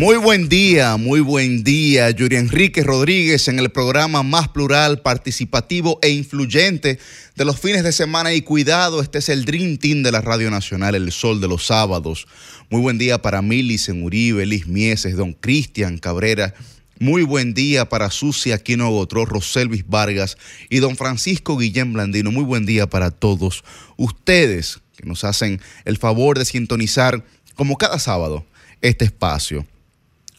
Muy buen día, muy buen día. Yuri Enrique Rodríguez en el programa más plural, participativo e influyente de los fines de semana. Y cuidado, este es el Dream Team de la Radio Nacional, El Sol de los Sábados. Muy buen día para Milicen Uribe, Liz Mieses, Don Cristian Cabrera. Muy buen día para Susi Aquino Gotró, Roselvis Vargas y Don Francisco Guillén Blandino. Muy buen día para todos ustedes que nos hacen el favor de sintonizar como cada sábado este espacio.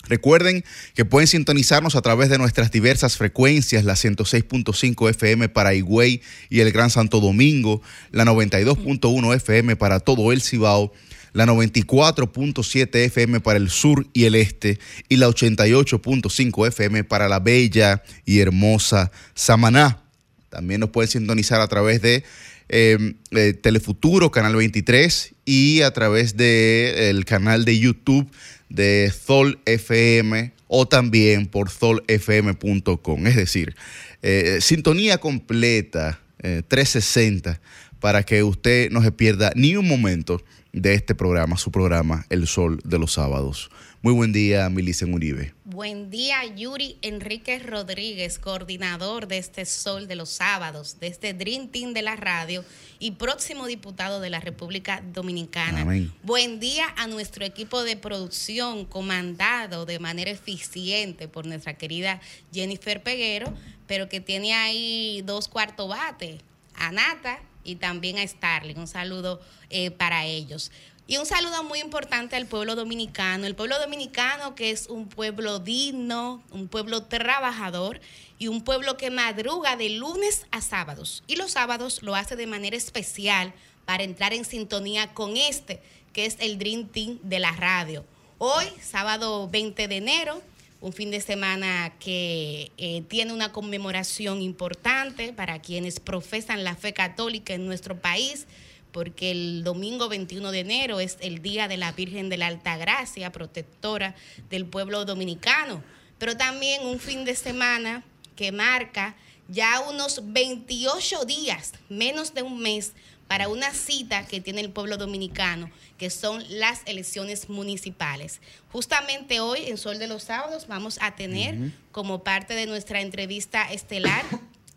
Recuerden que pueden sintonizarnos a través de nuestras diversas frecuencias, la 106.5 FM para Higüey y el Gran Santo Domingo, la 92.1 FM para todo el Cibao, la 94.7 FM para el sur y el este y la 88.5 FM para la bella y hermosa Samaná. También nos pueden sintonizar a través de eh, eh, Telefuturo, Canal 23 y a través del el canal de YouTube de Zol FM o también por zolfm.com. Es decir, eh, sintonía completa 360 para que usted no se pierda ni un momento de este programa, su programa El Sol de los Sábados. Muy buen día, Milicen Uribe. Buen día, Yuri Enrique Rodríguez, coordinador de este Sol de los Sábados, de este Dream Team de la radio y próximo diputado de la República Dominicana. Amén. Buen día a nuestro equipo de producción, comandado de manera eficiente por nuestra querida Jennifer Peguero, pero que tiene ahí dos cuartos bate, a Nata y también a Starling. Un saludo eh, para ellos. Y un saludo muy importante al pueblo dominicano, el pueblo dominicano que es un pueblo digno, un pueblo trabajador y un pueblo que madruga de lunes a sábados. Y los sábados lo hace de manera especial para entrar en sintonía con este, que es el Dream Team de la radio. Hoy, sábado 20 de enero, un fin de semana que eh, tiene una conmemoración importante para quienes profesan la fe católica en nuestro país porque el domingo 21 de enero es el Día de la Virgen de la Alta Gracia, protectora del pueblo dominicano, pero también un fin de semana que marca ya unos 28 días, menos de un mes, para una cita que tiene el pueblo dominicano, que son las elecciones municipales. Justamente hoy, en Sol de los Sábados, vamos a tener como parte de nuestra entrevista estelar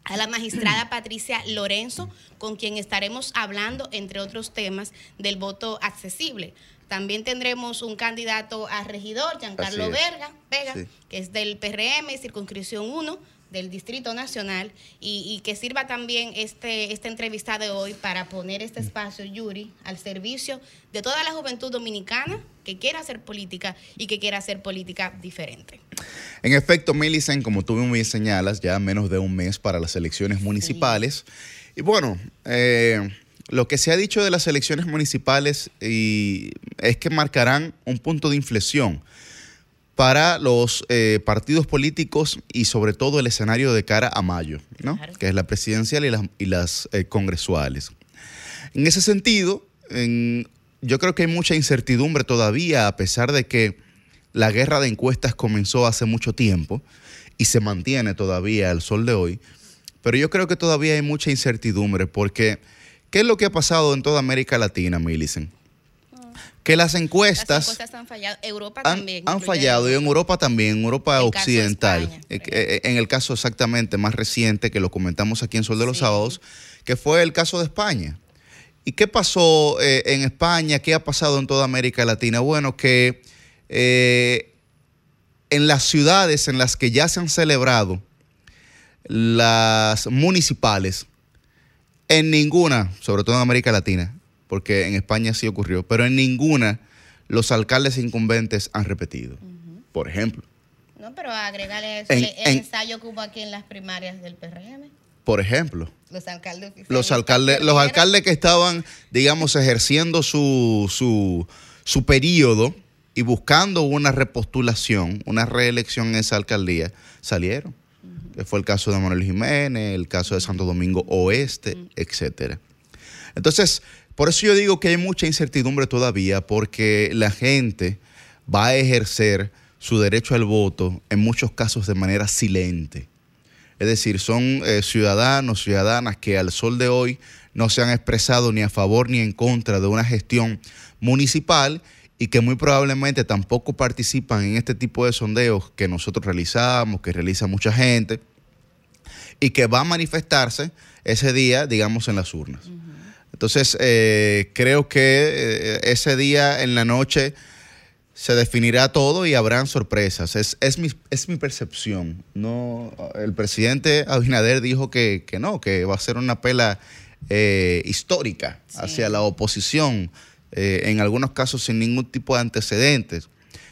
a la magistrada Patricia Lorenzo, con quien estaremos hablando, entre otros temas, del voto accesible. También tendremos un candidato a regidor, Giancarlo Verga, Vega, que es del PRM, circunscripción 1 del Distrito Nacional, y, que sirva también este, esta entrevista de hoy para poner este espacio, Yuri, al servicio de toda la juventud dominicana que quiera hacer política y que quiera hacer política diferente. En efecto, Millicent, como tú muy bien señalas, ya menos de un mes para las elecciones municipales. Y bueno, eh, lo que se ha dicho de las elecciones municipales y es que marcarán un punto de inflexión para los eh, partidos políticos y sobre todo el escenario de cara a mayo, ¿no? que es la presidencial y las, y las eh, congresuales. En ese sentido, yo creo que hay mucha incertidumbre todavía, a pesar de que la guerra de encuestas comenzó hace mucho tiempo y se mantiene todavía al sol de hoy, pero yo creo que todavía hay mucha incertidumbre porque ¿qué es lo que ha pasado en toda América Latina, Millicent? Que las encuestas, han fallado. Europa han, también. Han fallado y en Europa también, en Europa occidental. Eh, eh, en el caso exactamente más reciente que lo comentamos aquí en Sol de los Sábados, que fue el caso de España. ¿Y qué pasó eh, en España? ¿Qué ha pasado en toda América Latina? Bueno, que en las ciudades en las que ya se han celebrado las municipales, en ninguna, sobre todo en América Latina, porque en España sí ocurrió, pero en ninguna los alcaldes incumbentes han repetido, por ejemplo. No, pero agregarle eso, el, ensayo que hubo aquí en las primarias del PRM. Por ejemplo. Los alcaldes Los alcaldes, los alcaldes que estaban, digamos, ejerciendo su, su, su periodo y buscando una repostulación, una reelección en esa alcaldía, salieron. Que fue el caso de Manuel Jiménez, el caso de Santo Domingo Oeste, etcétera. Entonces, por eso yo digo que hay mucha incertidumbre todavía porque la gente va a ejercer su derecho al voto en muchos casos de manera silente. Es decir, son eh, ciudadanos, ciudadanas que al sol de hoy no se han expresado ni a favor ni en contra de una gestión municipal y que muy probablemente tampoco participan en este tipo de sondeos que nosotros realizamos, que realiza mucha gente, y que va a manifestarse ese día, digamos, en las urnas. Entonces, eh, creo que eh, ese día en la noche se definirá todo y habrán sorpresas. Es, es, mi, es mi percepción. No, el presidente Abinader dijo que, que no, que va a ser una pela eh, histórica hacia la oposición, en algunos casos sin ningún tipo de antecedentes.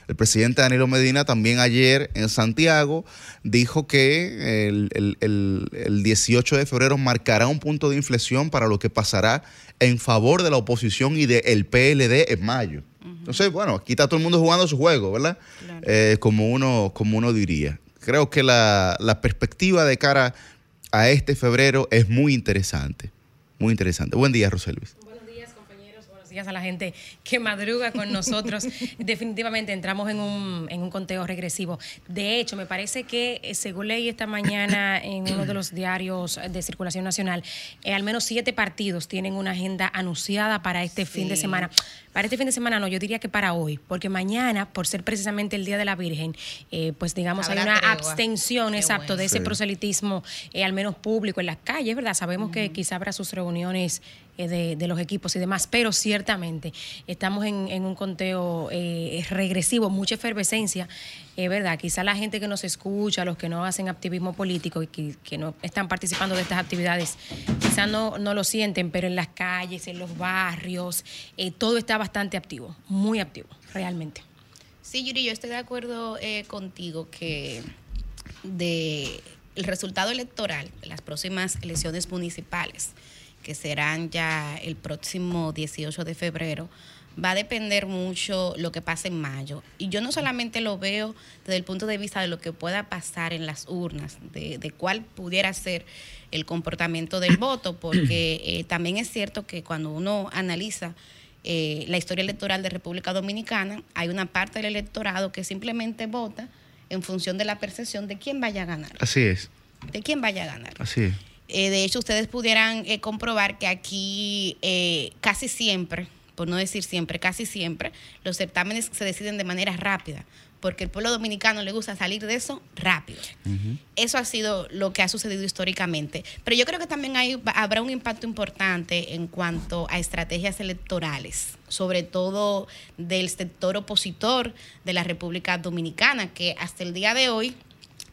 El presidente Danilo Medina también ayer en Santiago dijo que el, 18 de febrero marcará un punto de inflexión para lo que pasará en favor de la oposición y del PLD en mayo. Entonces, bueno, aquí está todo el mundo jugando su juego, ¿verdad? Eh, como, uno, como uno diría. Creo que la, la perspectiva de cara a este febrero es muy interesante. Muy interesante. Buen día, Roselvis a la gente que madruga con nosotros. Definitivamente entramos en un, en un conteo regresivo. De hecho, me parece que, eh, según leí esta mañana en uno de los diarios de circulación nacional, eh, al menos siete partidos tienen una agenda anunciada para este fin de semana. Para este fin de semana no, yo diría que para hoy, porque mañana, por ser precisamente el Día de la Virgen, eh, pues digamos hay una abstención, exacto, de ese proselitismo, al menos público en las calles, ¿verdad? Sabemos que quizá habrá sus reuniones de, de, los equipos y demás, pero ciertamente estamos en, un conteo eh, regresivo, mucha efervescencia, es verdad, quizá la gente que nos escucha, los que no hacen activismo político y que, que no están participando de estas actividades, quizá no, no, lo sienten, pero en las calles, en los barrios, eh, todo está bastante activo, muy activo, realmente. Sí, Yuri, yo estoy de acuerdo eh, contigo que de el resultado electoral de las próximas elecciones municipales que serán ya el próximo 18 de febrero, va a depender mucho lo que pase en mayo. Y yo no solamente lo veo desde el punto de vista de lo que pueda pasar en las urnas, de, cuál pudiera ser el comportamiento del voto, porque eh, también es cierto que cuando uno analiza eh, la historia electoral de República Dominicana, hay una parte del electorado que simplemente vota en función de la percepción de quién vaya a ganar. Así es. De quién vaya a ganar. Así es. Eh, de hecho, ustedes pudieran eh, comprobar que aquí eh, casi siempre, por no decir siempre, casi siempre, los certámenes se deciden de manera rápida, porque el pueblo dominicano le gusta salir de eso rápido. Eso ha sido lo que ha sucedido históricamente. Pero yo creo que también hay, habrá un impacto importante en cuanto a estrategias electorales, sobre todo del sector opositor de la República Dominicana, que hasta el día de hoy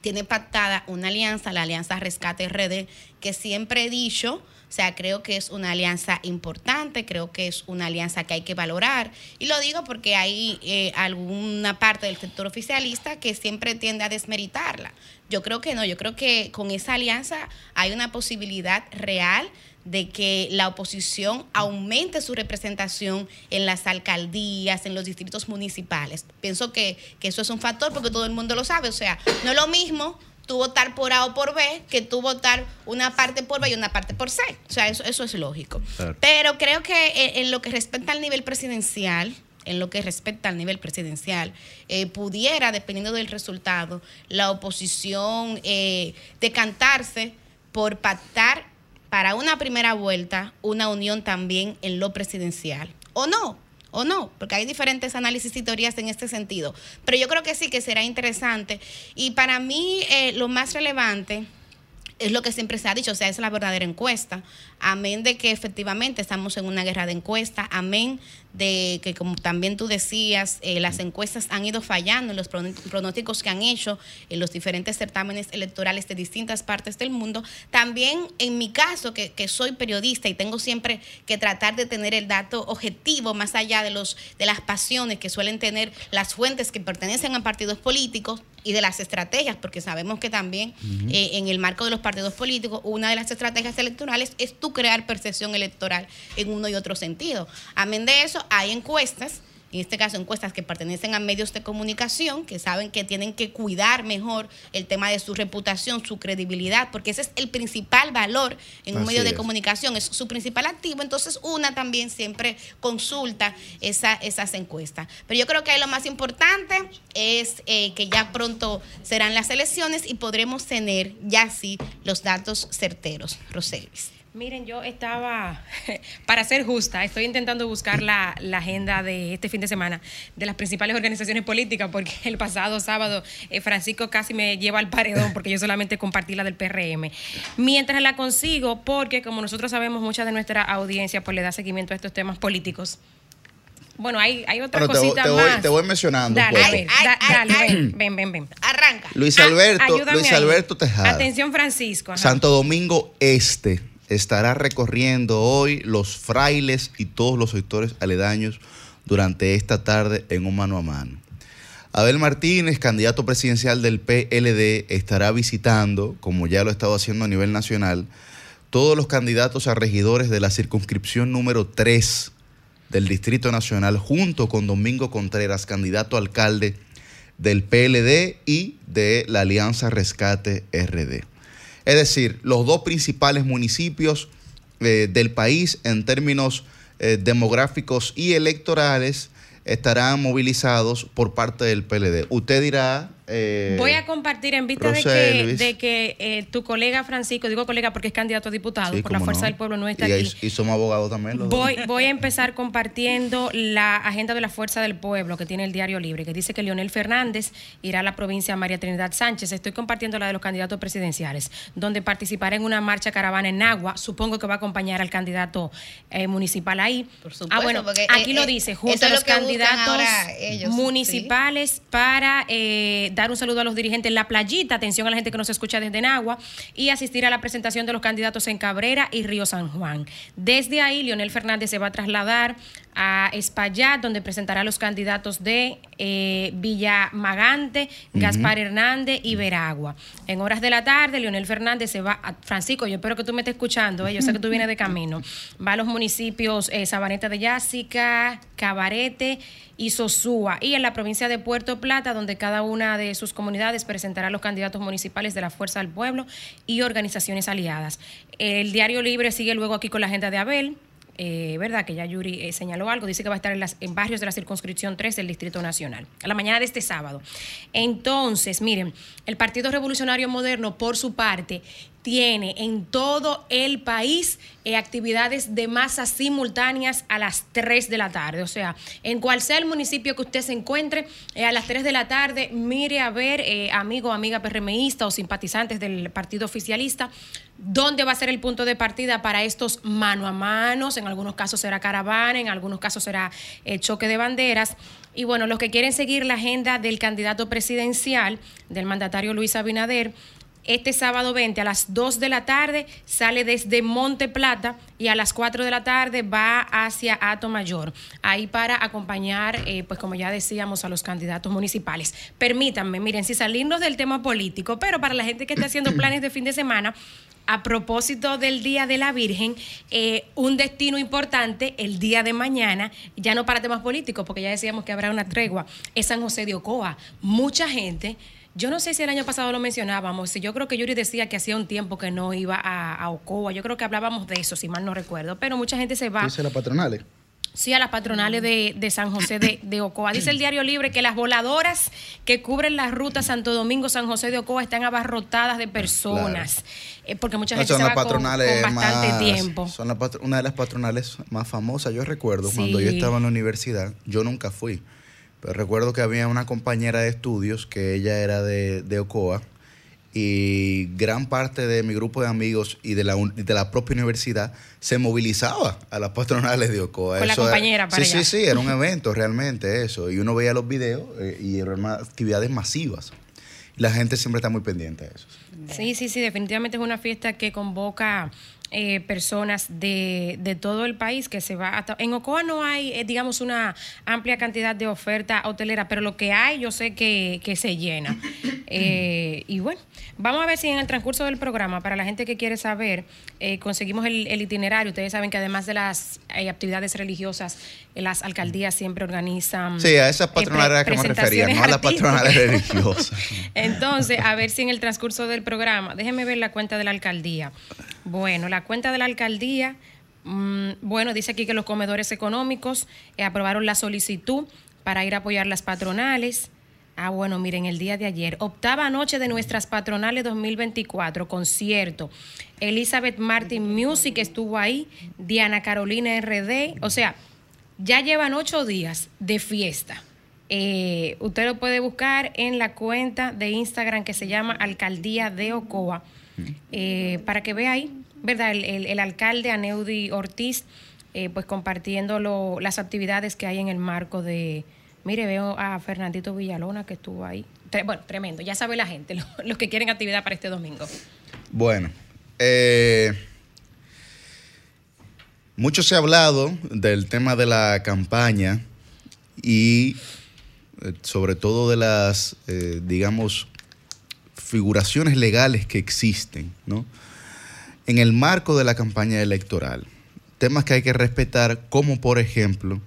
tiene pactada una alianza, la Alianza Rescate RD, que siempre he dicho, o sea, creo que es una alianza importante, creo que es una alianza que hay que valorar. Y lo digo porque hay eh, alguna parte del sector oficialista que siempre tiende a desmeritarla. Yo creo que no, yo creo que con esa alianza hay una posibilidad real de que la oposición aumente su representación en las alcaldías, en los distritos municipales. Pienso que, eso es un factor porque todo el mundo lo sabe. O sea, no es lo mismo tú votar por A o por B que tú votar una parte por B y una parte por C. O sea, eso, eso es lógico. Pero creo que en, lo que respecta al nivel presidencial, en lo que respecta al nivel presidencial, eh, pudiera, dependiendo del resultado, la oposición eh, decantarse por pactar para una primera vuelta una unión también en lo presidencial. ¿O no? ¿O no? Porque hay diferentes análisis y teorías en este sentido. Pero yo creo que sí, que será interesante. Y para mí eh, lo más relevante es lo que siempre se ha dicho, o sea, es la verdadera encuesta. Amén de que efectivamente estamos en una guerra de encuesta, amén de que como también tú decías, eh, las encuestas han ido fallando en los pronósticos que han hecho en los diferentes certámenes electorales de distintas partes del mundo. También en mi caso, que, que, soy periodista y tengo siempre que tratar de tener el dato objetivo más allá de, los, de las pasiones que suelen tener las fuentes que pertenecen a partidos políticos y de las estrategias, porque sabemos que también eh, en el marco de los partidos políticos, una de las estrategias electorales es tú crear percepción electoral en uno y otro sentido. Amén de eso, hay encuestas en este caso encuestas que pertenecen a medios de comunicación, que saben que tienen que cuidar mejor el tema de su reputación, su credibilidad, porque ese es el principal valor en un medio de comunicación, es su principal activo, entonces una también siempre consulta esa, esas encuestas. Pero yo creo que lo más importante es eh, que ya pronto serán las elecciones y podremos tener ya sí los datos certeros. Roselvis. Miren, yo estaba, para ser justa, estoy intentando buscar la, la, agenda de este fin de semana de las principales organizaciones políticas, porque el pasado sábado eh, Francisco casi me lleva al paredón, porque yo solamente compartí la del PRM. Mientras la consigo, porque como nosotros sabemos, mucha de nuestra audiencia pues le da seguimiento a estos temas políticos. Bueno, hay, hay otra bueno, cosita te, más. Voy, te voy mencionando. Dale, pues. a ver, da, dale, ven, ven, ven, ven. Arranca. Luis Ah, Alberto, Luis. Alberto Tejada. Atención, Francisco. ajá. Santo Domingo Este estará recorriendo hoy los frailes y todos los sectores aledaños durante esta tarde en un mano a mano. Abel Martínez, candidato presidencial del PLD, estará visitando, como ya lo ha estado haciendo a nivel nacional, todos los candidatos a regidores de la circunscripción número 3 del Distrito Nacional, junto con Domingo Contreras, candidato a alcalde del PLD y de la Alianza Rescate RD. Es decir, los dos principales municipios eh, del país en términos eh, demográficos y electorales estarán movilizados por parte del PLD. Usted dirá... eh, Voy a compartir en vista de que, de que eh, tu colega Francisco, digo colega porque es candidato a diputado sí, por la Fuerza no. del Pueblo, no está y, aquí. Y somos abogados también. los dos. Voy, voy a empezar compartiendo la agenda de la Fuerza del Pueblo que tiene el Diario Libre, que dice que Leonel Fernández irá a la provincia María Trinidad Sánchez. Estoy compartiendo la de los candidatos presidenciales, donde participará en una marcha caravana en Agua. Supongo que va a acompañar al candidato eh, municipal ahí. Por supuesto, ah, bueno, porque, aquí eh, lo dice, junto a lo los candidatos ellos, municipales para dar un saludo a los dirigentes en la playita, atención a la gente que nos escucha desde Nagua, y asistir a la presentación de los candidatos en Cabrera y Río San Juan. Desde ahí, Leonel Fernández se va a trasladar a Espaillat, donde presentará a los candidatos de eh, Villa Magante, Gaspar Hernández y Veragua. En horas de la tarde, Leonel Fernández se va a Francisco, yo espero que tú me estés escuchando, eh, yo sé que tú vienes de camino. Va a los municipios eh, Sabaneta de Yásica, Cabarete y Sosúa, y en la provincia de Puerto Plata, donde cada una de sus comunidades presentará a los candidatos municipales de la Fuerza del Pueblo y organizaciones aliadas. El Diario Libre sigue luego aquí con la agenda de Abel. Eh, ¿verdad? Que ya Yuri eh, señaló algo, dice que va a estar en, las, en barrios de la circunscripción 3 del Distrito Nacional, a la mañana de este sábado. Entonces, miren, el Partido Revolucionario Moderno, por su parte, tiene en todo el país eh, actividades de masa simultáneas a las 3 de la tarde. O sea, en cual sea el municipio que usted se encuentre, eh, a las 3 de la tarde, mire a ver, eh, amigo amiga PRMista o simpatizantes del partido oficialista, dónde va a ser el punto de partida para estos mano a manos. En algunos casos será caravana, en algunos casos será eh, choque de banderas. Y bueno, los que quieren seguir la agenda del candidato presidencial, del mandatario Luis Abinader, este sábado 20 a las 2 de la tarde sale desde Monte Plata y a las 4 de la tarde va hacia Ato Mayor, ahí para acompañar, eh, pues como ya decíamos, a los candidatos municipales. Permítanme, miren, si salirnos del tema político, pero para la gente que está haciendo planes de fin de semana, a propósito del Día de la Virgen, eh, un destino importante el día de mañana, ya no para temas políticos, porque ya decíamos que habrá una tregua, es San José de Ocoa. Mucha gente yo no sé si el año pasado lo mencionábamos, si yo creo que Yuri decía que hacía un tiempo que no iba a, a Ocoa, yo creo que hablábamos de eso, si mal no recuerdo, pero mucha gente se va. Dice las patronales. Sí, a las patronales de, de San José de, de, Ocoa. Dice el Diario Libre que las voladoras que cubren la ruta Santo Domingo-San José de Ocoa están abarrotadas de personas. Eh, porque mucha No, gente son se va con, bastante más- tiempo. Son la una de las patronales más famosas. Yo recuerdo Sí. cuando yo estaba en la universidad, yo nunca fui, pero recuerdo que había una compañera de estudios que ella era de, de Ocoa y gran parte de mi grupo de amigos y de la, de la propia universidad se movilizaba a las patronales de Ocoa. Con la Eso era- compañera para Sí, allá. sí, sí, era un evento realmente eso. Y uno veía los videos eh, y eran actividades masivas. Y la gente siempre está muy pendiente de eso. Sí, sí, sí, definitivamente es una fiesta que convoca eh, personas de, de todo el país que se va hasta... En Ocoa no hay, eh, digamos, una amplia cantidad de oferta hotelera, pero lo que hay yo sé que, que se llena. Eh, y bueno, vamos a ver si en el transcurso del programa, para la gente que quiere saber, conseguimos el, el itinerario. Ustedes saben que además de las actividades religiosas, las alcaldías siempre organizan... Sí, a esas patronales que me refería, no a las patronales religiosas. Entonces, a ver si en el transcurso del programa, déjeme ver la cuenta de la alcaldía. Bueno, la cuenta de la alcaldía, mm, bueno, dice aquí que los comedores económicos eh, aprobaron la solicitud para ir a apoyar las patronales. Ah, bueno, miren, el día de ayer, octava noche de nuestras patronales 2024, concierto. Elizabeth Martin Music estuvo ahí, Diana Carolina RD, o sea, ya llevan ocho días de fiesta. Eh, usted lo puede buscar en la cuenta de Instagram que se llama Alcaldía de Ocoa, eh, para que vea ahí, ¿verdad? El, alcalde Aneudi Ortiz, eh, pues compartiendo las actividades que hay en el marco de Mire, veo a Fernandito Villalona que estuvo ahí. bueno, tremendo. Ya sabe la gente, los que quieren actividad para este domingo. Bueno, mucho se ha hablado del tema de la campaña y sobre todo de las, eh, digamos, figuraciones legales que existen, ¿no? En el marco de la campaña electoral. Temas que hay que respetar, como por ejemplo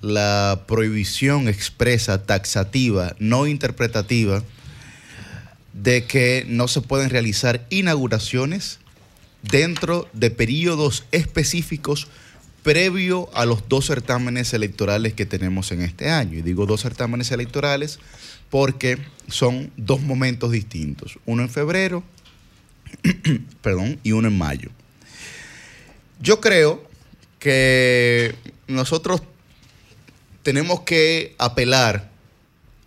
la prohibición expresa, taxativa, no interpretativa, de que no se pueden realizar inauguraciones dentro de periodos específicos previo a los dos certámenes electorales que tenemos en este año. Y digo dos certámenes electorales porque son dos momentos distintos, uno en febrero, perdón, y uno en mayo. Yo creo que nosotros tenemos que apelar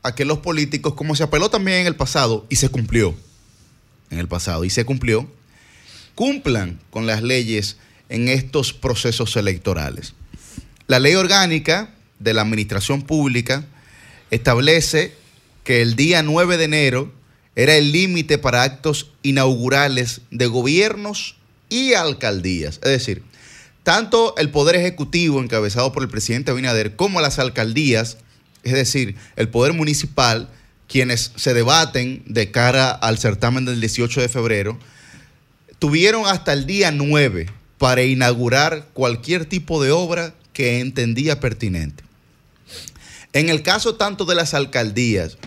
a que los políticos, como se apeló también en el pasado y se cumplió en el pasado y se cumplió, cumplan con las leyes en estos procesos electorales. La ley orgánica de la Administración Pública establece que el día 9 de enero era el límite para actos inaugurales de gobiernos y alcaldías. Es decir, tanto el Poder Ejecutivo, encabezado por el presidente Abinader, como las alcaldías, es decir, el Poder Municipal, quienes se debaten de cara al certamen del 18 de febrero, tuvieron hasta el día 9 para inaugurar cualquier tipo de obra que entendía pertinente. En el caso tanto de las alcaldías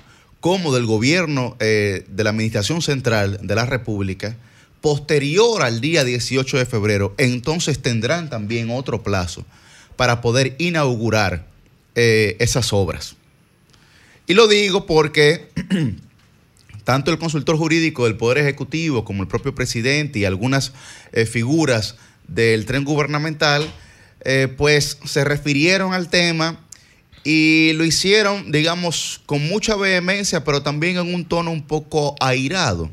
como del gobierno eh, de la Administración Central de la República, posterior al día 18 de febrero, entonces tendrán también otro plazo para poder inaugurar eh, esas obras. Y lo digo porque tanto el consultor jurídico del Poder Ejecutivo como el propio presidente y algunas eh, figuras del tren gubernamental, eh, pues se refirieron al tema y lo hicieron, digamos, con mucha vehemencia, pero también en un tono un poco airado.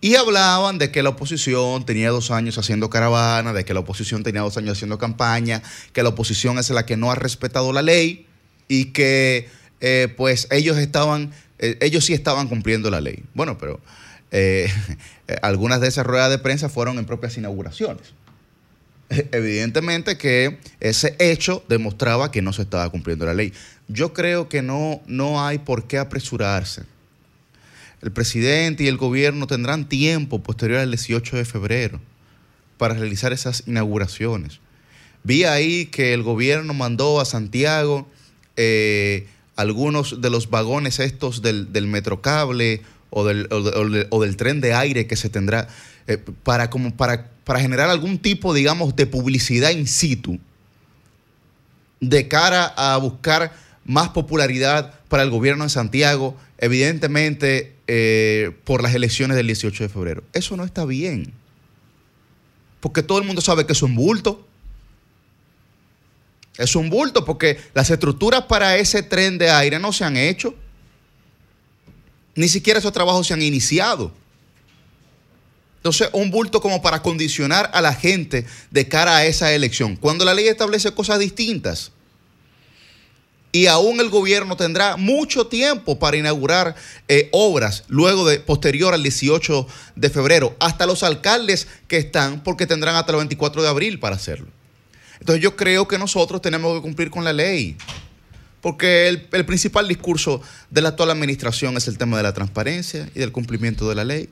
Y hablaban de que la oposición tenía dos años haciendo caravana, de que la oposición tenía dos años haciendo campaña, que la oposición es la que no ha respetado la ley y que eh, pues ellos estaban, eh, ellos sí estaban cumpliendo la ley. Bueno, pero algunas de esas ruedas de prensa fueron en propias inauguraciones. Evidentemente que ese hecho demostraba que no se estaba cumpliendo la ley. Yo creo que no, no hay por qué apresurarse el presidente y el gobierno tendrán tiempo posterior al 18 de febrero para realizar esas inauguraciones. Vi ahí que el gobierno mandó a Santiago eh, algunos de los vagones estos del, metrocable o del, o, del, tren de aire que se tendrá eh, para, como para, para generar algún tipo, digamos, de publicidad in situ de cara a buscar más popularidad para el gobierno de Santiago, evidentemente eh, por las elecciones del 18 de febrero. Eso no está bien. Porque todo el mundo sabe que es un bulto. Es un bulto porque las estructuras para ese tren de aire no se han hecho. Ni siquiera esos trabajos se han iniciado. Entonces, un bulto como para condicionar a la gente de cara a esa elección. Cuando la ley establece cosas distintas y aún el gobierno tendrá mucho tiempo para inaugurar eh, obras luego de posterior al 18 de febrero, hasta los alcaldes que están, porque tendrán hasta el 24 de abril para hacerlo. Entonces yo creo que nosotros tenemos que cumplir con la ley, porque el, principal discurso de la actual administración es el tema de la transparencia y del cumplimiento de la ley.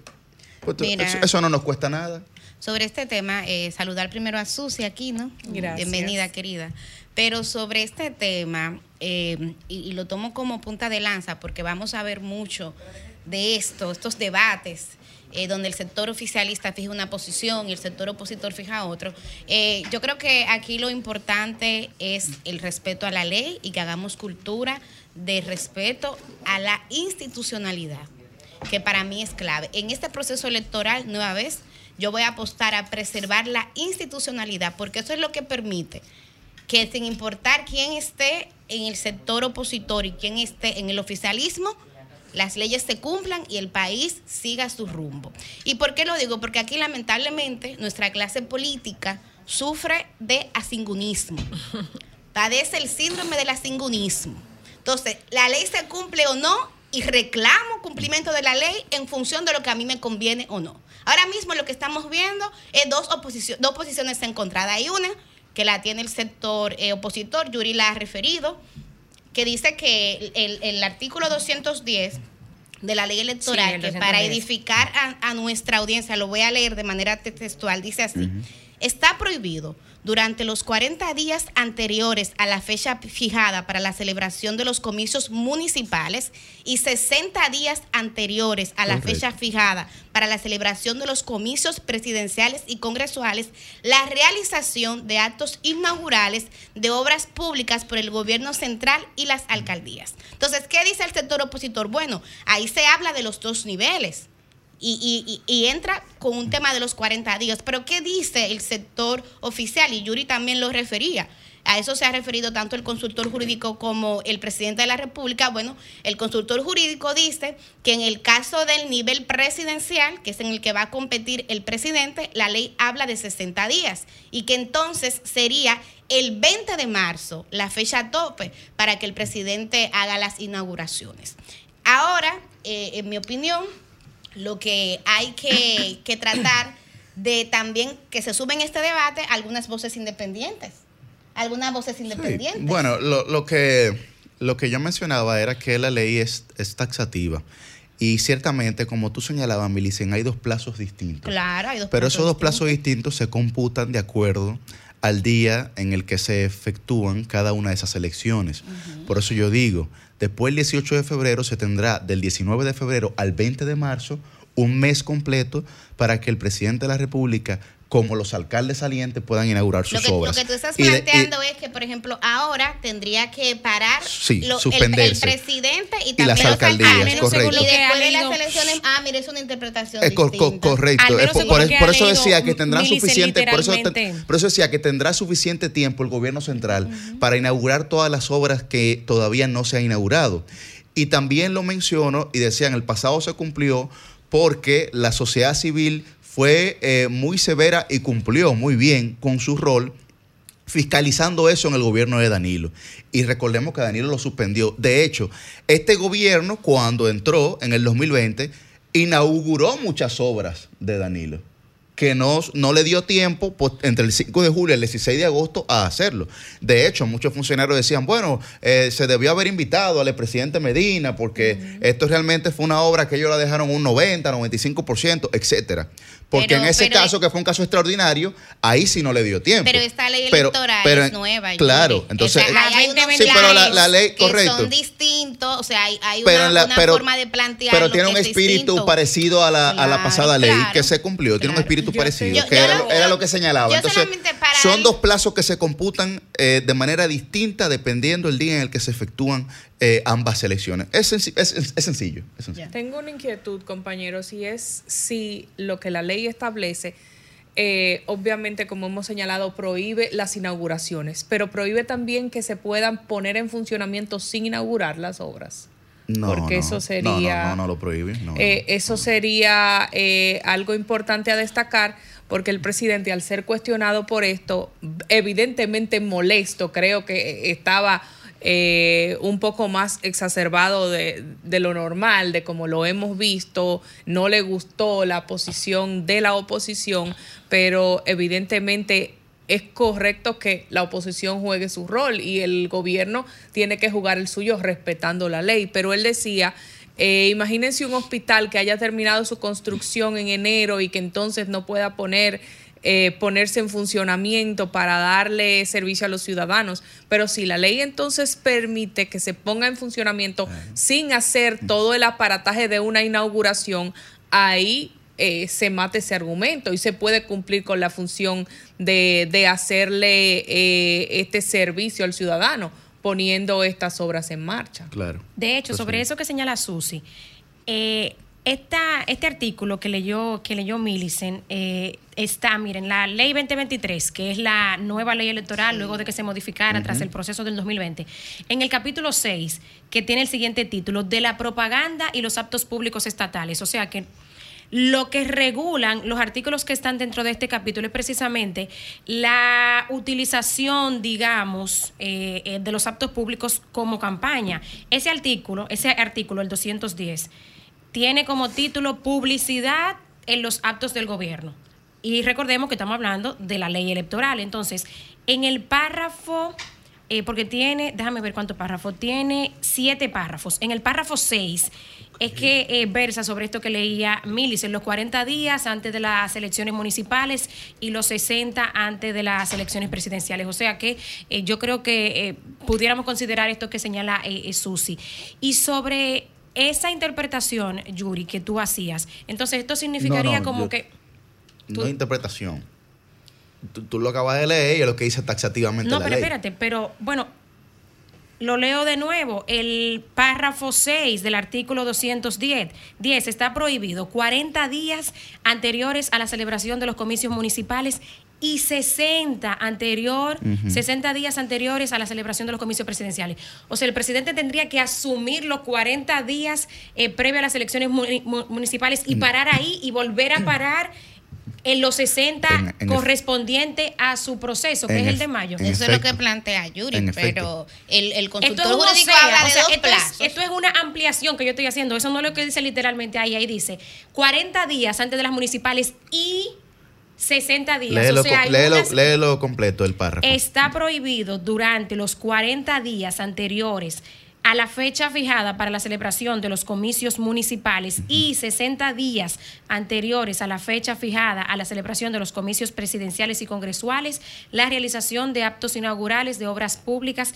Pues, eso, no nos cuesta nada sobre este tema, eh, saludar primero a Susi aquí, ¿no? Gracias. Bienvenida, querida. Pero sobre este tema, eh, y, lo tomo como punta de lanza porque vamos a ver mucho de esto, estos debates eh, donde el sector oficialista fija una posición y el sector opositor fija otro. Eh, yo creo que aquí lo importante es el respeto a la ley y que hagamos cultura de respeto a la institucionalidad, que para mí es clave. En este proceso electoral, nueva vez, yo voy a apostar a preservar la institucionalidad, porque eso es lo que permite que sin importar quién esté en el sector opositor y quién esté en el oficialismo, las leyes se cumplan y el país siga su rumbo. ¿Y por qué lo digo? Porque aquí lamentablemente nuestra clase política sufre de asingunismo. Padece el síndrome del asingunismo. Entonces, la ley se cumple o no y reclamo cumplimiento de la ley en función de lo que a mí me conviene o no. Ahora mismo lo que estamos viendo es dos, dos posiciones encontradas. Hay una que la tiene el sector eh, opositor, Yuri la ha referido, que dice que el, artículo 210 de la ley electoral, que para edificar a, nuestra audiencia, lo voy a leer de manera textual, dice así, está prohibido durante los 40 días anteriores a la fecha fijada para la celebración de los comicios municipales y 60 días anteriores a la fecha fijada para la celebración de los comicios presidenciales y congresuales, la realización de actos inaugurales de obras públicas por el gobierno central y las alcaldías. Entonces, ¿qué dice el sector opositor? Bueno, ahí se habla de los dos niveles y, entra con un tema de los 40 días. Pero ¿qué dice el sector oficial? Y Yuri también lo refería. A eso se ha referido tanto el consultor jurídico como el presidente de la República. Bueno, el consultor jurídico dice que en el caso del nivel presidencial, que es en el que va a competir el presidente, la ley habla de 60 días y que entonces sería el 20 de marzo la fecha tope para que el presidente haga las inauguraciones. Ahora, eh, en mi opinión, lo que hay que, tratar de también que se sumen en este debate algunas voces independientes. Algunas voces independientes. Bueno, lo, que, lo que yo mencionaba era que la ley es, taxativa. Y ciertamente, como tú señalabas, Milicen, hay dos plazos distintos. Claro, hay dos Pero esos dos plazos distintos se computan de acuerdo al día en el que se efectúan cada una de esas elecciones. Por eso yo digo, después del 18 de febrero se tendrá del 19 de febrero al 20 de marzo un mes completo para que el presidente de la República como los alcaldes salientes puedan inaugurar sus obras. Lo que tú estás planteando es que, por ejemplo, ahora tendría que parar el, presidente y también las alcaldías, correcto. Y después de las elecciones, ah, mire, es una interpretación es correcto. por, eso decía que tendrán suficiente, por eso, por eso decía que tendrá suficiente tiempo el gobierno central para inaugurar todas las obras que todavía no se han inaugurado. Y también lo menciono y decía, en el pasado se cumplió porque la sociedad civil fue eh, muy severa y cumplió muy bien con su rol fiscalizando eso en el gobierno de Danilo. Y recordemos que Danilo lo suspendió. De hecho, este gobierno cuando entró en el 2020 inauguró muchas obras de Danilo que no, no le dio tiempo entre el 5 de julio y el 16 de agosto a hacerlo. De hecho, muchos funcionarios decían, bueno, eh, se debió haber invitado al presidente Medina porque esto realmente fue una obra que ellos la dejaron un 90, 95%, etcétera. Porque en ese caso, que fue un caso extraordinario, ahí sí no le dio tiempo. Pero esta ley electoral es nueva. Claro, entonces. hay, sí, pero la, ley, correcto. son distintos, o sea, hay, hay una, forma de plantear. Pero tiene un espíritu parecido a la, a la pasada ley que se cumplió. Tiene un espíritu parecido, que era, lo que señalaba. Entonces, son dos plazos que se computan eh, de manera distinta dependiendo del día en el que se efectúan eh, ambas elecciones. Es, sencillo. Tengo una inquietud, compañeros, y es si lo que la ley establece, eh, obviamente, como hemos señalado, prohíbe las inauguraciones, pero prohíbe también que se puedan poner en funcionamiento sin inaugurar las obras. No, porque eso sería. No, no, lo prohíbe. Eh, eso sería algo importante a destacar, porque el presidente, al ser cuestionado por esto, evidentemente molesto, creo que estaba eh, un poco más exacerbado de, lo normal, de como lo hemos visto, no le gustó la posición de la oposición, pero evidentemente es correcto que la oposición juegue su rol y el gobierno tiene que jugar el suyo respetando la ley. Pero él decía, eh, imagínense un hospital que haya terminado su construcción en enero y que entonces no pueda poner eh, ponerse en funcionamiento para darle servicio a los ciudadanos. Pero si la ley entonces permite que se ponga en funcionamiento sin hacer todo el aparataje de una inauguración, ahí eh, se mate ese argumento y se puede cumplir con la función de, de hacerle eh, este servicio al ciudadano poniendo estas obras en marcha. Claro. De hecho, Pues sobre sí. eso que señala Susi, eh, esta, este artículo que leyó, que leyó Millicent eh, está, miren, la ley 2023, que es la nueva ley electoral luego de que se modificara tras el proceso del 2020, en el capítulo 6, que tiene el siguiente título, de la propaganda y los actos públicos estatales. O sea que lo que regulan los artículos que están dentro de este capítulo es precisamente la utilización, digamos, eh, eh, de los actos públicos como campaña. Ese artículo, ese artículo, el 210, tiene como título publicidad en los actos del gobierno. Y recordemos que estamos hablando de la ley electoral. Entonces, en el párrafo, eh, porque tiene, déjame ver cuántos párrafos, tiene siete párrafos. En el párrafo 6 es que eh, versa sobre esto que leía Milis, en los 40 días antes de las elecciones municipales y los 60 antes de las elecciones presidenciales. O sea que eh, yo creo que eh, pudiéramos considerar esto que señala Susi. Y sobre esa interpretación, Yuri, que tú hacías, entonces esto significaría No, no, como yo- que... No Tú- hay interpretación. Tú, tú lo acabas de leer y es lo que dice taxativamente No, la pero ley. espérate, pero bueno, lo leo de nuevo. El párrafo 6 del artículo 210 10 está prohibido 40 días anteriores a la celebración de los comicios municipales y 60 anterior, 60 días anteriores a la celebración de los comicios presidenciales. O sea, el presidente tendría que asumir los 40 días eh, previo a las elecciones muni- mu- municipales y parar ahí y volver a parar en los 60 En- en correspondiente a su proceso, que es el de mayo. Eso es lo que plantea Yuri, En pero el, el Esto consultor es un jurídico osea, habla o de sea, dos esto, plazos. es, esto es una ampliación que yo estoy haciendo. Eso no es lo que dice literalmente ahí. Ahí dice 40 días antes de las municipales y 60 días. Léelo, o sea, co- hay léelo- unas- léelo completo el párrafo. está prohibido durante los 40 días anteriores a la fecha fijada para la celebración de los comicios municipales y 60 días anteriores a la fecha fijada a la celebración de los comicios presidenciales y congresuales, la realización de actos inaugurales de obras públicas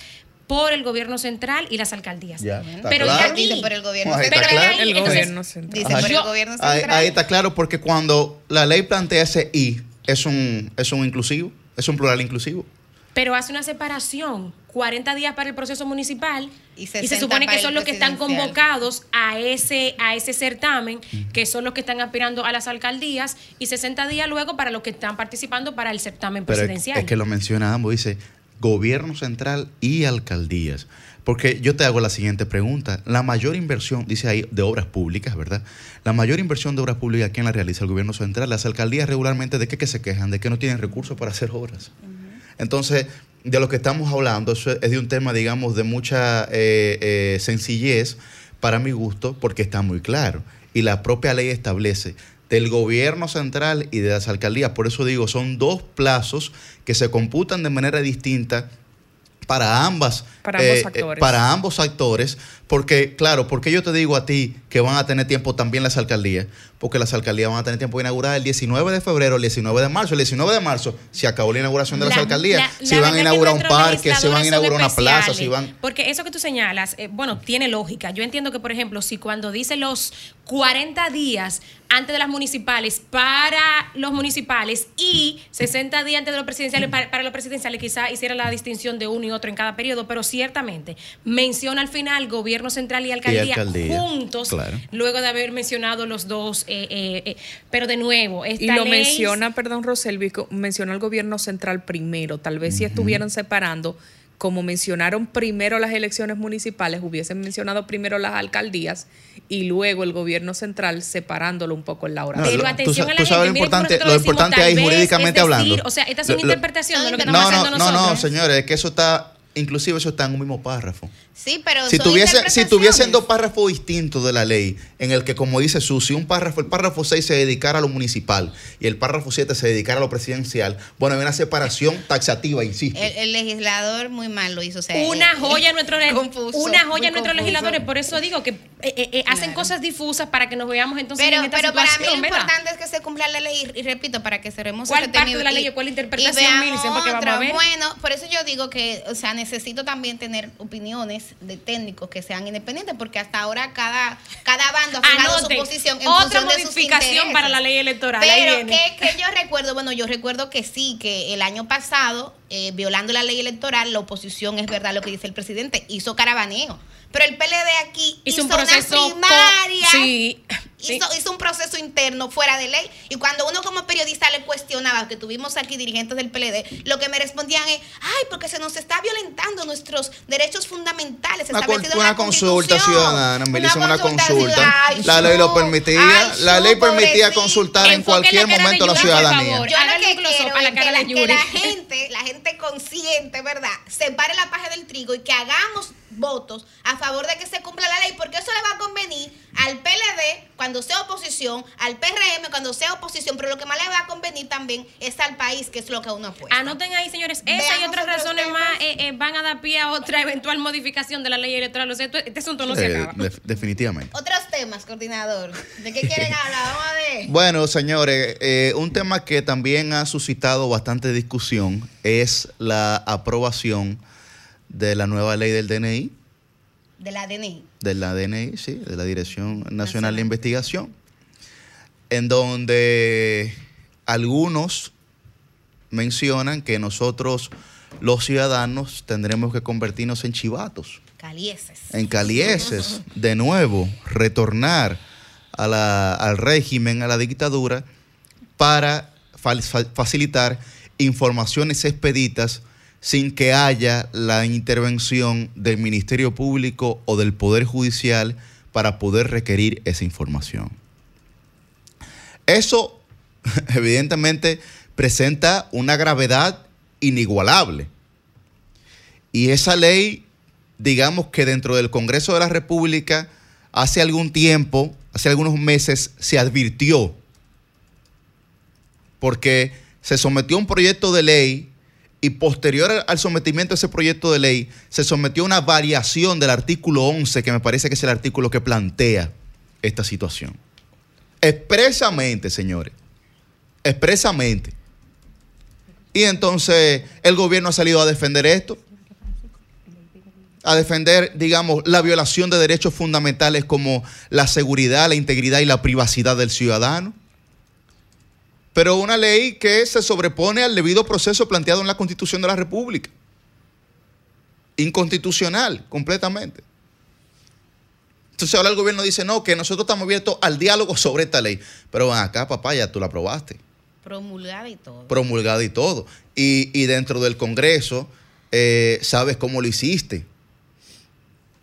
por el gobierno central y las alcaldías. Ya, Pero claro. ya aquí- Dice por el gobierno Ahí está central. Pero claro. ahí, El entonces, gobierno central. Dice Ajá. por el gobierno Ahí, central. ahí está claro porque cuando la ley plantea ese I, es un, es un inclusivo, es un plural inclusivo. pero hace una separación, 40 días para el proceso municipal Y y, 60 se supone que son los que están presidencial. convocados a ese a ese certamen, que son los que están aspirando a las alcaldías y 60 días luego para los que están participando para el certamen Pero es, presidencial. es que lo menciona ambos, dice gobierno central y alcaldías. Porque yo te hago la siguiente pregunta. La mayor inversión, dice ahí, de obras públicas, ¿verdad? La mayor inversión de obras públicas, ¿quién la realiza? El gobierno central. Las alcaldías regularmente, ¿de qué que se quejan? De que no tienen recursos para hacer obras. Entonces, de lo que estamos hablando eso es de un tema, digamos, de mucha eh, eh, sencillez para mi gusto, porque está muy claro. Y la propia ley establece del gobierno central y de las alcaldías. Por eso digo, son dos plazos que se computan de manera distinta para ambas Para ambos eh, eh, actores. para ambos actores porque claro porque yo te digo a ti que van a tener tiempo también las alcaldías porque las alcaldías van a tener tiempo de inaugurar el 19 de febrero el 19 de marzo el 19 de marzo se acabó la inauguración de las La- alcaldías la- si la van a inaugurar un parque si van a inaugurar una plaza si van Porque eso que tú señalas, eh, bueno, tiene lógica. Yo entiendo que, por ejemplo, si cuando dice los 40 días antes de las municipales para los municipales y 60 días antes de los presidenciales para, para los presidenciales, quizá hiciera la distinción de uno y otro en cada periodo, pero ciertamente menciona al final gobierno central y alcaldía, alcaldía, juntos, claro. luego de haber mencionado los dos. Eh, eh, eh, pero de nuevo, esta Y lo ley- menciona, perdón, Roselvi, menciona el gobierno central primero. Tal vez si estuvieran separando, como mencionaron primero las elecciones municipales, hubiesen mencionado primero las alcaldías y luego el gobierno central separándolo un poco en la hora. No, Pero lo- atención tú a la tú sabes gente. lo importante- nosotros lo importante ahí jurídicamente decir, hablando. O sea, esta es Lo- una lo- interpretación de lo que No, estamos no no haciendo no no nosotros. señores es que eso está inclusive eso está en un mismo párrafo Sí, pero si son tuviese, si tuviesen dos párrafos distintos de la ley, en el que, como dice Susi, un párrafo, el párrafo 6 se dedicara a lo municipal y el párrafo 7 se dedicara a lo presidencial, bueno, hay una separación taxativa, insisto. El, el legislador muy mal lo hizo. O sea, Una eh, joya nuestro confuso, una joya nuestros legisladores, por eso digo que eh, eh, eh, hacen Claro. cosas difusas para que nos veamos entonces Pero, en esta pero para mí lo ¿verdad? importante es que se cumpla la ley y, y repito para que cerremos ¿Cuál este parte de la y- ley o cuál y interpretación, veamos vamos otra. a ver? Bueno, por eso yo digo que, o sea, necesito también tener opiniones de técnicos que sean independientes, porque hasta ahora cada, cada bando ha fijado su posición en otra función de sus modificación para la ley electoral. Pero que yo recuerdo, bueno, yo recuerdo que sí, que el año pasado, eh, violando la ley electoral, la oposición, es verdad lo que dice el presidente, hizo caravaneo. Pero el PLD aquí Hizo hizo, un proceso una sí, sí. Hizo, hizo un proceso interno fuera de ley. Y cuando uno como periodista le cuestionaba, que tuvimos aquí dirigentes del PLD, lo que me respondían es, ay, porque se nos está violentando nuestros derechos fundamentales. Una, establecidos con- en la una consulta Constitución". ciudadana, Melissa, una consulta. ciudadana. Ay, la ley lo permitía, ay, la ley permitía consultar en cualquier la de momento a la ciudadanía. favor. Yo lo que quiero a la es cara que la, de que la gente, la gente consciente, ¿verdad? Separe la paja del trigo y que hagamos votos a favor de que se cumpla la ley, porque eso le va a convenir al PLD cuando sea oposición, al PRM cuando sea oposición, pero lo que más le va a convenir también es al país, que es lo que uno apuesta. Anoten ahí, señores, esa y otras razones temas. más eh, eh, van a dar pie a otra eventual modificación de la ley electoral. O sea, esto- este asunto no se Eh, acaba. def- definitivamente. Otros temas, coordinador. ¿De qué quieren hablar? Vamos a ver. Bueno, señores, eh, un tema que también ha suscitado bastante discusión es la aprobación de la nueva ley del DNI, De la DNI. de la DNI, sí, de la Dirección Nacional de. Investigación, en donde algunos mencionan que nosotros, los ciudadanos, tendremos que convertirnos en chivatos. Calieses. en Calieses, de nuevo, retornar a la- al régimen, a la dictadura, para facilitar informaciones expeditas sin que haya la intervención del Ministerio Público o del Poder Judicial para poder requerir esa información. Eso, evidentemente, presenta una gravedad inigualable. Y esa ley, digamos que dentro del Congreso de la República, hace algún tiempo, hace algunos meses, se advirtió, porque se sometió un proyecto de ley y posterior al- sometimiento de ese proyecto de ley, se sometió una variación del artículo 11, que me parece que es el artículo que plantea esta situación. Expresamente, señores, expresamente. Y entonces el gobierno ha salido a defender esto, a defender, digamos, la violación de derechos fundamentales como la seguridad, la integridad y la privacidad del ciudadano. Pero una ley que se sobrepone al debido proceso planteado en la Constitución de la República. Inconstitucional, completamente. Entonces ahora el gobierno dice, no, que nosotros estamos abiertos al diálogo sobre esta ley. Pero acá, papá, ya tú la aprobaste Promulgada y todo. promulgada y todo. Y, y dentro del Congreso, eh, sabes cómo lo hiciste.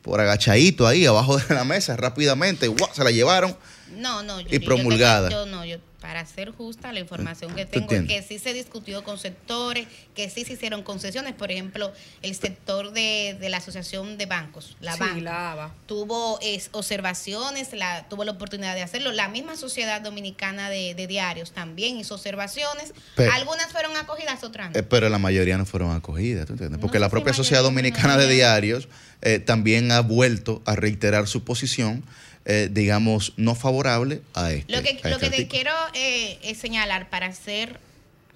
Por agachadito ahí, abajo de la mesa, rápidamente, ¡guau! se la llevaron. No, no, yo, Y promulgada. Yo, no, yo, para ser justa, la información que ¿Tú tengo es que sí se discutió con sectores, que sí se hicieron concesiones. Por ejemplo, el sector de, de la Asociación de Bancos, la Sí, banca, la ABA. tuvo es, observaciones, la, tuvo la oportunidad de hacerlo. La misma Sociedad Dominicana de, de Diarios también hizo observaciones. Pero- Algunas fueron acogidas, otras no. Eh, pero la mayoría no fueron acogidas, ¿tú entiendes? Porque la propia Sociedad Dominicana de. Diarios eh, también ha vuelto a reiterar su posición, eh, digamos, no favorable a este. Lo que, lo este que te quiero eh, es señalar para hacer,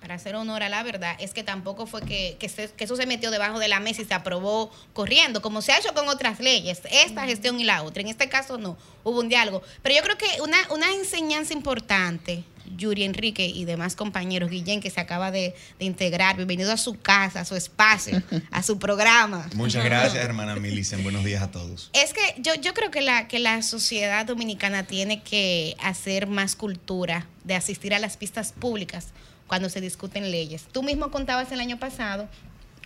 para hacer honor a la verdad es que tampoco fue que, que, se- que eso se metió debajo de la mesa y se aprobó corriendo, como se ha hecho con otras leyes, esta gestión y la otra. En este caso no, hubo un diálogo. Pero yo creo que una, una enseñanza importante, Yuri Enrique y demás compañeros, Guillén, que se acaba de, de integrar, bienvenido a su casa, a su espacio, a su programa. Muchas gracias, hermana Milicen. Buenos días a todos. Es que yo, yo creo que la, que la sociedad dominicana tiene que hacer más cultura de asistir a las pistas públicas cuando se discuten leyes. Tú mismo contabas el año pasado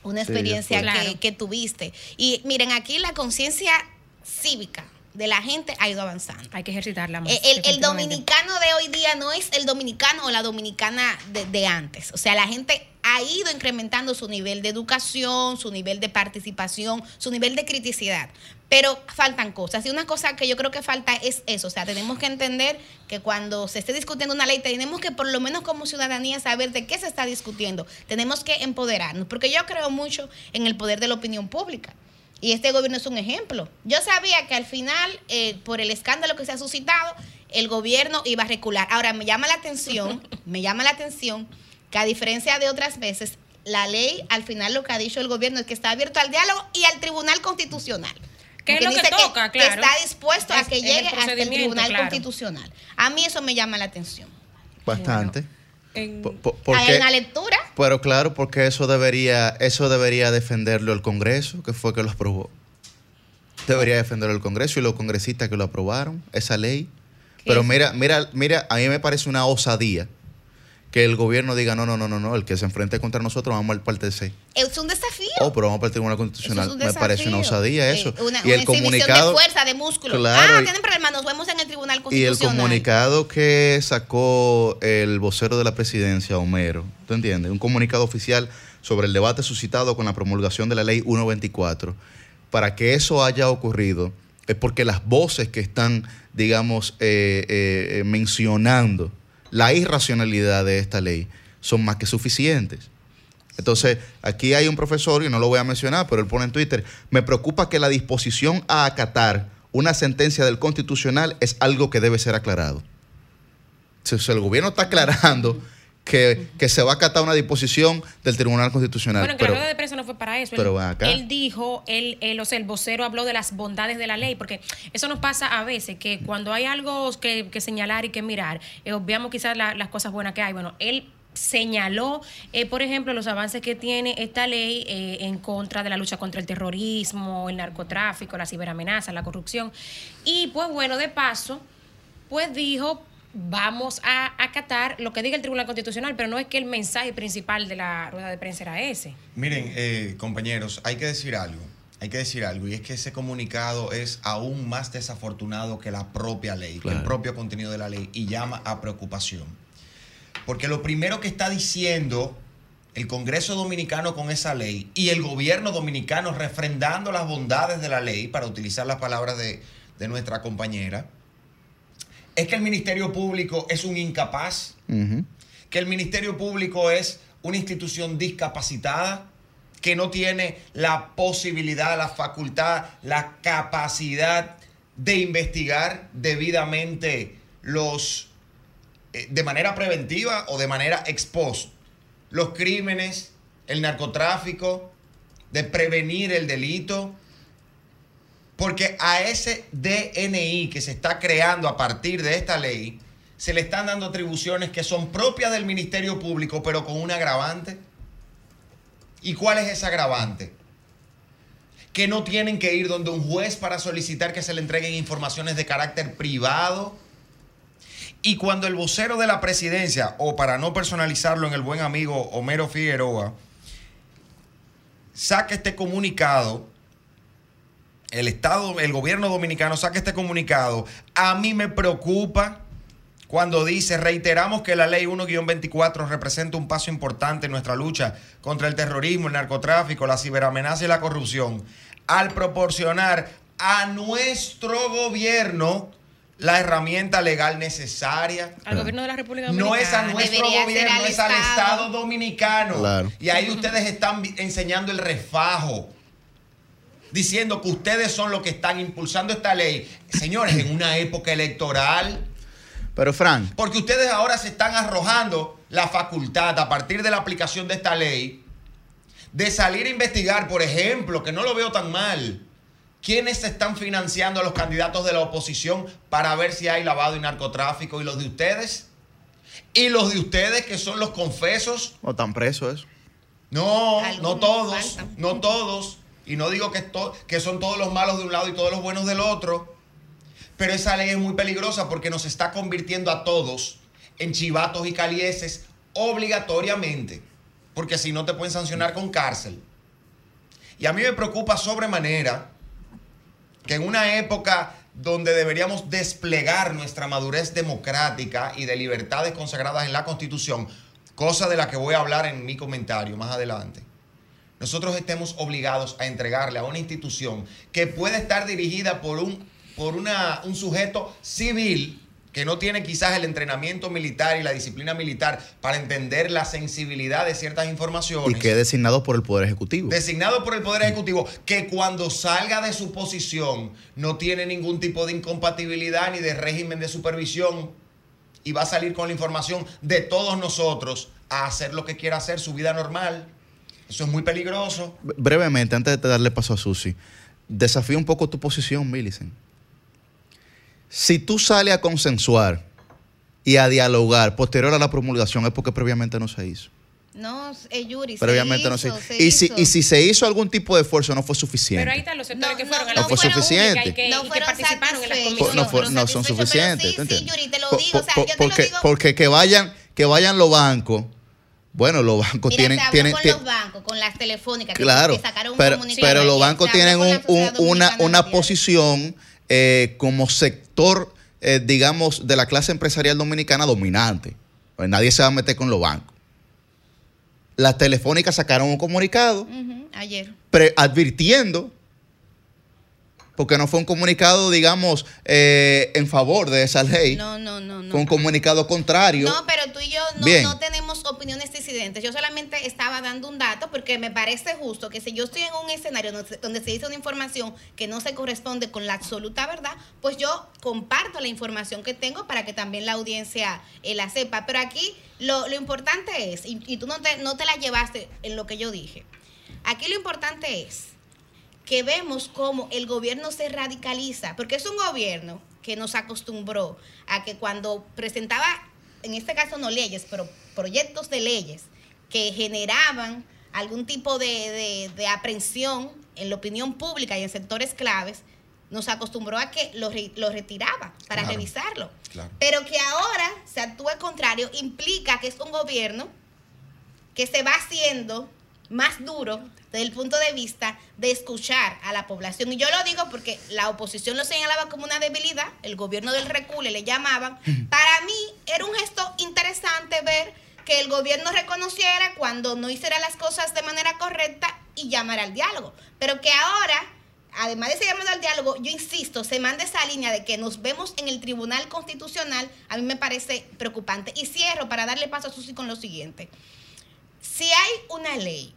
una experiencia Claro. que tuviste. Y miren, aquí la conciencia cívica de la gente ha ido avanzando. Hay que ejercitarla más. Eh, El, el dominicano de hoy día no es el dominicano o la dominicana de, de antes. O sea, la gente ha ido incrementando su nivel de educación, su nivel de participación, su nivel de criticidad. Pero faltan cosas. Y una cosa que yo creo que falta es eso. O sea, tenemos que entender que cuando se esté discutiendo una ley, tenemos que por lo menos como ciudadanía saber de qué se está discutiendo. Tenemos que empoderarnos. Porque yo creo mucho en el poder de la opinión pública. Y este gobierno es un ejemplo. Yo sabía que al final, eh, por el escándalo que se ha suscitado, el gobierno iba a recular. Ahora, me llama la atención, me llama la atención que a diferencia de otras veces, la ley, al final lo que ha dicho el gobierno es que está abierto al diálogo y al Tribunal Constitucional. ¿Qué es lo que toca? que Claro. está dispuesto a Es- que el llegue hasta el Tribunal claro. Constitucional. A mí eso me llama la atención. Bastante. En- una lectura. pero claro, porque eso debería, eso debería defenderlo el Congreso, que fue que lo aprobó. Debería defenderlo el Congreso y los congresistas que lo aprobaron, esa ley. Pero mira, mira, mira, a mí me parece una osadía que el gobierno diga, no, no, no, no, no, el que se enfrente contra nosotros vamos al parte 6. Es un desafío. Oh, pero vamos para el Tribunal Constitucional. es me parece una osadía Eh, eso. una, y una el comunicado de fuerza, de músculo. Claro, ah, y- tienen problemas, nos vemos en el Tribunal y el Constitucional. comunicado que sacó el vocero de la presidencia, Homero, ¿tú entiendes? Un comunicado oficial sobre el debate suscitado con la promulgación de la ley 124. Para que eso haya ocurrido es porque las voces que están, digamos, eh, eh, eh, mencionando la irracionalidad de esta ley son más que suficientes. Entonces, aquí hay un profesor, y no lo voy a mencionar, pero él pone en Twitter, me preocupa que la disposición a acatar una sentencia del constitucional es algo que debe ser aclarado. Si, el gobierno está aclarando que, que se va a acatar una disposición del Tribunal Constitucional. Bueno, que pero- la rueda de prensa no fue para eso. pero él, acá. él dijo, él, él, o sea, el vocero habló de las bondades de la ley, porque eso nos pasa a veces, que cuando hay algo que, que señalar y que mirar, eh, obviamos quizás la- las cosas buenas que hay. Bueno, él señaló, eh, por ejemplo, los avances que tiene esta ley eh, en contra de la lucha contra el terrorismo, el narcotráfico, la ciberamenaza, la corrupción. Y pues bueno, de paso, pues dijo, vamos a acatar lo que diga el Tribunal Constitucional, pero no es que el mensaje principal de la rueda de prensa era ese. Miren, eh, compañeros, hay que decir algo. Hay que decir algo. Y es que ese comunicado es aún más desafortunado que la propia ley, que el propio contenido de la ley. Y llama a preocupación. Porque lo primero que está diciendo el Congreso Dominicano con esa ley y el gobierno dominicano refrendando las bondades de la ley, para utilizar las palabras de, de nuestra compañera, es que el Ministerio Público es un incapaz que el Ministerio Público es una institución discapacitada, que no tiene la posibilidad, la facultad, la capacidad de investigar debidamente los, eh, de manera preventiva o de manera ex post, los crímenes, el narcotráfico, de prevenir el delito. Porque a ese DNI que se está creando a partir de esta ley, se le están dando atribuciones que son propias del Ministerio Público, pero con un agravante. ¿Y cuál es ese agravante? Que no tienen que ir donde un juez para solicitar que se le entreguen informaciones de carácter privado. Y cuando el vocero de la presidencia, o para no personalizarlo en el buen amigo Homero Figueroa, saca este comunicado, el Estado, el gobierno dominicano saca este comunicado, a mí me preocupa cuando dice, reiteramos que la ley 1-24 representa un paso importante en nuestra lucha contra el terrorismo, el narcotráfico, la ciberamenaza y la corrupción, al proporcionar a nuestro gobierno la herramienta legal necesaria Al gobierno de la República Dominicana. no es a nuestro Debería gobierno, al es al Estado. Estado dominicano. Claro. Y ahí ustedes están enseñando el refajo. Diciendo que ustedes son los que están impulsando esta ley. Señores, en una época electoral. Pero Frank, Porque ustedes ahora se están arrojando la facultad a partir de la aplicación de esta ley de salir a investigar, por ejemplo, que no lo veo tan mal, quiénes se están financiando a los candidatos de la oposición para ver si hay lavado y narcotráfico y los de ustedes. Y los de ustedes que son los confesos. no están presos eso. No, no todos, no todos. Y no digo que, son todos los malos de un lado y todos los buenos del otro. Pero esa ley es muy peligrosa porque nos está convirtiendo a todos en chivatos y calieses obligatoriamente. Porque si no te pueden sancionar con cárcel. Y a mí me preocupa sobremanera que en una época donde deberíamos desplegar nuestra madurez democrática y de libertades consagradas en la Constitución, cosa de la que voy a hablar en mi comentario más adelante, nosotros estemos obligados a entregarle a una institución que puede estar dirigida por un, por una, un sujeto civil que no tiene quizás el entrenamiento militar y la disciplina militar para entender la sensibilidad de ciertas Y informaciones que es designado por el Poder Ejecutivo. designado por el Poder Ejecutivo, que cuando salga de su posición no tiene ningún tipo de incompatibilidad ni de régimen de supervisión y va a salir con la información de todos nosotros a hacer lo que quiera hacer, su vida normal. Eso es muy peligroso. Brevemente, antes de darle paso a Susi, desafío un poco tu posición, Millicent. Si tú sales a consensuar y a dialogar posterior a la promulgación, es porque previamente no se hizo. No, eh, Yuri, previamente se no hizo, se y si, hizo. y si se hizo algún tipo de esfuerzo, no fue suficiente. Pero ahí están los sectores No, que no, fueron a no la fue escuela suficiente. y que, no y que participaron en las no, comisiones. fue- fueron no son suficientes. pero ¿tú sí, sí, entiendes? Yuri, te lo Por- digo, o sea, por- yo te lo porque, digo- porque que vayan, que vayan los bancos, bueno, los bancos Mira, tienen, se habló tienen, con los bancos, con las telefónicas, claro, que sacaron un pero, los bancos tienen un- un- una, una posición eh, como sector, eh, digamos, de la clase empresarial dominicana dominante. Pues nadie se va a meter con los bancos. Las telefónicas sacaron un comunicado ayer. pre- advirtiendo, porque no fue un comunicado, digamos, eh, en favor de esa ley, No, no, no, no. fue un comunicado contrario. No, pero tú y yo no, Bien. no tenemos opiniones disidentes. Yo solamente estaba dando un dato porque me parece justo que si yo estoy en un escenario donde se, donde se dice una información que no se corresponde con la absoluta verdad, pues yo comparto la información que tengo para que también la audiencia eh, la sepa. Pero aquí lo, lo importante es, y, y tú no te, no te la llevaste en lo que yo dije, aquí lo importante es que vemos cómo el gobierno se radicaliza, porque es un gobierno que nos acostumbró a que cuando presentaba, en este caso no leyes, pero proyectos de leyes que generaban algún tipo de, de, de aprensión en la opinión pública y en sectores claves, nos acostumbró a que lo, lo retiraba para Claro, revisarlo. claro. Pero que ahora se actúe contrario implica que es un gobierno que se va haciendo más duro desde el punto de vista de escuchar a la población. Y yo lo digo porque la oposición lo señalaba como una debilidad, el gobierno del recule le llamaban. Para mí era un gesto interesante ver que el gobierno reconociera cuando no hiciera las cosas de manera correcta y llamara al diálogo. Pero que ahora, además de ese llamado al diálogo, yo insisto, se manda esa línea de que nos vemos en el Tribunal Constitucional, a mí me parece preocupante. Y cierro para darle paso a Susi con lo siguiente si hay una ley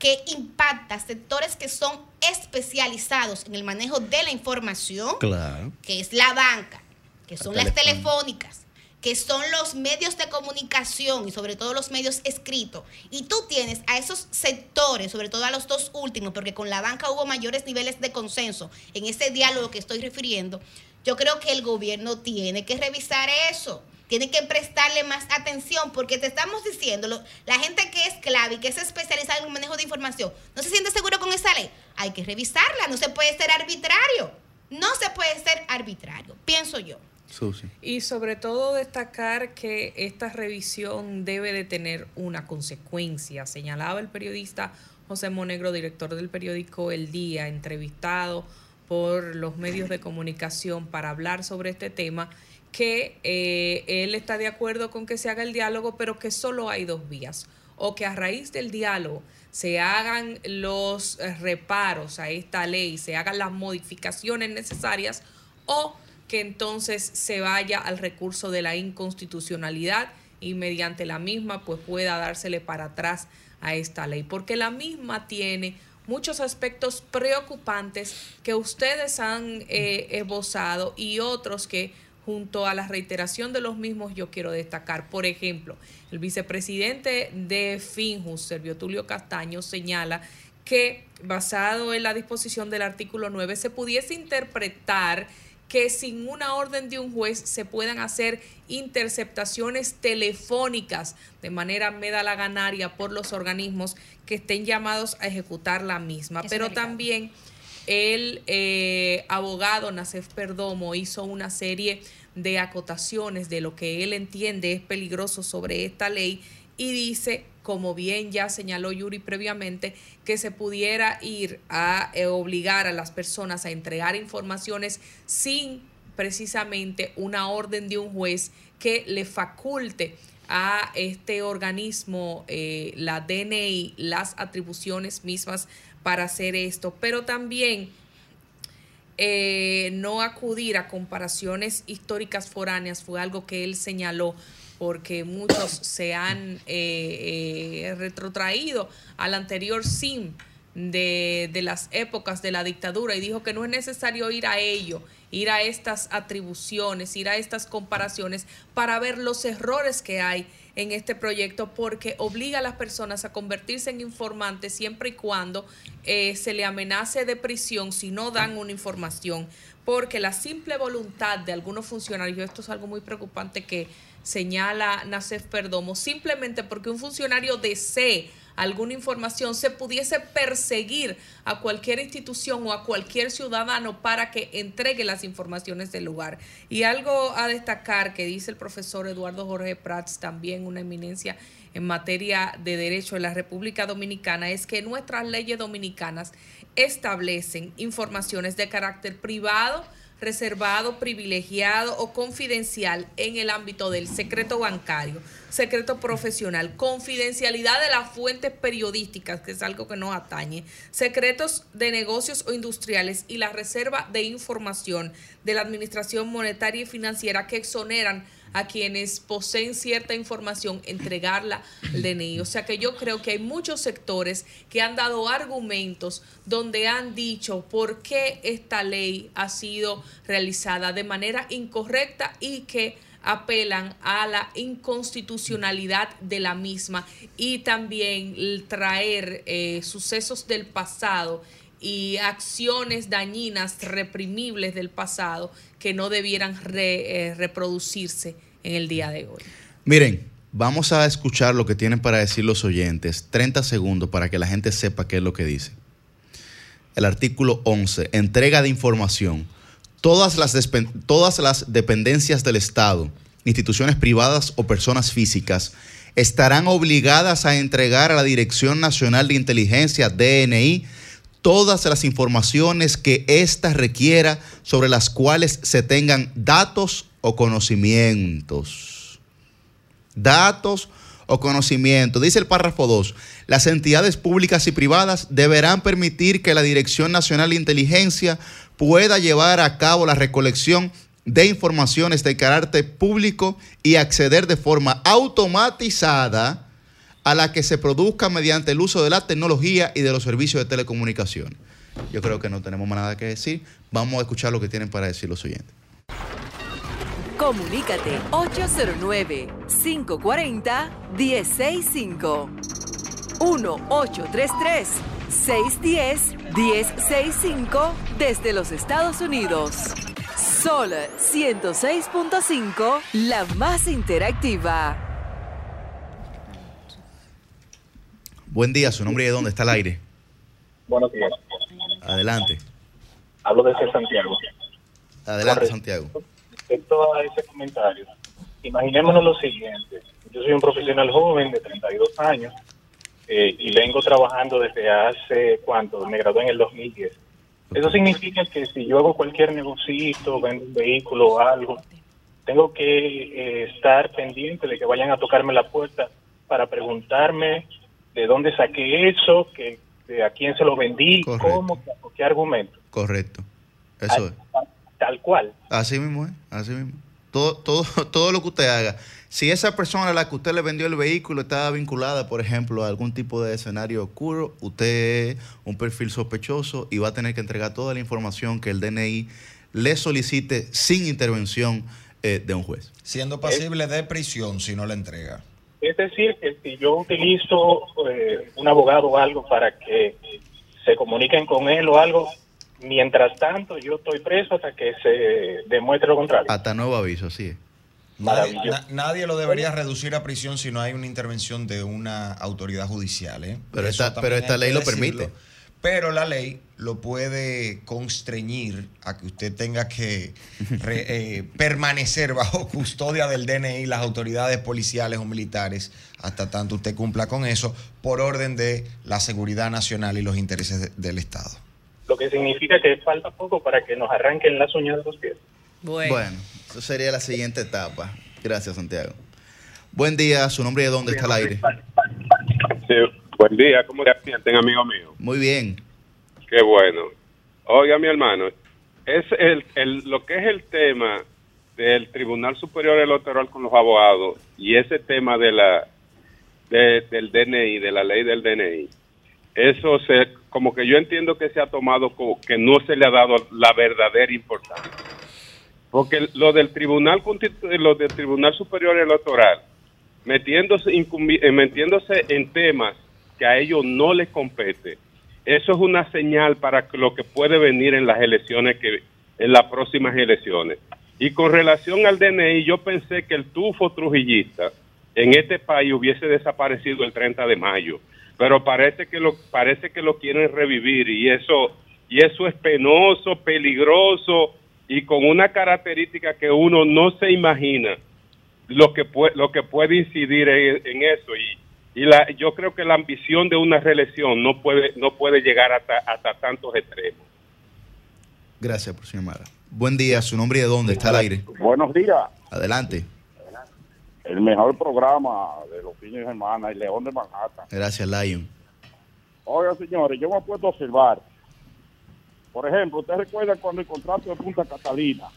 que impacta sectores que son especializados en el manejo de la información, Claro. que es la banca, que son las telefónica. telefónicas, que son los medios de comunicación y sobre todo los medios escritos, y tú tienes a esos sectores, sobre todo a los dos últimos, porque con la banca hubo mayores niveles de consenso en ese diálogo que estoy refiriendo, yo creo que el gobierno tiene que revisar eso. Tiene que prestarle más atención porque te estamos diciendo, lo- la gente que es clave y que es especializada en el manejo de información, no se siente seguro con esa ley. Hay que revisarla, no se puede ser arbitrario. No se puede ser arbitrario, pienso yo. Susi. Y sobre todo destacar que esta revisión debe de tener una consecuencia. Señalaba el periodista José Monegro, director del periódico El Día, entrevistado por los medios de comunicación para hablar sobre este tema, que eh, él está de acuerdo con que se haga el diálogo, pero que solo hay dos vías. O que a raíz del diálogo se hagan los reparos a esta ley, se hagan las modificaciones necesarias, o que entonces se vaya al recurso de la inconstitucionalidad y mediante la misma pues pueda dársele para atrás a esta ley, porque la misma tiene muchos aspectos preocupantes que ustedes han eh, esbozado y otros que junto a la reiteración de los mismos yo quiero destacar. Por ejemplo, el vicepresidente de Finjus, Servio Tulio Castaño, señala que basado en la disposición del artículo 9 se pudiese interpretar que sin una orden de un juez se puedan hacer interceptaciones telefónicas de manera medalaganaria por los organismos que estén llamados a ejecutar la misma. Es Pero delicado. también el eh, abogado Nacef Perdomo hizo una serie de acotaciones de lo que él entiende es peligroso sobre esta ley y dice, como bien ya señaló Yuri previamente, que se pudiera ir a eh, obligar a las personas a entregar informaciones sin precisamente una orden de un juez que le faculte a este organismo, eh, la DNI, las atribuciones mismas para hacer esto, pero también eh, no acudir a comparaciones históricas foráneas fue algo que él señaló porque muchos se han eh, eh, retrotraído al anterior SIM de, de las épocas de la dictadura y dijo que no es necesario ir a ello, ir a estas atribuciones, ir a estas comparaciones para ver los errores que hay en este proyecto porque obliga a las personas a convertirse en informantes siempre y cuando eh, se le amenace de prisión si no dan una información. Porque la simple voluntad de algunos funcionarios, esto es algo muy preocupante que señala Nacef Perdomo, simplemente porque un funcionario desee alguna información, se pudiese perseguir a cualquier institución o a cualquier ciudadano para que entregue las informaciones del lugar. Y algo a destacar que dice el profesor Eduardo Jorge Prats, también una eminencia en materia de derecho en la República Dominicana, es que nuestras leyes dominicanas establecen informaciones de carácter privado, reservado, privilegiado o confidencial en el ámbito del secreto bancario, secreto profesional, confidencialidad de las fuentes periodísticas, que es algo que nos atañe, secretos de negocios o industriales y la reserva de información de la Administración Monetaria y Financiera que exoneran a quienes poseen cierta información entregarla al DNI. O sea que yo creo que hay muchos sectores que han dado argumentos donde han dicho por qué esta ley ha sido realizada de manera incorrecta y que apelan a la inconstitucionalidad de la misma y también traer eh, sucesos del pasado y acciones dañinas, reprimibles del pasado que no debieran eh, reproducirse en el día de hoy. Miren, vamos a escuchar lo que tienen para decir los oyentes. 30 segundos para que la gente sepa qué es lo que dice. El artículo 11, entrega de información. Todas las, todas las dependencias del Estado, instituciones privadas o personas físicas, estarán obligadas a entregar a la Dirección Nacional de Inteligencia, DNI, todas las informaciones que ésta requiera sobre las cuales se tengan datos o conocimientos. Datos o conocimientos. Dice el párrafo 2, las entidades públicas y privadas deberán permitir que la Dirección Nacional de Inteligencia pueda llevar a cabo la recolección de informaciones de carácter público y acceder de forma automatizada a la que se produzca mediante el uso de la tecnología y de los servicios de telecomunicación. Yo creo que no tenemos más nada que decir. Vamos a escuchar lo que tienen para decir los oyentes. Comunícate 809-540-1065. 1-833-610-1065 desde los Estados Unidos. Sol 106.5, la más interactiva. Buen día, su nombre y de dónde está el aire. Buenos días. Adelante. Hablo desde Santiago. Adelante, Santiago. Respecto a ese comentario, imaginémonos lo siguiente. Yo soy un profesional joven de 32 años eh, y vengo trabajando desde hace, ¿cuánto? Me gradué en el 2010. Eso significa que si yo hago cualquier negocio, vendo un vehículo o algo, tengo que eh, estar pendiente de que vayan a tocarme la puerta para preguntarme de dónde saqué eso, que, de a quién se lo vendí, cómo, qué argumento. Correcto. Eso es. Tal cual. Así mismo es, así mismo. Todo, todo, todo lo que usted haga. Si esa persona a la que usted le vendió el vehículo estaba vinculada, por ejemplo, a algún tipo de escenario oscuro, usted es un perfil sospechoso y va a tener que entregar toda la información que el DNI le solicite sin intervención eh, de un juez. Siendo pasible de prisión si no la entrega. Es decir, que si yo utilizo eh, un abogado o algo para que se comuniquen con él o algo, mientras tanto yo estoy preso hasta que se demuestre lo contrario. Hasta nuevo aviso, sí. Nadie, nadie, lo debería reducir a prisión si no hay una intervención de una autoridad judicial. ¿eh? Pero, esta, pero esta ley lo permite. Pero la ley lo puede constreñir a que usted tenga que eh, permanecer bajo custodia del DNI, las autoridades policiales o militares, hasta tanto usted cumpla con eso, por orden de la seguridad nacional y los intereses del Estado. Lo que significa que falta poco para que nos arranquen las uñas de los pies. Bueno, bueno eso sería la siguiente etapa. Gracias, Santiago. Buen día, su nombre y de dónde está el aire. Sí, Buen día, ¿cómo te sienten, amigo mío? Muy bien. Qué bueno. Oiga, mi hermano, es el, el, lo que es el tema del Tribunal Superior Electoral con los abogados y ese tema de la del DNI, de la ley del DNI. eso se, como que yo entiendo que se ha tomado como que no se le ha dado la verdadera importancia. Porque lo del Tribunal lo del Tribunal Superior Electoral, metiéndose, eh, metiéndose en temas que a ellos no les compete, eso es una señal para lo que puede venir en las elecciones que en las próximas elecciones. Y con relación al DNI, yo pensé que el tufo trujillista en este país hubiese desaparecido el 30 de mayo, pero parece que lo parece que lo quieren revivir y eso y eso es penoso, peligroso y con una característica que uno no se imagina lo que puede lo que puede incidir en, en eso. Y y la, yo creo que la ambición de una reelección no puede no puede llegar hasta hasta tantos extremos. Gracias por su llamada. Buen día, su nombre y de dónde está al aire. Buenos días. Adelante. El mejor programa de los fines de semana, el León de Manhattan. Gracias, Lion. Oiga, señores, yo me puedo observar. Por ejemplo, ¿ustedes recuerdan cuando el contrato de Punta Catalina,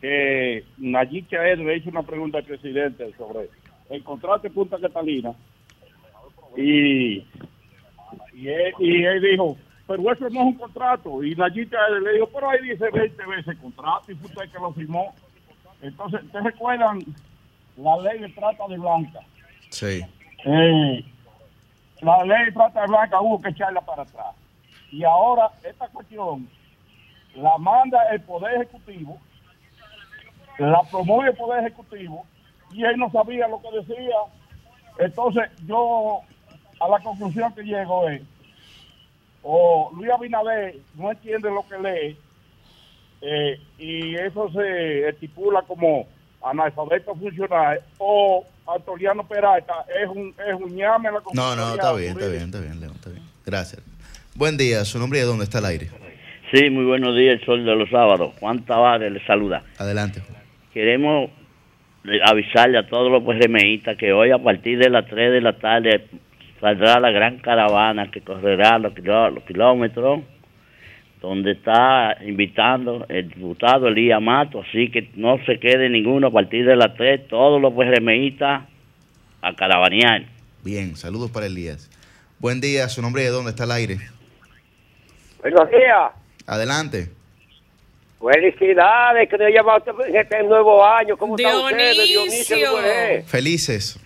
que Nayib Chaed le hizo una pregunta al presidente sobre el contrato de Punta Catalina? Y, y, él, y él dijo, pero eso no es un contrato. Y Nayib Chaed le dijo, pero ahí dice 20 veces contrato y fue usted que lo firmó. Entonces, ¿ustedes recuerdan la ley de trata de blanca? Sí. Eh, la ley de trata de blanca hubo que echarla para atrás. Y ahora esta cuestión la manda el Poder Ejecutivo, la promueve el Poder Ejecutivo, y él no sabía lo que decía. Entonces yo a la conclusión que llego es, o Luis Abinader no entiende lo que lee, eh, y eso se estipula como analfabeto funcional, o Antoliano Peralta es un, es un ñame en la No, no, está bien, está bien, está bien, León, está bien. Gracias. Buen día, su nombre y de dónde está al aire. Sí, muy buenos días, el sol de los sábados. Juan Tavares le saluda. Adelante. Queremos avisarle a todos los PRMistas que hoy a partir de las 3 de la tarde saldrá la gran caravana que correrá los, kiló- los kilómetros, donde está invitando el diputado Elías Mato, así que no se quede ninguno a partir de las 3, todos los PRMistas a caravanear. Bien, saludos para Elías. Buen día, su nombre de dónde está al aire. Buenos días. Adelante. Felicidades que nos llamado en este nuevo año. ¿Cómo están ustedes? Dionisio. Dionisio. Felices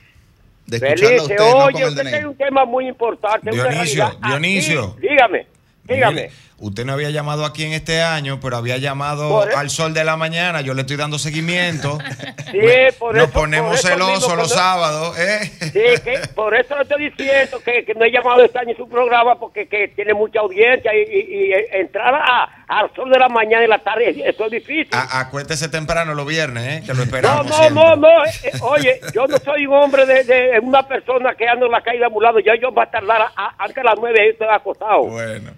de Felices. usted, no Oye, el usted tiene un tema muy importante. una Dionisio, realidad. Dionisio. Aquí, dígame, dígame. Usted no había llamado aquí en este año, pero había llamado al sol de la mañana. Yo le estoy dando seguimiento. Sí, por Nos eso- ponemos por eso mismo celosos los no- sábados, ¿eh? Sí, que por eso le estoy diciendo que, que no he llamado este año en su programa porque que tiene mucha audiencia y, y- y entrar a, al sol de la mañana y la tarde, eso es difícil. A- acuéstese temprano los viernes, ¿eh? Que lo No, esperamos. no, siempre. no, no. eh, eh, oye, yo no soy un hombre de, de una persona que anda en la calle de ambulado. Ya yo va a tardar a- a- antes de las nueve y estoy acostado. Bueno.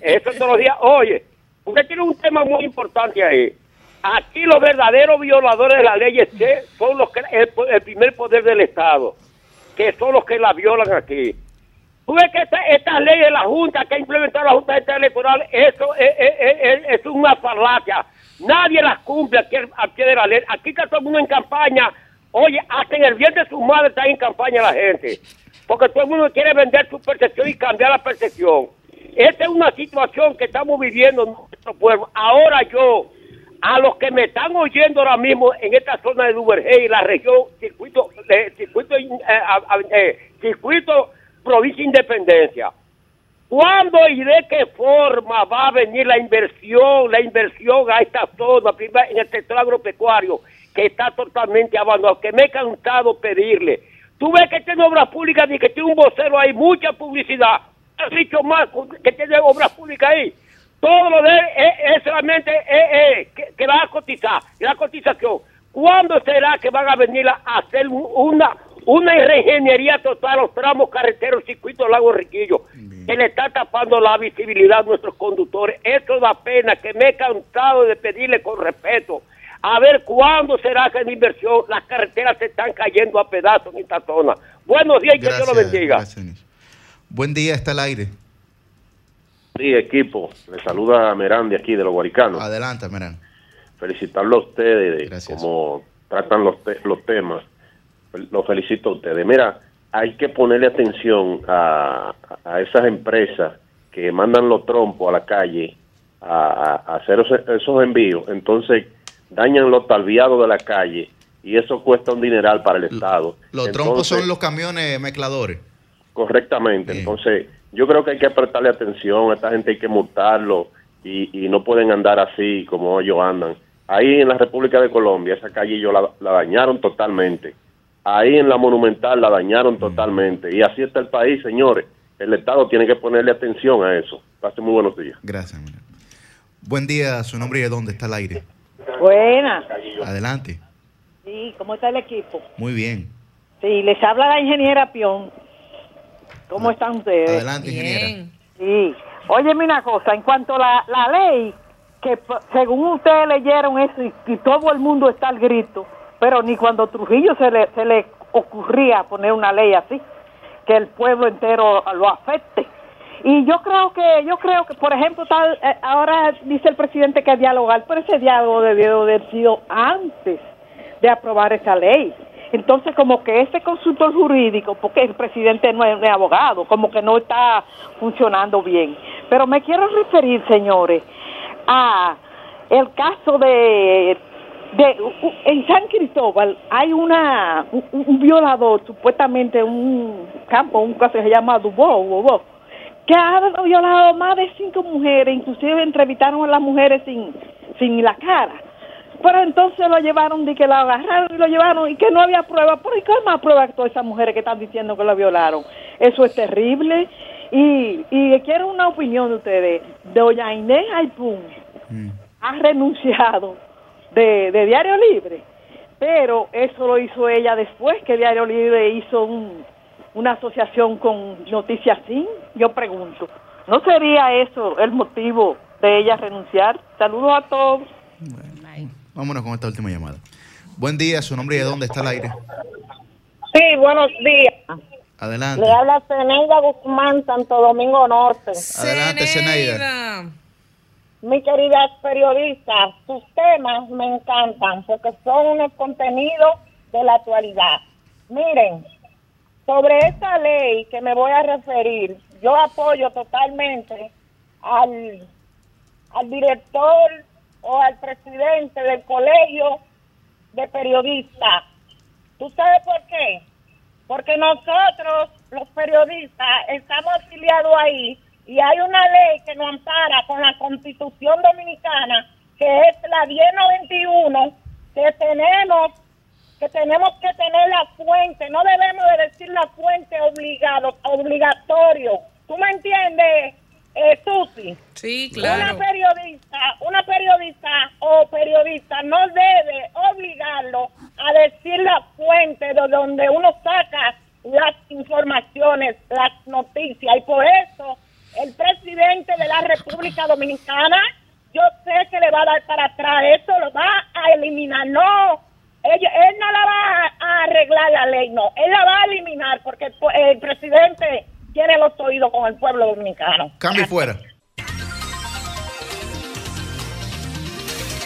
Eso todos los días. Oye, usted tiene un tema muy importante ahí. Aquí los verdaderos violadores de la ley son los que el, primer poder del Estado, que son los que la violan aquí. Tú ves que esta, esta ley de la Junta que ha implementado la Junta Electoral, eso es, es- una falacia. Nadie las cumple aquí al pie de la ley. Aquí está todo el mundo en campaña. Oye, hasta en el bien de su madre está en campaña la gente. Porque todo el mundo quiere vender su percepción y cambiar la percepción. Esta es una situación que estamos viviendo en nuestro pueblo. Ahora yo, a los que me están oyendo ahora mismo en esta zona de Duvergé y la región, circuito, circuito, eh, eh, circuito provincia Independencia. ¿Cuándo y de qué forma va a venir la inversión, la inversión a esta zona, en el sector agropecuario, que está totalmente abandonado, que me he cansado pedirle? Tú ves que tiene obras públicas y que tiene un vocero ahí, mucha publicidad. Dicho más que tiene obras públicas ahí. Todo lo de él es, es solamente eh, eh, que, que va a cotizar, la cotización. ¿Cuándo será que van a venir a hacer un- una, una reingeniería total a los tramos carreteros, circuitos Lago Riquillo? Que le está tapando la visibilidad a nuestros conductores. Eso da pena, que me he cansado de pedirle con respeto. A ver cuándo será que la inversión, las carreteras se están cayendo a pedazos en esta zona. Buenos días y que Dios lo bendiga. gracias. Buen día, está al aire. Sí, equipo. Le saluda a Merán de aquí, de los Guaricanos. Adelante, Merán. Felicitarlo a ustedes de cómo tratan los, te- los temas. Lo felicito a ustedes. Mira, hay que ponerle atención a, a esas empresas que mandan los trompos a la calle a, a hacer esos, esos envíos. Entonces dañan los talviados de la calle y eso cuesta un dineral para el Estado. Los trompos son los camiones mezcladores. Correctamente. Entonces, yo creo que hay que prestarle atención, a esta gente hay que multarlo y, y no pueden andar así como ellos andan. Ahí en la República de Colombia, esa calle ellos la, la dañaron totalmente. Ahí en la Monumental la dañaron totalmente. Y así está el país, señores. El Estado tiene que ponerle atención a eso. Pase muy buenos días. Gracias. mira. Buen día, su nombre y de dónde está el aire. Buenas. Adelante. Sí, ¿cómo está el equipo? Muy bien. Sí, les habla la ingeniera Pion. ¿Cómo están ustedes? Adelante, ingeniera. Sí. Óyeme una cosa, en cuanto a la, la ley, que según ustedes leyeron eso y, y todo el mundo está al grito, pero ni cuando Trujillo se le, se le ocurría poner una ley así, que el pueblo entero lo afecte. Y yo creo que, yo creo que, por ejemplo, tal, eh, ahora dice el presidente que dialogar, pero ese diálogo debió haber sido antes de aprobar esa ley. Entonces, como que ese consultor jurídico, porque el presidente no es, abogado, como que no está funcionando bien. Pero me quiero referir, señores, a el caso de, de en San Cristóbal hay una un, violador, supuestamente un campo, un caso que se llama Dubó, que ha violado más de cinco mujeres, inclusive entrevistaron a las mujeres sin, sin la cara. Pero entonces lo llevaron, de que lo agarraron y lo llevaron y que no había prueba. ¿Por qué más prueba que todas esas mujeres que están diciendo que lo violaron? Eso es terrible. Y, y quiero una opinión de ustedes. Doña Inés Aipún ha renunciado de, de Diario Libre, pero eso lo hizo ella después que Diario Libre hizo un- una asociación con Noticias Sin. Yo pregunto, ¿no sería eso el motivo de ella renunciar? Saludos a todos. Vámonos con esta última llamada. Buen día, su nombre y de dónde está el aire. Sí, buenos días. Adelante. Le habla Zeneida Guzmán, Santo Domingo Norte. Adelante, Zeneida. Mi querida periodista, sus temas me encantan porque son unos contenidos de la actualidad. Miren, sobre esta ley que me voy a referir, yo apoyo totalmente al, al director o al presidente del colegio de periodistas. ¿Tú sabes por qué? Porque nosotros, los periodistas, estamos afiliados ahí y hay una ley que nos ampara con la Constitución Dominicana, que es la 1091, que tenemos que tenemos que tener la fuente, no debemos de decir la fuente obligado, obligatorio. ¿Tú me entiendes, eh, Susi? Sí, Una periodista, una periodista o periodista no debe obligarlo a decir la fuente de donde uno saca las informaciones, las noticias. Y por eso el presidente de la República Dominicana, yo sé que le va a dar para atrás, eso lo va a eliminar. No, ella- él no la va a arreglar la ley, no, él la va a eliminar porque el presidente tiene los oídos con el pueblo dominicano. Cambio fuera.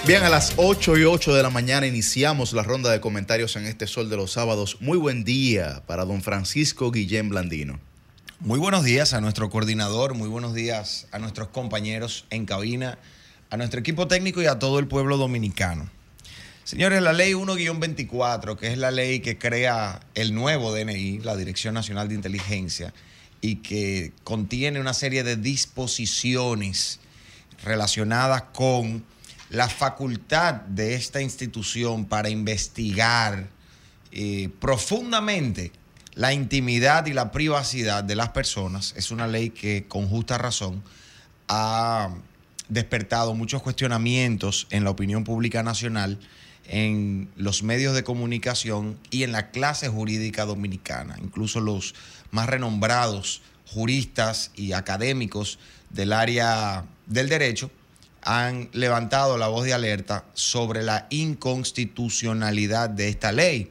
Bien, a las 8 y 8 de la mañana iniciamos la ronda de comentarios en este Sol de los Sábados. Muy buen día para don Francisco Guillén Blandino. Muy buenos días a nuestro coordinador, muy buenos días a nuestros compañeros en cabina, a nuestro equipo técnico y a todo el pueblo dominicano. Señores, la ley 1-24, que es la ley que crea el nuevo DNI, la Dirección Nacional de Inteligencia, y que contiene una serie de disposiciones relacionadas con la facultad de esta institución para investigar eh, profundamente la intimidad y la privacidad de las personas, es una ley que con justa razón ha despertado muchos cuestionamientos en la opinión pública nacional, en los medios de comunicación y en la clase jurídica dominicana. Incluso los más renombrados juristas y académicos del área del derecho han levantado la voz de alerta sobre la inconstitucionalidad de esta ley.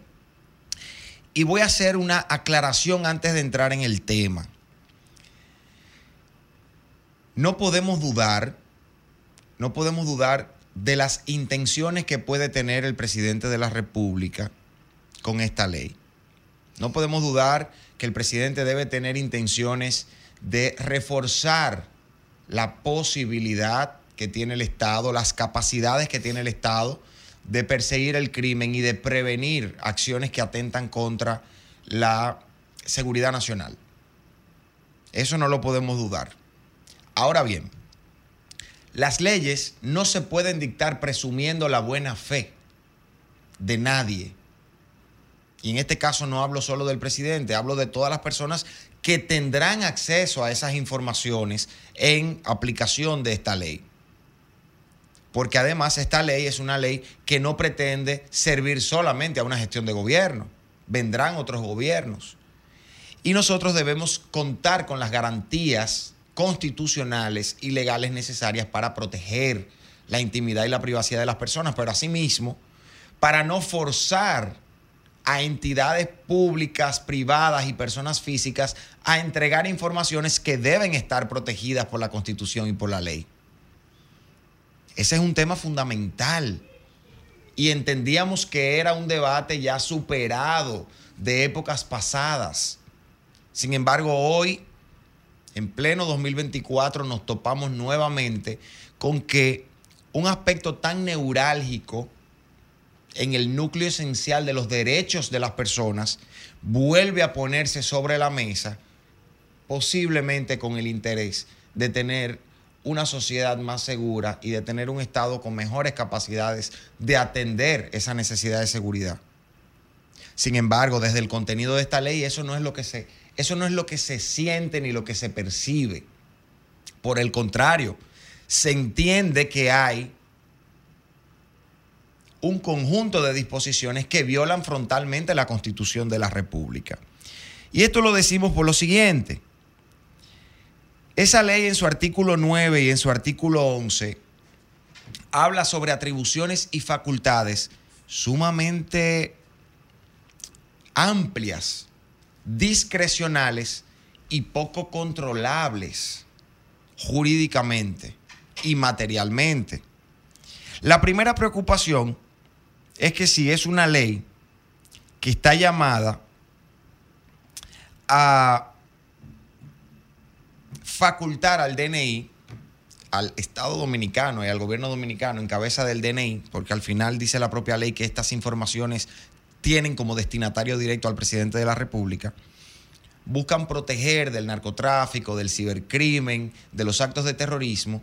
Y voy a hacer una aclaración antes de entrar en el tema. No podemos dudar, no podemos dudar de las intenciones que puede tener el presidente de la República con esta ley. No podemos dudar que el presidente debe tener intenciones de reforzar la posibilidad que tiene el Estado, las capacidades que tiene el Estado de perseguir el crimen y de prevenir acciones que atentan contra la seguridad nacional. Eso no lo podemos dudar. Ahora bien, las leyes no se pueden dictar presumiendo la buena fe de nadie. Y en este caso no hablo solo del presidente, hablo de todas las personas que tendrán acceso a esas informaciones en aplicación de esta ley. Porque además esta ley es una ley que no pretende servir solamente a una gestión de gobierno. Vendrán otros gobiernos. Y nosotros debemos contar con las garantías constitucionales y legales necesarias para proteger la intimidad y la privacidad de las personas, pero asimismo, para no forzar a entidades públicas, privadas y personas físicas a entregar informaciones que deben estar protegidas por la Constitución y por la ley. Ese es un tema fundamental. Y entendíamos que era un debate ya superado de épocas pasadas. Sin embargo, hoy, en pleno 2024, nos topamos nuevamente con que un aspecto tan neurálgico en el núcleo esencial de los derechos de las personas vuelve a ponerse sobre la mesa, posiblemente con el interés de tener una sociedad más segura y de tener un Estado con mejores capacidades de atender esa necesidad de seguridad. Sin embargo, desde el contenido de esta ley, eso no es lo que se, eso no es lo que se siente ni lo que se percibe. Por el contrario, se entiende que hay un conjunto de disposiciones que violan frontalmente la Constitución de la República. Y esto lo decimos por lo siguiente. Esa ley en su artículo 9 y en su artículo 11 habla sobre atribuciones y facultades sumamente amplias, discrecionales y poco controlables jurídicamente y materialmente. La primera preocupación es que si es una ley que está llamada a facultar al DNI, al Estado dominicano y al gobierno dominicano en cabeza del DNI, porque al final dice la propia ley que estas informaciones tienen como destinatario directo al presidente de la República, buscan proteger del narcotráfico, del cibercrimen, de los actos de terrorismo.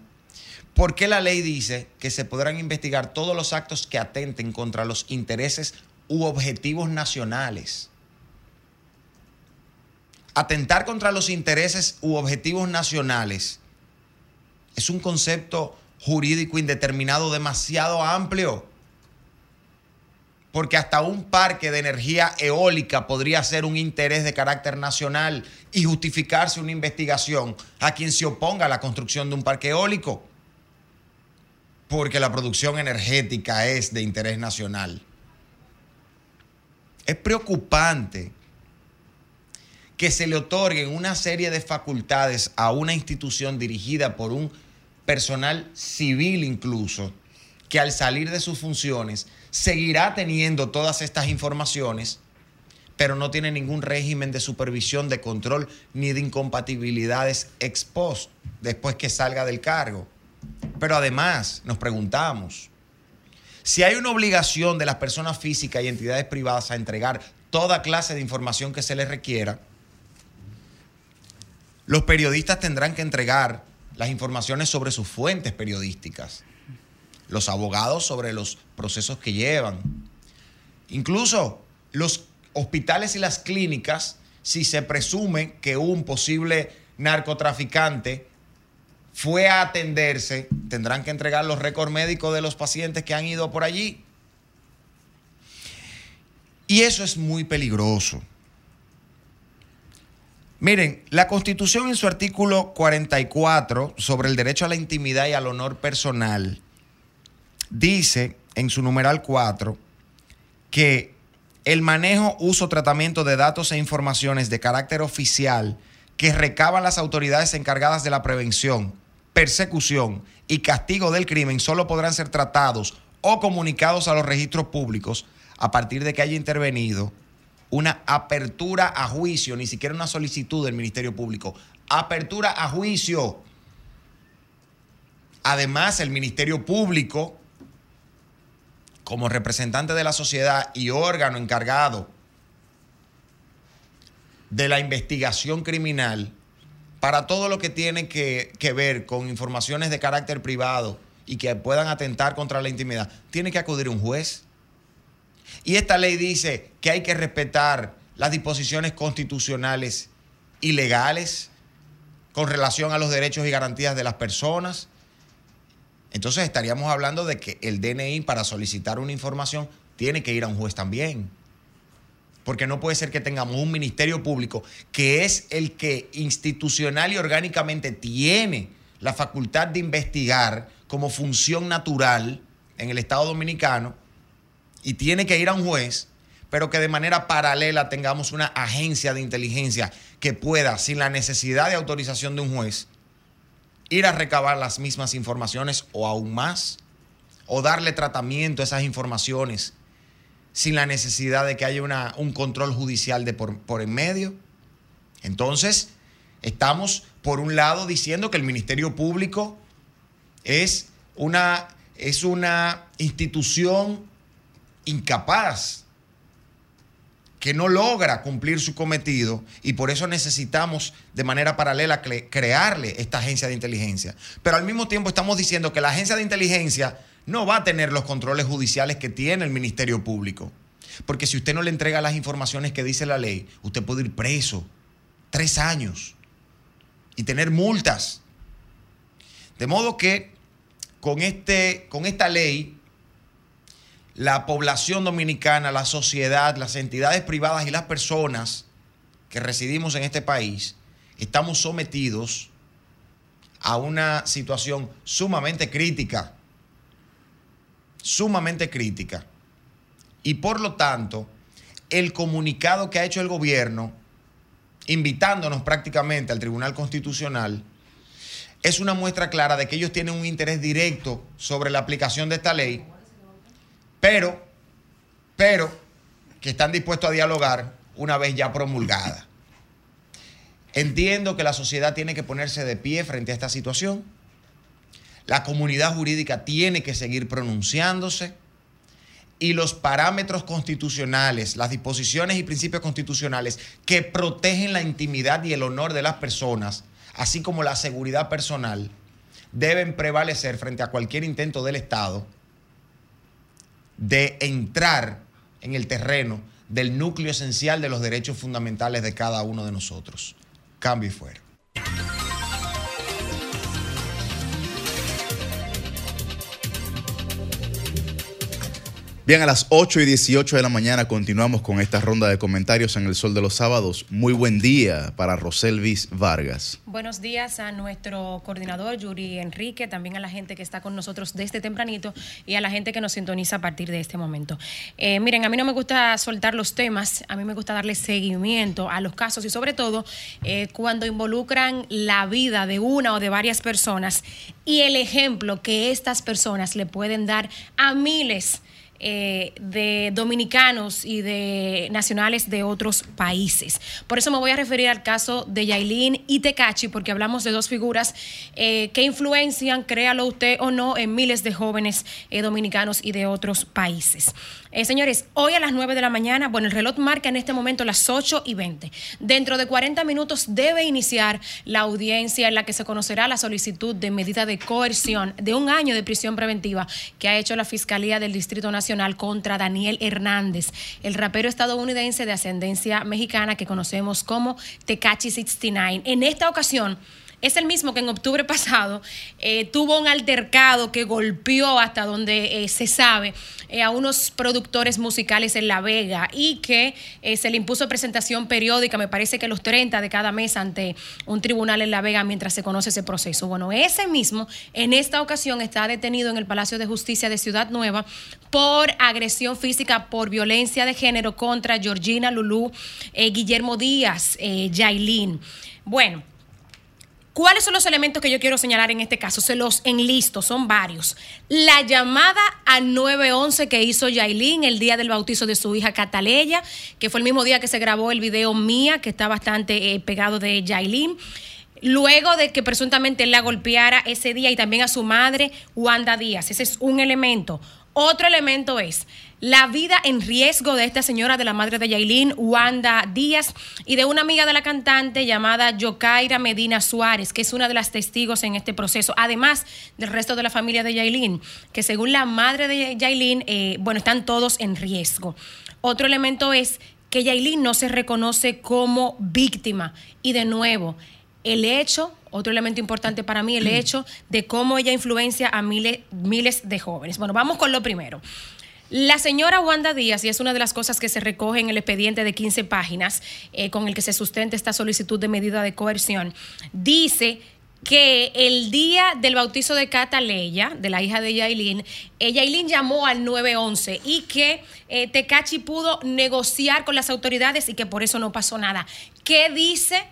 ¿Por qué la ley dice que se podrán investigar todos los actos que atenten contra los intereses u objetivos nacionales? atentar contra los intereses u objetivos nacionales es un concepto jurídico indeterminado demasiado amplio. Porque hasta un parque de energía eólica podría ser un interés de carácter nacional y justificarse una investigación a quien se oponga a la construcción de un parque eólico. Porque la producción energética es de interés nacional. Es preocupante que se le otorguen una serie de facultades a una institución dirigida por un personal civil incluso, que al salir de sus funciones seguirá teniendo todas estas informaciones, pero no tiene ningún régimen de supervisión, de control ni de incompatibilidades ex post después que salga del cargo. Pero además nos preguntamos, si hay una obligación de las personas físicas y entidades privadas a entregar toda clase de información que se les requiera, los periodistas tendrán que entregar las informaciones sobre sus fuentes periodísticas, los abogados sobre los procesos que llevan, incluso los hospitales y las clínicas, si se presume que un posible narcotraficante fue a atenderse, tendrán que entregar los récords médicos de los pacientes que han ido por allí. Y eso es muy peligroso. Miren, la Constitución en su artículo 44 sobre el derecho a la intimidad y al honor personal dice en su numeral 4 que el manejo, uso, tratamiento de datos e informaciones de carácter oficial que recaban las autoridades encargadas de la prevención, persecución y castigo del crimen solo podrán ser tratados o comunicados a los registros públicos a partir de que haya intervenido una apertura a juicio, ni siquiera una solicitud del Ministerio Público. Apertura a juicio. Además, el Ministerio Público, como representante de la sociedad y órgano encargado de la investigación criminal, para todo lo que tiene que, ver con informaciones de carácter privado y que puedan atentar contra la intimidad, tiene que acudir un juez. Y esta ley dice que hay que respetar las disposiciones constitucionales y legales con relación a los derechos y garantías de las personas. Entonces estaríamos hablando de que el DNI para solicitar una información tiene que ir a un juez también. Porque no puede ser que tengamos un ministerio público que es el que institucional y orgánicamente tiene la facultad de investigar como función natural en el Estado Dominicano y tiene que ir a un juez, pero que de manera paralela tengamos una agencia de inteligencia que pueda, sin la necesidad de autorización de un juez, ir a recabar las mismas informaciones o aún más, o darle tratamiento a esas informaciones sin la necesidad de que haya una, un control judicial de por, por en medio. Entonces, estamos, por un lado, diciendo que el Ministerio Público es una, es una institución incapaz, que no logra cumplir su cometido y por eso necesitamos de manera paralela cre- crearle esta agencia de inteligencia. Pero al mismo tiempo estamos diciendo que la agencia de inteligencia no va a tener los controles judiciales que tiene el Ministerio Público. Porque si usted no le entrega las informaciones que dice la ley, usted puede ir preso tres años y tener multas. De modo que con, este, con esta ley la población dominicana, la sociedad, las entidades privadas y las personas que residimos en este país estamos sometidos a una situación sumamente crítica, sumamente crítica. Y por lo tanto, el comunicado que ha hecho el gobierno, invitándonos prácticamente al Tribunal Constitucional, es una muestra clara de que ellos tienen un interés directo sobre la aplicación de esta ley pero, pero, que están dispuestos a dialogar una vez ya promulgada. Entiendo que la sociedad tiene que ponerse de pie frente a esta situación. La comunidad jurídica tiene que seguir pronunciándose. Y los parámetros constitucionales, las disposiciones y principios constitucionales que protegen la intimidad y el honor de las personas, así como la seguridad personal, deben prevalecer frente a cualquier intento del Estado de entrar en el terreno del núcleo esencial de los derechos fundamentales de cada uno de nosotros. Cambio y fuera. Bien, a las 8 y 18 de la mañana continuamos con esta ronda de comentarios en el Sol de los Sábados. Muy buen día para Roselvis Vargas. Buenos días a nuestro coordinador Yuri Enrique, también a la gente que está con nosotros desde tempranito y a la gente que nos sintoniza a partir de este momento. Eh, miren, a mí no me gusta soltar los temas, a mí me gusta darle seguimiento a los casos y sobre todo eh, cuando involucran la vida de una o de varias personas y el ejemplo que estas personas le pueden dar a miles eh, de dominicanos y de nacionales de otros países. Por eso me voy a referir al caso de Yailin y Tecachi, porque hablamos de dos figuras eh, que influencian, créalo usted o no, en miles de jóvenes eh, dominicanos y de otros países. Eh, señores, hoy a las 9 de la mañana, bueno, el reloj marca en este momento las 8 y 20. Dentro de 40 minutos debe iniciar la audiencia en la que se conocerá la solicitud de medida de coerción de un año de prisión preventiva que ha hecho la Fiscalía del Distrito Nacional contra Daniel Hernández, el rapero estadounidense de ascendencia mexicana que conocemos como Tecachi 69. En esta ocasión, es el mismo que en octubre pasado eh, tuvo un altercado que golpeó hasta donde eh, se sabe eh, a unos productores musicales en La Vega y que se le impuso presentación periódica, me parece que los 30 de cada mes ante un tribunal en La Vega mientras se conoce ese proceso. Bueno, ese mismo en esta ocasión está detenido en el Palacio de Justicia de Ciudad Nueva por agresión física, por violencia de género contra Georgina Lulú, Guillermo Díaz, Yailin. Bueno. ¿Cuáles son los elementos que yo quiero señalar en este caso? Se los enlisto, son varios. La llamada al 911 que hizo Yailin el día del bautizo de su hija Cataleya, que fue el mismo día que se grabó el video Mía, que está bastante eh, pegado de Yailin. Luego de que presuntamente él la golpeara ese día y también a su madre, Wanda Díaz. Ese es un elemento. Otro elemento es la vida en riesgo de esta señora, de la madre de Yailin, Wanda Díaz, y de una amiga de la cantante llamada Yokaira Medina Suárez, que es una de las testigos en este proceso, además del resto de la familia de Yailin, que según la madre de Yailin, eh, bueno, están todos en riesgo. Otro elemento es que Yailin no se reconoce como víctima. Y de nuevo, el hecho, otro elemento importante para mí, el hecho de cómo ella influencia a miles, miles de jóvenes. Bueno, vamos con lo primero. La señora Wanda Díaz, y es una de las cosas que se recoge en el expediente de 15 páginas eh, con el que se sustenta esta solicitud de medida de coerción, dice que el día del bautizo de Cataleya, de la hija de Yailin, eh, Yailin llamó al 911 y que eh, Tecachi pudo negociar con las autoridades y que por eso no pasó nada. ¿Qué dice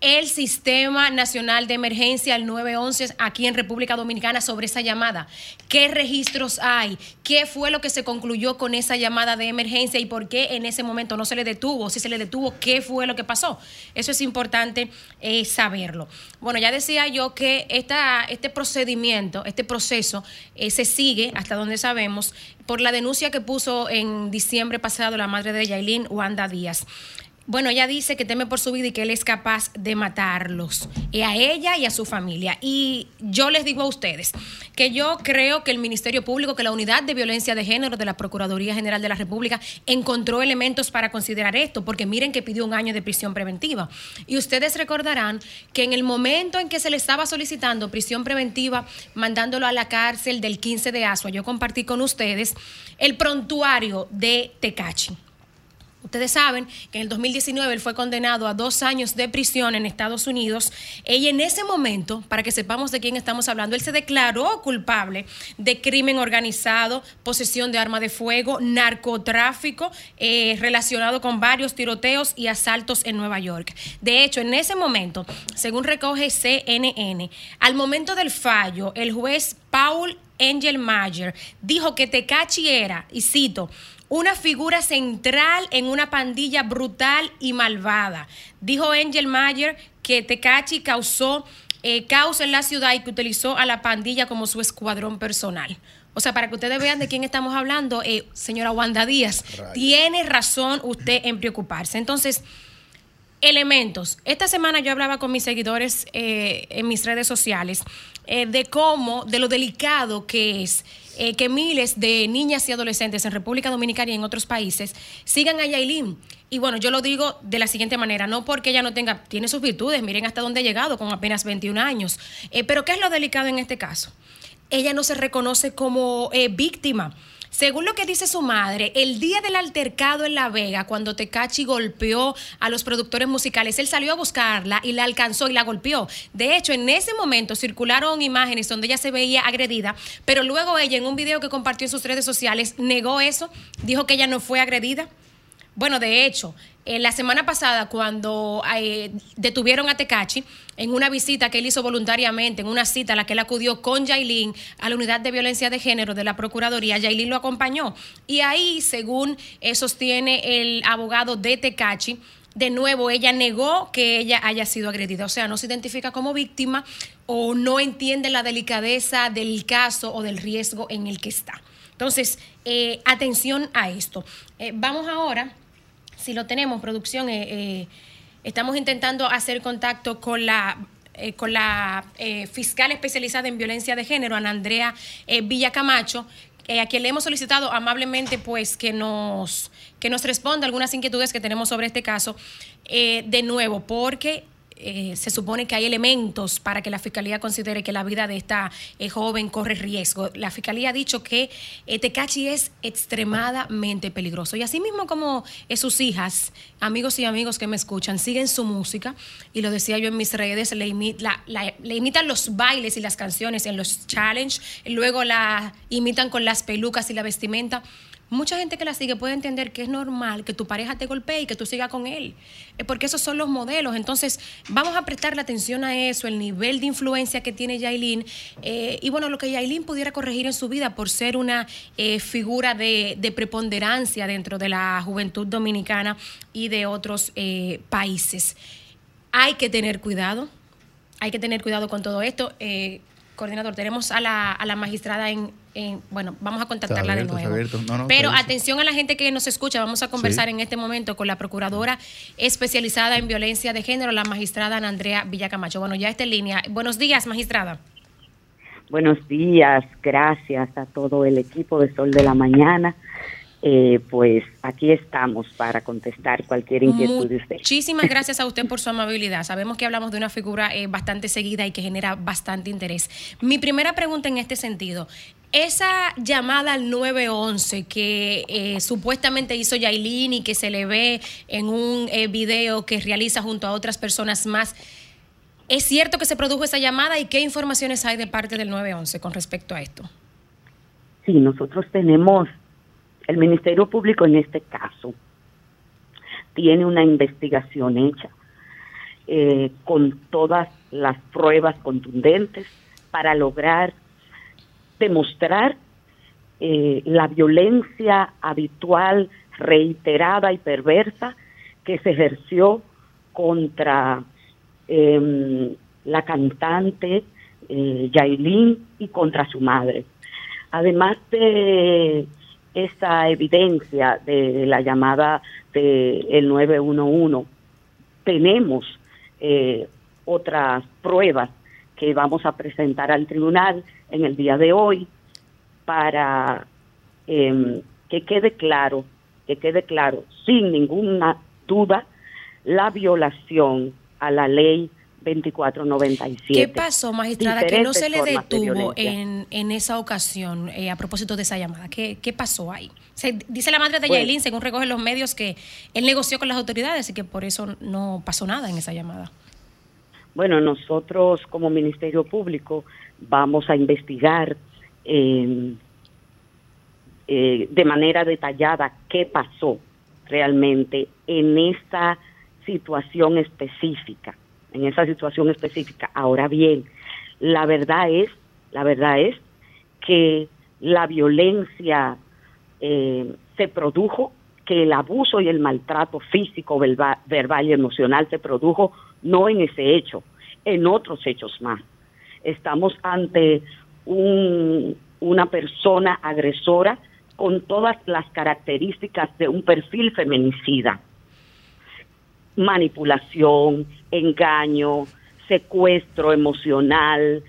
el Sistema Nacional de Emergencia, el 911, aquí en República Dominicana sobre esa llamada. ¿Qué registros hay? ¿Qué fue lo que se concluyó con esa llamada de emergencia y por qué en ese momento no se le detuvo? Si se le detuvo, ¿qué fue lo que pasó? Eso es importante eh, saberlo. Bueno, ya decía yo que esta, este procedimiento, este proceso, eh, se sigue, hasta donde sabemos, por la denuncia que puso en diciembre pasado la madre de Yailin, Wanda Díaz. Bueno, ella dice que teme por su vida y que él es capaz de matarlos, y a ella y a su familia. Y yo les digo a ustedes que yo creo que el Ministerio Público, que la Unidad de Violencia de Género de la Procuraduría General de la República encontró elementos para considerar esto, porque miren que pidió un año de prisión preventiva. Y ustedes recordarán que en el momento en que se le estaba solicitando prisión preventiva, mandándolo a la cárcel del 15 de Asua, yo compartí con ustedes el prontuario de Tecachi. Ustedes saben que en el 2019 él fue condenado a dos años de prisión en Estados Unidos. Y en ese momento, para que sepamos de quién estamos hablando, él se declaró culpable de crimen organizado, posesión de arma de fuego, narcotráfico, eh, relacionado con varios tiroteos y asaltos en Nueva York. De hecho, en ese momento, según recoge CNN, al momento del fallo, el juez Paul Angel Mayer dijo que Tecachi era, y cito, una figura central en una pandilla brutal y malvada. Dijo Angel Mayer que Tecachi causó eh, caos en la ciudad y que utilizó a la pandilla como su escuadrón personal. O sea, para que ustedes vean de quién estamos hablando, eh, señora Wanda Díaz, tiene razón usted en preocuparse. Entonces, elementos. Esta semana yo hablaba con mis seguidores eh, en mis redes sociales de cómo, de lo delicado que es eh, que miles de niñas y adolescentes en República Dominicana y en otros países sigan a Yailin. Y bueno, yo lo digo de la siguiente manera, no porque ella no tenga, tiene sus virtudes, miren hasta dónde ha llegado con apenas 21 años. Eh, pero ¿qué es lo delicado en este caso? Ella no se reconoce como eh, víctima. Según lo que dice su madre, el día del altercado en La Vega, cuando Tecachi golpeó a los productores musicales, él salió a buscarla y la alcanzó y la golpeó. De hecho, en ese momento circularon imágenes donde ella se veía agredida, pero luego ella en un video que compartió en sus redes sociales negó eso, dijo que ella no fue agredida. Bueno, de hecho, eh, la semana pasada, cuando eh, detuvieron a Tecachi en una visita que él hizo voluntariamente, en una cita a la que él acudió con Yailin a la unidad de violencia de género de la Procuraduría, Yailin lo acompañó. Y ahí, según eh, sostiene el abogado de Tecachi, de nuevo, ella negó que ella haya sido agredida, o sea, no se identifica como víctima o no entiende la delicadeza del caso o del riesgo en el que está. Entonces, atención a esto. vamos ahora si lo tenemos, producción, eh, eh, estamos intentando hacer contacto con la eh, con la fiscal especializada en violencia de género, Ana Andrea Villacamacho, a quien le hemos solicitado amablemente pues que nos, que nos responda algunas inquietudes que tenemos sobre este caso. de nuevo, porque eh, se supone que hay elementos para que la Fiscalía considere que la vida de esta eh, joven corre riesgo. La Fiscalía ha dicho que eh, Tecachi es extremadamente peligroso. Y así mismo como sus hijas, amigos y amigos que me escuchan, siguen su música, y lo decía yo en mis redes, le, le imitan los bailes y las canciones en los challenge, luego la imitan con las pelucas y la vestimenta mucha gente que la sigue puede entender que es normal que tu pareja te golpee y que tú sigas con él, eh, porque esos son los modelos. Entonces, vamos a prestarle atención a eso, el nivel de influencia que tiene Yailin, eh, y bueno, lo que Yailin pudiera corregir en su vida por ser una eh, figura de, de preponderancia dentro de la juventud dominicana y de otros eh, países. Hay que tener cuidado, hay que tener cuidado con todo esto. Coordinador, tenemos a la, a la magistrada en, en- bueno, vamos a contactarla abierto, de nuevo. abierto. No, no, Pero atención a la gente que nos escucha, vamos a conversar Sí. en este momento con la procuradora especializada en violencia de género, la magistrada Ana Andrea Villacamacho. Bueno, ya está en línea. Buenos días, magistrada. Buenos días, gracias a todo el equipo de Sol de la Mañana. Eh, pues aquí estamos para contestar cualquier inquietud de usted. Muchísimas gracias a usted por su amabilidad. Sabemos que hablamos de una figura eh, bastante seguida y que genera bastante interés. Mi primera pregunta en este sentido. Esa llamada al 911 que eh, supuestamente hizo Yailin y que se le ve en un eh, video que realiza junto a otras personas más, ¿es cierto que se produjo esa llamada y qué informaciones hay de parte del 911 con respecto a esto? Sí, nosotros tenemos, el Ministerio Público en este caso, tiene una investigación hecha eh, con todas las pruebas contundentes para lograr demostrar eh, la violencia habitual, reiterada y perversa que se ejerció contra em, la cantante eh, Yailin y contra su madre. Además de esta evidencia de la llamada del 911, tenemos eh, otras pruebas que vamos a presentar al tribunal en el día de hoy para em, que quede claro, que quede claro, sin ninguna duda, la violación a la ley 2497. ¿Qué pasó, magistrada, que no se le de detuvo en, en esa ocasión eh, a propósito de esa llamada? ¿Qué, qué pasó ahí? Se, dice la madre de. Yailin, según recogen los medios, que él negoció con las autoridades y que por eso no pasó nada en esa llamada. Bueno, nosotros como Ministerio Público vamos a investigar eh, eh, de manera detallada qué pasó realmente en esta situación específica, en esa situación específica. Ahora bien, la verdad es, la verdad es que la violencia eh, se produjo, que el abuso y el maltrato físico, verba- verbal y emocional se produjo no en ese hecho, en otros hechos más. Estamos ante un- una persona agresora con todas las características de un perfil feminicida. Manipulación, engaño, secuestro emocional,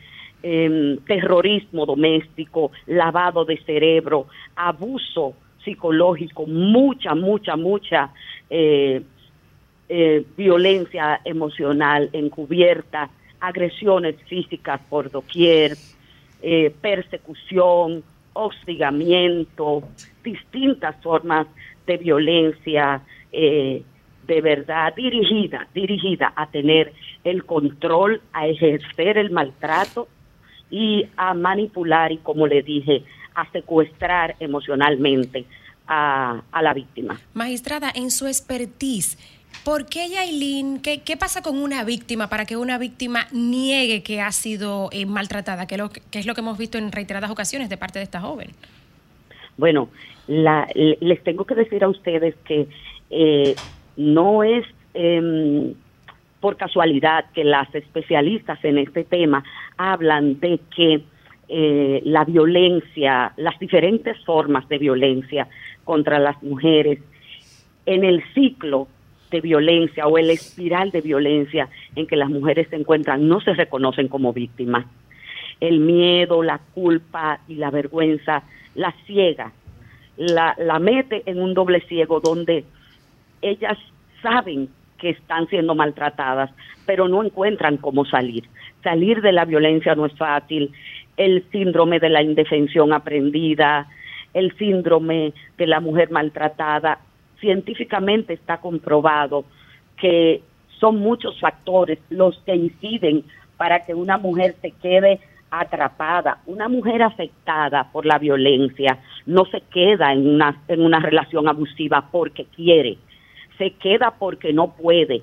em, terrorismo doméstico, lavado de cerebro, abuso psicológico, mucha, mucha, mucha eh, eh, violencia emocional encubierta, agresiones físicas por doquier, eh, persecución, hostigamiento, distintas formas de violencia eh, de verdad dirigida, dirigida a tener el control, a ejercer el maltrato y a manipular y, como le dije, a secuestrar emocionalmente a, a la víctima. Magistrada, en su expertise, ¿por qué Yailin, qué, qué pasa con una víctima para que una víctima niegue que ha sido eh, maltratada, que, lo, que es lo que hemos visto en reiteradas ocasiones de parte de esta joven? Bueno, la- le- les tengo que decir a ustedes que eh, no es em, por casualidad que las especialistas en este tema hablan de que eh, la violencia, las diferentes formas de violencia contra las mujeres en el ciclo de violencia o el espiral de violencia en que las mujeres se encuentran no se reconocen como víctimas. El miedo, la culpa y la vergüenza la ciega, la, la mete en un doble ciego donde ellas saben que están siendo maltratadas, pero no encuentran cómo salir. Salir de la violencia no es fácil. El síndrome de la indefensión aprendida, el síndrome de la mujer maltratada, científicamente está comprobado que son muchos factores los que inciden para que una mujer se quede atrapada, una mujer afectada por la violencia no se queda en una, en una relación abusiva porque quiere, se queda porque no puede.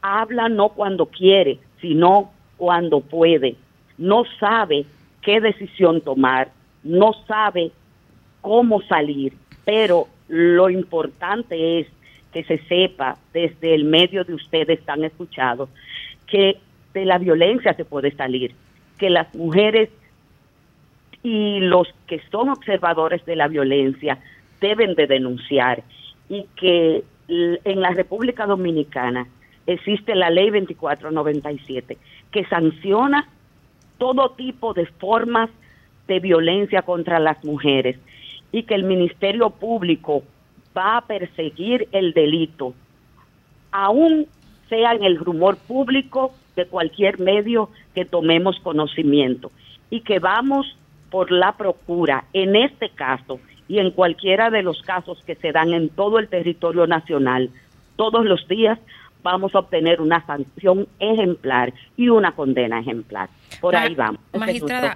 Habla no cuando quiere, sino cuando puede. No sabe qué decisión tomar, no sabe cómo salir, pero lo importante es que se sepa desde el medio de ustedes tan escuchados que de la violencia se puede salir, que las mujeres y los que son observadores de la violencia deben de denunciar y que en la República Dominicana existe la ley 2497 que sanciona todo tipo de formas de violencia contra las mujeres y que el Ministerio Público va a perseguir el delito, aún sea en el rumor público de cualquier medio que tomemos conocimiento y que vamos por la procura en este caso y en cualquiera de los casos que se dan en todo el territorio nacional, todos los días vamos a obtener una sanción ejemplar y una condena ejemplar. Por ahí vamos. Magistrada,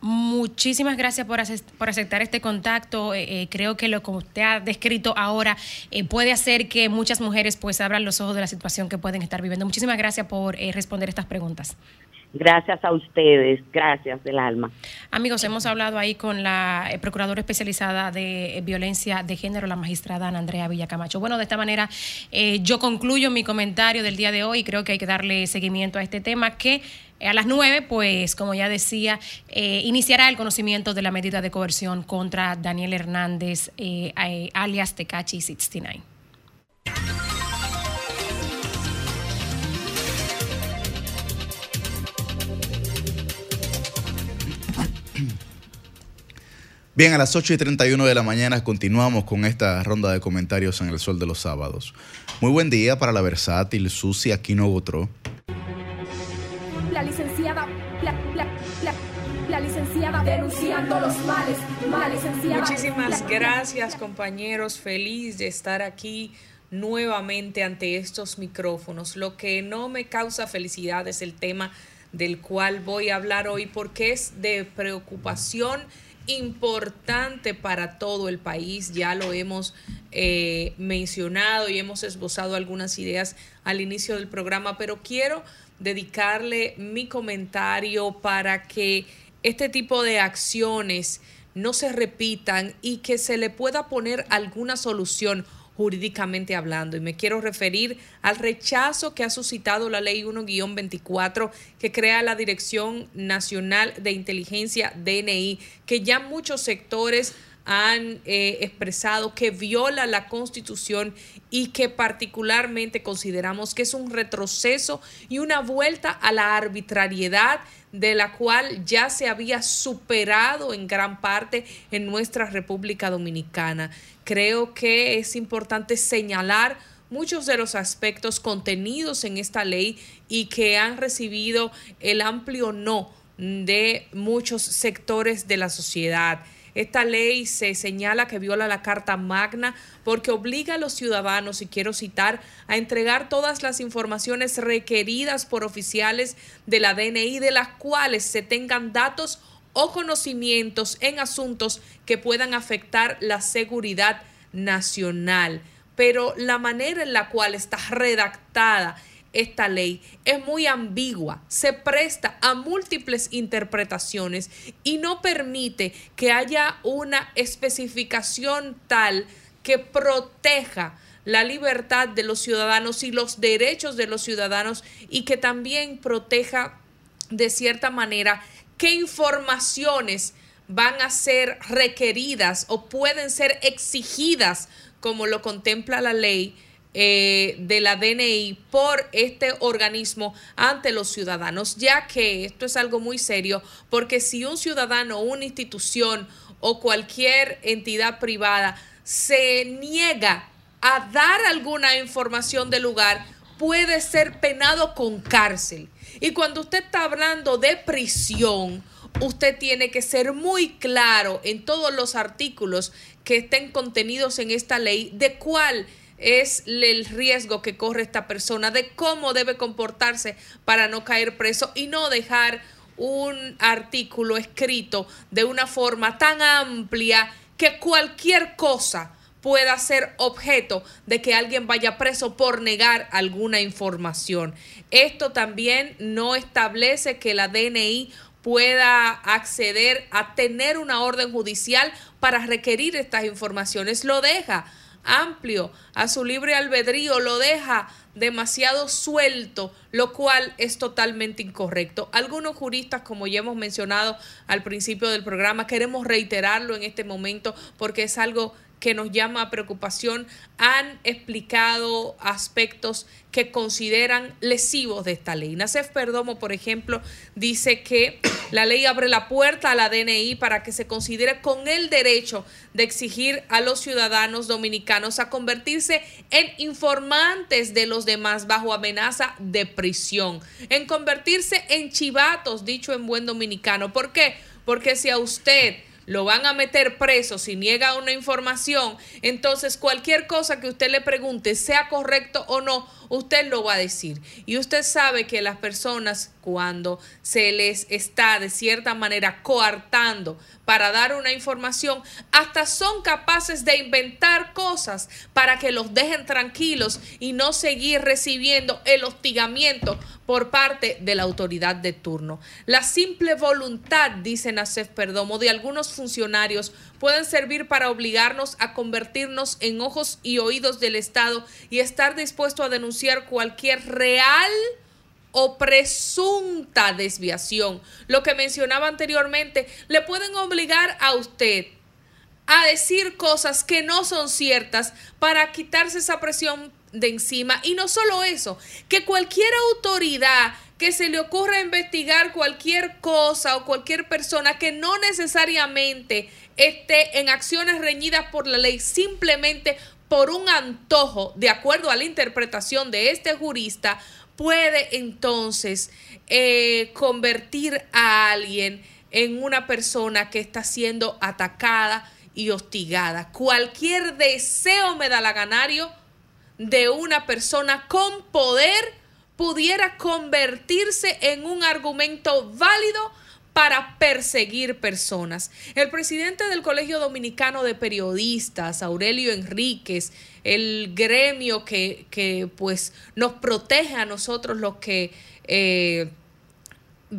Muchísimas gracias por, por aceptar este contacto. Eh, eh, creo que lo que usted ha descrito ahora eh, puede hacer que muchas mujeres pues abran los ojos de la situación que pueden estar viviendo. Muchísimas gracias por responder estas preguntas. Gracias a ustedes, gracias del alma. Amigos, hemos hablado ahí con la procuradora especializada de violencia de género, la magistrada Ana Andrea Villacamacho. Bueno, de esta manera yo concluyo mi comentario del día de hoy creo que hay que darle seguimiento a este tema que a las nueve, pues, como ya decía, eh, iniciará el conocimiento de la medida de coerción contra Daniel Hernández, eh, eh, alias Tecachi 69. Bien, a las 8 y 31 de la mañana continuamos con esta ronda de comentarios en el Sol de los Sábados. Muy buen día para la versátil Susi Aquino Gotro la licenciada, la, licenciada denunciando los males, Muchísimas gracias compañeros, feliz de estar aquí nuevamente ante estos micrófonos. Lo que no me causa felicidad es el tema del cual voy a hablar hoy porque es de preocupación importante para todo el país. Ya lo hemos eh, mencionado y hemos esbozado algunas ideas al inicio del programa, pero quiero dedicarle mi comentario para que este tipo de acciones no se repitan y que se le pueda poner alguna solución jurídicamente hablando. Y me quiero referir al rechazo que ha suscitado la ley 1-24 que crea la Dirección Nacional de Inteligencia DNI, que ya muchos sectores han eh, expresado que viola la constitución y que particularmente consideramos que es un retroceso y una vuelta a la arbitrariedad de la cual ya se había superado en gran parte en nuestra República Dominicana. Creo que es importante señalar muchos de los aspectos contenidos en esta ley y que han recibido el amplio no de muchos sectores de la sociedad. Esta ley se señala que viola la Carta Magna porque obliga a los ciudadanos, y quiero citar, a entregar todas las informaciones requeridas por oficiales de la DNI de las cuales se tengan datos o conocimientos en asuntos que puedan afectar la seguridad nacional. Pero la manera en la cual está redactada esta ley es muy ambigua, se presta a múltiples interpretaciones y no permite que haya una especificación tal que proteja la libertad de los ciudadanos y los derechos de los ciudadanos y que también proteja de cierta manera qué informaciones van a ser requeridas o pueden ser exigidas como lo contempla la ley eh, de la DNI por este organismo ante los ciudadanos, ya que esto es algo muy serio, porque si un ciudadano, una institución o cualquier entidad privada se niega a dar alguna información del lugar, puede ser penado con cárcel. Y cuando usted está hablando de prisión, usted tiene que ser muy claro en todos los artículos que estén contenidos en esta ley de cuál es el riesgo que corre esta persona, de cómo debe comportarse para no caer preso y no dejar un artículo escrito de una forma tan amplia que cualquier cosa pueda ser objeto de que alguien vaya preso por negar alguna información. Esto también no establece que la DNI pueda acceder a tener una orden judicial para requerir estas informaciones. Lo deja amplio a su libre albedrío, lo deja demasiado suelto, lo cual es totalmente incorrecto. Algunos juristas, como ya hemos mencionado al principio del programa, queremos reiterarlo en este momento porque es algo que nos llama a preocupación han explicado aspectos que consideran lesivos de esta ley. Nacef Perdomo, por ejemplo, dice que la ley abre la puerta a la DNI para que se considere con el derecho de exigir a los ciudadanos dominicanos a convertirse en informantes de los demás bajo amenaza de prisión, en convertirse en chivatos, dicho en buen dominicano. ¿Por qué? Porque si a usted lo van a meter preso si niega una información, entonces cualquier cosa que usted le pregunte, sea correcto o no, usted lo va a decir. Y usted sabe que las personas cuando se les está de cierta manera coartando para dar una información, hasta son capaces de inventar cosas para que los dejen tranquilos y no seguir recibiendo el hostigamiento por parte de la autoridad de turno. La simple voluntad, dice Nacef Perdomo, de algunos funcionarios pueden servir para obligarnos a convertirnos en ojos y oídos del Estado y estar dispuesto a denunciar cualquier real o presunta desviación. Lo que mencionaba anteriormente, le pueden obligar a usted a decir cosas que no son ciertas para quitarse esa presión de encima. Y no solo eso, que cualquier autoridad que se le ocurra investigar cualquier cosa o cualquier persona que no necesariamente esté en acciones reñidas por la ley, simplemente por un antojo, de acuerdo a la interpretación de este jurista, puede entonces eh, convertir a alguien en una persona que está siendo atacada y hostigada. Cualquier deseo me da la ganario de una persona con poder pudiera convertirse en un argumento válido para perseguir personas. El presidente del Colegio Dominicano de Periodistas, Aurelio Enríquez, el gremio que, que pues nos protege a nosotros los que eh,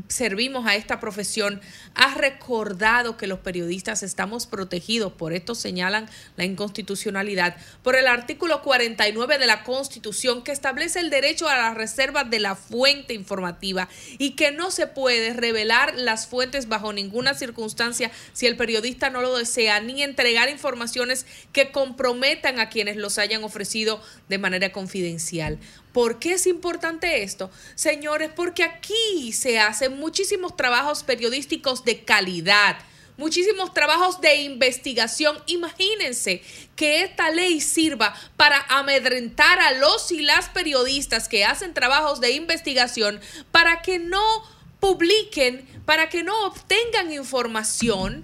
servimos a esta profesión, ha recordado que los periodistas estamos protegidos, por esto señalan la inconstitucionalidad, por el artículo 49 de la Constitución que establece el derecho a la reserva de la fuente informativa y que no se puede revelar las fuentes bajo ninguna circunstancia si el periodista no lo desea, ni entregar informaciones que comprometan a quienes los hayan ofrecido de manera confidencial. ¿Por qué es importante esto? Señores, porque aquí se hacen muchísimos trabajos periodísticos de calidad muchísimos trabajos de investigación. Imagínense que esta ley sirva para amedrentar a los y las periodistas que hacen trabajos de investigación para que no publiquen, para que no obtengan información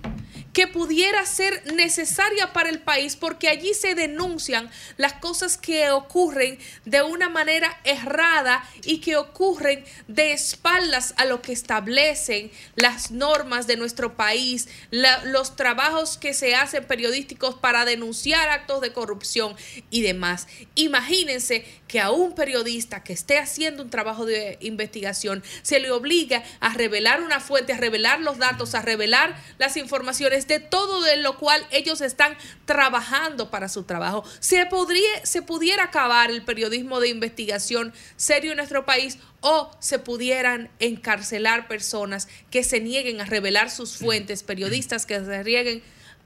que pudiera ser necesaria para el país porque allí se denuncian las cosas que ocurren de una manera errada y que ocurren de espaldas a lo que establecen las normas de nuestro país, los trabajos que se hacen periodísticos para denunciar actos de corrupción y demás. Imagínense que a un periodista que esté haciendo un trabajo de investigación se le obliga a revelar una fuente, a revelar los datos, a revelar las informaciones de todo de lo cual ellos están trabajando para su trabajo. Se, podría, se pudiera acabar el periodismo de investigación serio en nuestro país o se pudieran encarcelar personas que se nieguen a revelar sus fuentes, periodistas que se nieguen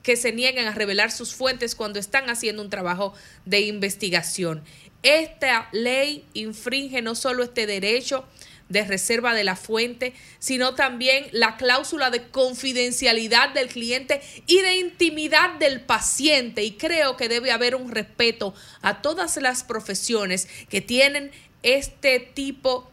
que se nieguen a revelar sus fuentes cuando están haciendo un trabajo de investigación. Esta ley infringe no solo este derecho, de reserva de la fuente, sino también la cláusula de confidencialidad del cliente y de intimidad del paciente. Y creo que debe haber un respeto a todas las profesiones que tienen este tipo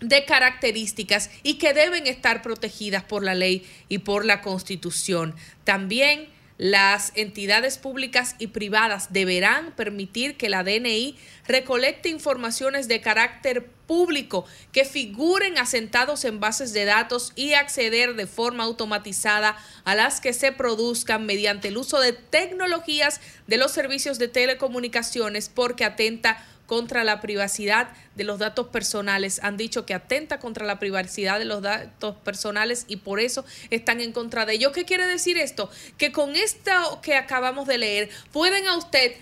de características y que deben estar protegidas por la ley y por la constitución. También las entidades públicas y privadas deberán permitir que la DNI recolecte informaciones de carácter público que figuren asentados en bases de datos y acceder de forma automatizada a las que se produzcan mediante el uso de tecnologías de los servicios de telecomunicaciones porque atenta contra la privacidad de los datos personales. Han dicho que atenta contra la privacidad de los datos personales y por eso están en contra de ello. ¿Qué quiere decir esto? Que con esto que acabamos de leer pueden a usted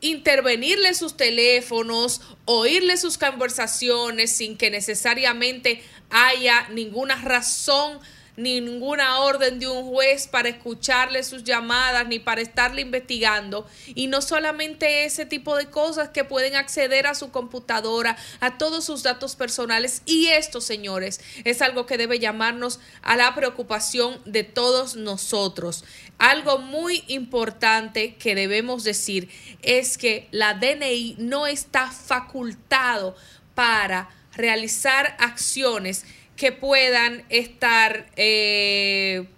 intervenirle sus teléfonos, oírle sus conversaciones sin que necesariamente haya ninguna razón ninguna orden de un juez para escucharle sus llamadas ni para estarle investigando. Y no solamente ese tipo de cosas que pueden acceder a su computadora, a todos sus datos personales. Y esto, señores, es algo que debe llamarnos a la preocupación de todos nosotros. Algo muy importante que debemos decir es que la DNI no está facultado para realizar acciones que puedan estar eh,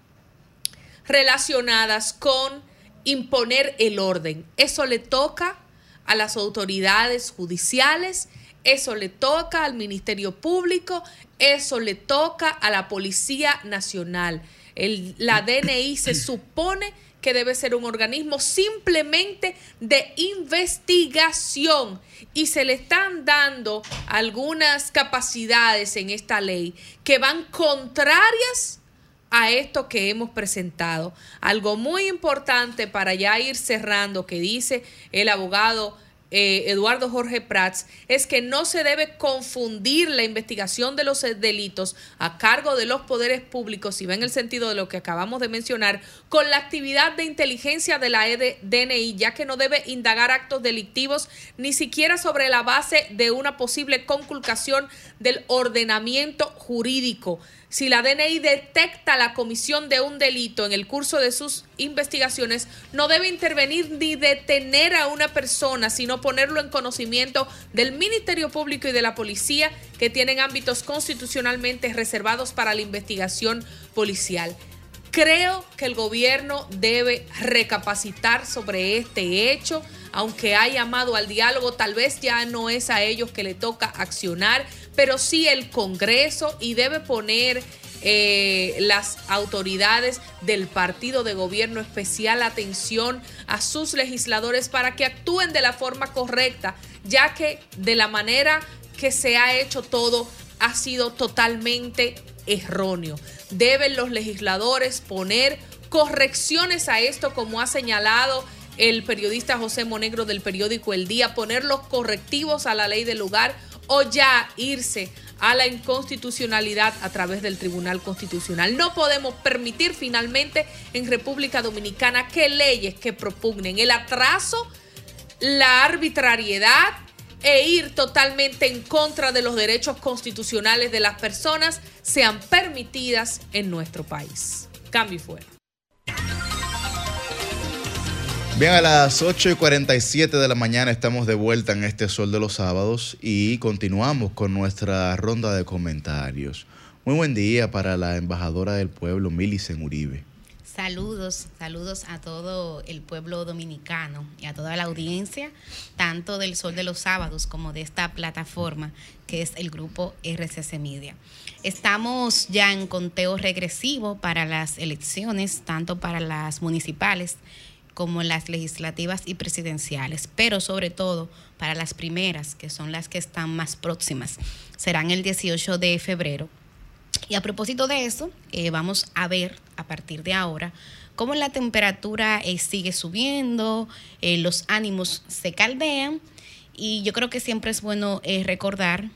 relacionadas con imponer el orden. Eso le toca a las autoridades judiciales, eso le toca al Ministerio Público, eso le toca a la Policía Nacional. la DNI se supone que debe ser un organismo simplemente de investigación y se le están dando algunas capacidades en esta ley que van contrarias a esto que hemos presentado. Algo muy importante para ya ir cerrando que dice el abogado eh, Eduardo Jorge Prats es que no se debe confundir la investigación de los delitos a cargo de los poderes públicos, si va en el sentido de lo que acabamos de mencionar, con la actividad de inteligencia de la EDNI, ya que no debe indagar actos delictivos ni siquiera sobre la base de una posible conculcación del ordenamiento jurídico. Si la DNI detecta la comisión de un delito en el curso de sus investigaciones, no debe intervenir ni detener a una persona, sino ponerlo en conocimiento del Ministerio Público y de la Policía, que tienen ámbitos constitucionalmente reservados para la investigación policial. Creo que el gobierno debe recapacitar sobre este hecho, aunque ha llamado al diálogo, tal vez ya no es a ellos que le toca accionar, pero sí el Congreso y debe poner eh, las autoridades del partido de gobierno especial atención a sus legisladores para que actúen de la forma correcta, ya que de la manera que se ha hecho todo ha sido totalmente erróneo. Deben los legisladores poner correcciones a esto, como ha señalado el periodista José Monegro del periódico El Día, poner los correctivos a la ley del lugar o ya irse a la inconstitucionalidad a través del Tribunal Constitucional. No podemos permitir finalmente en República Dominicana que leyes que propugnen el atraso, la arbitrariedad e ir totalmente en contra de los derechos constitucionales de las personas sean permitidas en nuestro país. Cambio y fuera. Bien, a las 8 y 47 de la mañana estamos de vuelta en este Sol de los Sábados y continuamos con nuestra ronda de comentarios. Muy buen día para la embajadora del pueblo, Milicen Uribe. Saludos, saludos a todo el pueblo dominicano y a toda la audiencia, tanto del Sol de los Sábados como de esta plataforma que es el grupo RCC Media. Estamos ya en conteo regresivo para las elecciones, tanto para las municipales como las legislativas y presidenciales, pero sobre todo para las primeras, que son las que están más próximas. Serán el 18 de febrero y a propósito de eso, eh, vamos a ver a partir de ahora cómo la temperatura eh, sigue subiendo, eh, los ánimos se caldean y yo creo que siempre es bueno recordar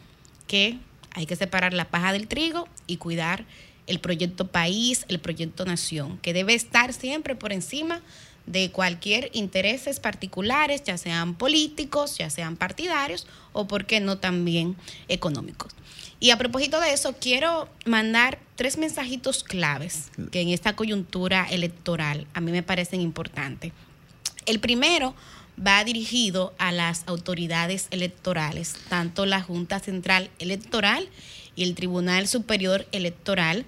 que hay que separar la paja del trigo y cuidar el proyecto país, el proyecto nación, que debe estar siempre por encima cualquier intereses particulares, ya sean políticos, ya sean partidarios o, por qué no, también económicos. Y a propósito de eso, quiero mandar tres mensajitos claves que en esta coyuntura electoral a mí me parecen importantes. El primero va dirigido a las autoridades electorales, tanto la Junta Central Electoral y el Tribunal Superior Electoral,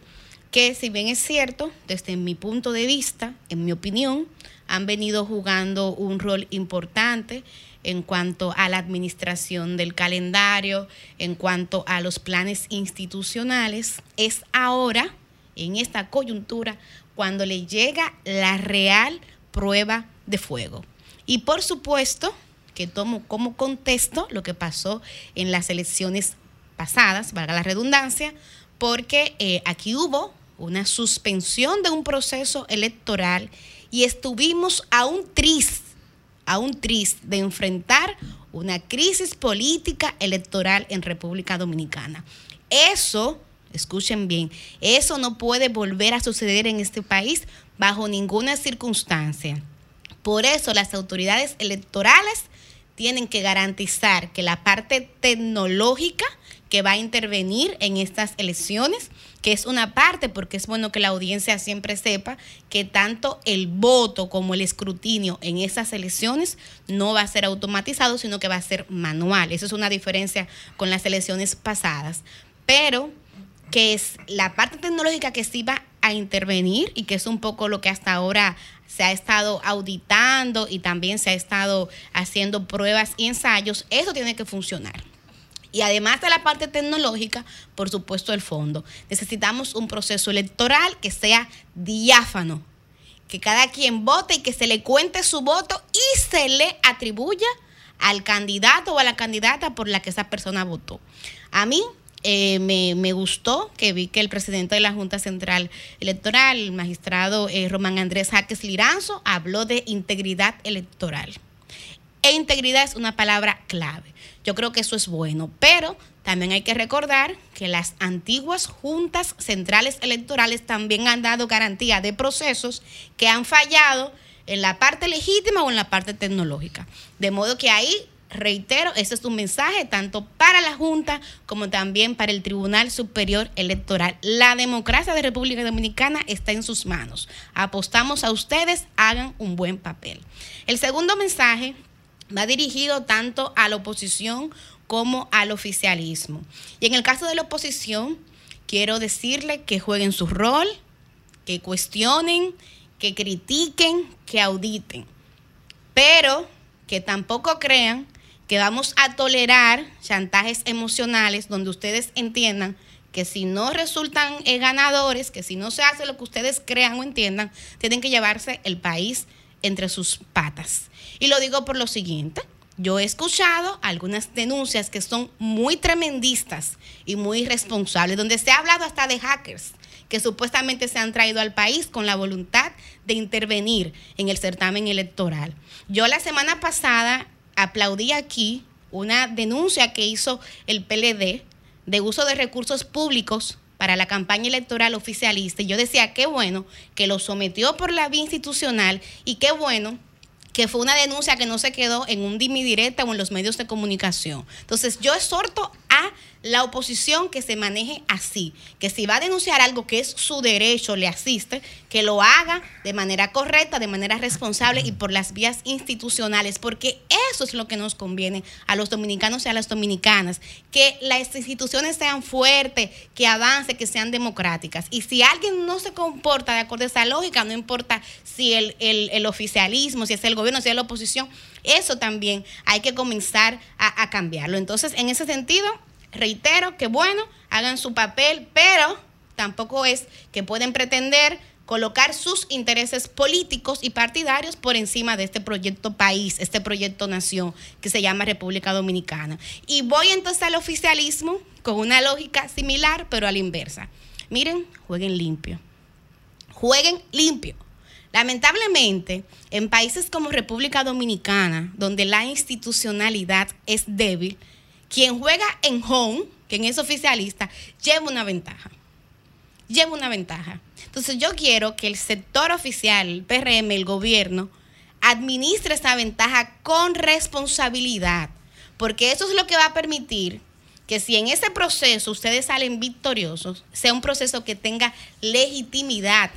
que si bien es cierto, desde mi punto de vista, en mi opinión, han venido jugando un rol importante en cuanto a la administración del calendario, en cuanto a los planes institucionales. Es ahora, en esta coyuntura, cuando le llega la real prueba de fuego. Y por supuesto que tomo como contexto lo que pasó en las elecciones pasadas, valga la redundancia, porque eh, aquí hubo una suspensión de un proceso electoral y estuvimos a un tris, a un tris de enfrentar una crisis política electoral en República Dominicana. Eso, escuchen bien, eso no puede volver a suceder en este país bajo ninguna circunstancia. Por eso las autoridades electorales tienen que garantizar que la parte tecnológica que va a intervenir en estas elecciones, que es una parte, porque es bueno que la audiencia siempre sepa que tanto el voto como el escrutinio en esas elecciones no va a ser automatizado, sino que va a ser manual. Esa es una diferencia con las elecciones pasadas. Pero que es la parte tecnológica que sí va a intervenir y que es un poco lo que hasta ahora se ha estado auditando y también se ha estado haciendo pruebas y ensayos, eso tiene que funcionar. Y además de la parte tecnológica, por supuesto el fondo. Necesitamos un proceso electoral que sea diáfano, que cada quien vote y que se le cuente su voto y se le atribuya al candidato o a la candidata por la que esa persona votó. A mí eh, me, gustó que vi que el presidente de la Junta Central Electoral, el magistrado eh, Román Andrés Jaques Liranzo, habló de integridad electoral. E integridad es una palabra clave. Yo creo que eso es bueno, pero también hay que recordar que las antiguas juntas centrales electorales también han dado garantía de procesos que han fallado en la parte legítima o en la parte tecnológica. De modo que ahí reitero, ese es un mensaje tanto para la Junta como también para el Tribunal Superior Electoral. La democracia de República Dominicana está en sus manos. Apostamos a ustedes, hagan un buen papel. El segundo mensaje va dirigido tanto a la oposición como al oficialismo. Y en el caso de la oposición, quiero decirle que jueguen su rol, que cuestionen, que critiquen, que auditen, pero que tampoco crean que vamos a tolerar chantajes emocionales donde ustedes entiendan que si no resultan eh, ganadores, que si no se hace lo que ustedes crean o entiendan, tienen que llevarse el país entre sus patas. Y lo digo por lo siguiente. Yo he escuchado algunas denuncias que son muy tremendistas y muy irresponsables, donde se ha hablado hasta de hackers que supuestamente se han traído al país con la voluntad de intervenir en el certamen electoral. Yo la semana pasada aplaudí aquí una denuncia que hizo el PLD de uso de recursos públicos para la campaña electoral oficialista. Y yo decía, qué bueno que lo sometió por la vía institucional y qué bueno que fue una denuncia que no se quedó en un dimi directa o en los medios de comunicación. Entonces, yo exhorto a la oposición que se maneje así, que si va a denunciar algo que es su derecho, le asiste, que lo haga de manera correcta, de manera responsable y por las vías institucionales, porque eso es lo que nos conviene a los dominicanos y a las dominicanas, que las instituciones sean fuertes, que avance, que sean democráticas. Y si alguien no se comporta de acuerdo a esa lógica, no importa si el, el, oficialismo, si es el gobierno, si es la oposición, eso también hay que comenzar a cambiarlo. Entonces, en ese sentido, reitero que bueno, hagan su papel, pero tampoco es que pueden pretender colocar sus intereses políticos y partidarios por encima de este proyecto país, este proyecto nación que se llama República Dominicana. Y voy entonces al oficialismo con una lógica similar, pero a la inversa. Miren, jueguen limpio. Jueguen limpio. Lamentablemente, en países como República Dominicana, donde la institucionalidad es débil, quien juega en home, quien es oficialista, lleva una ventaja. Lleva una ventaja. Entonces yo quiero que el sector oficial, el PRM, el gobierno, administre esa ventaja con responsabilidad, porque eso es lo que va a permitir que si en ese proceso ustedes salen victoriosos, sea un proceso que tenga legitimidad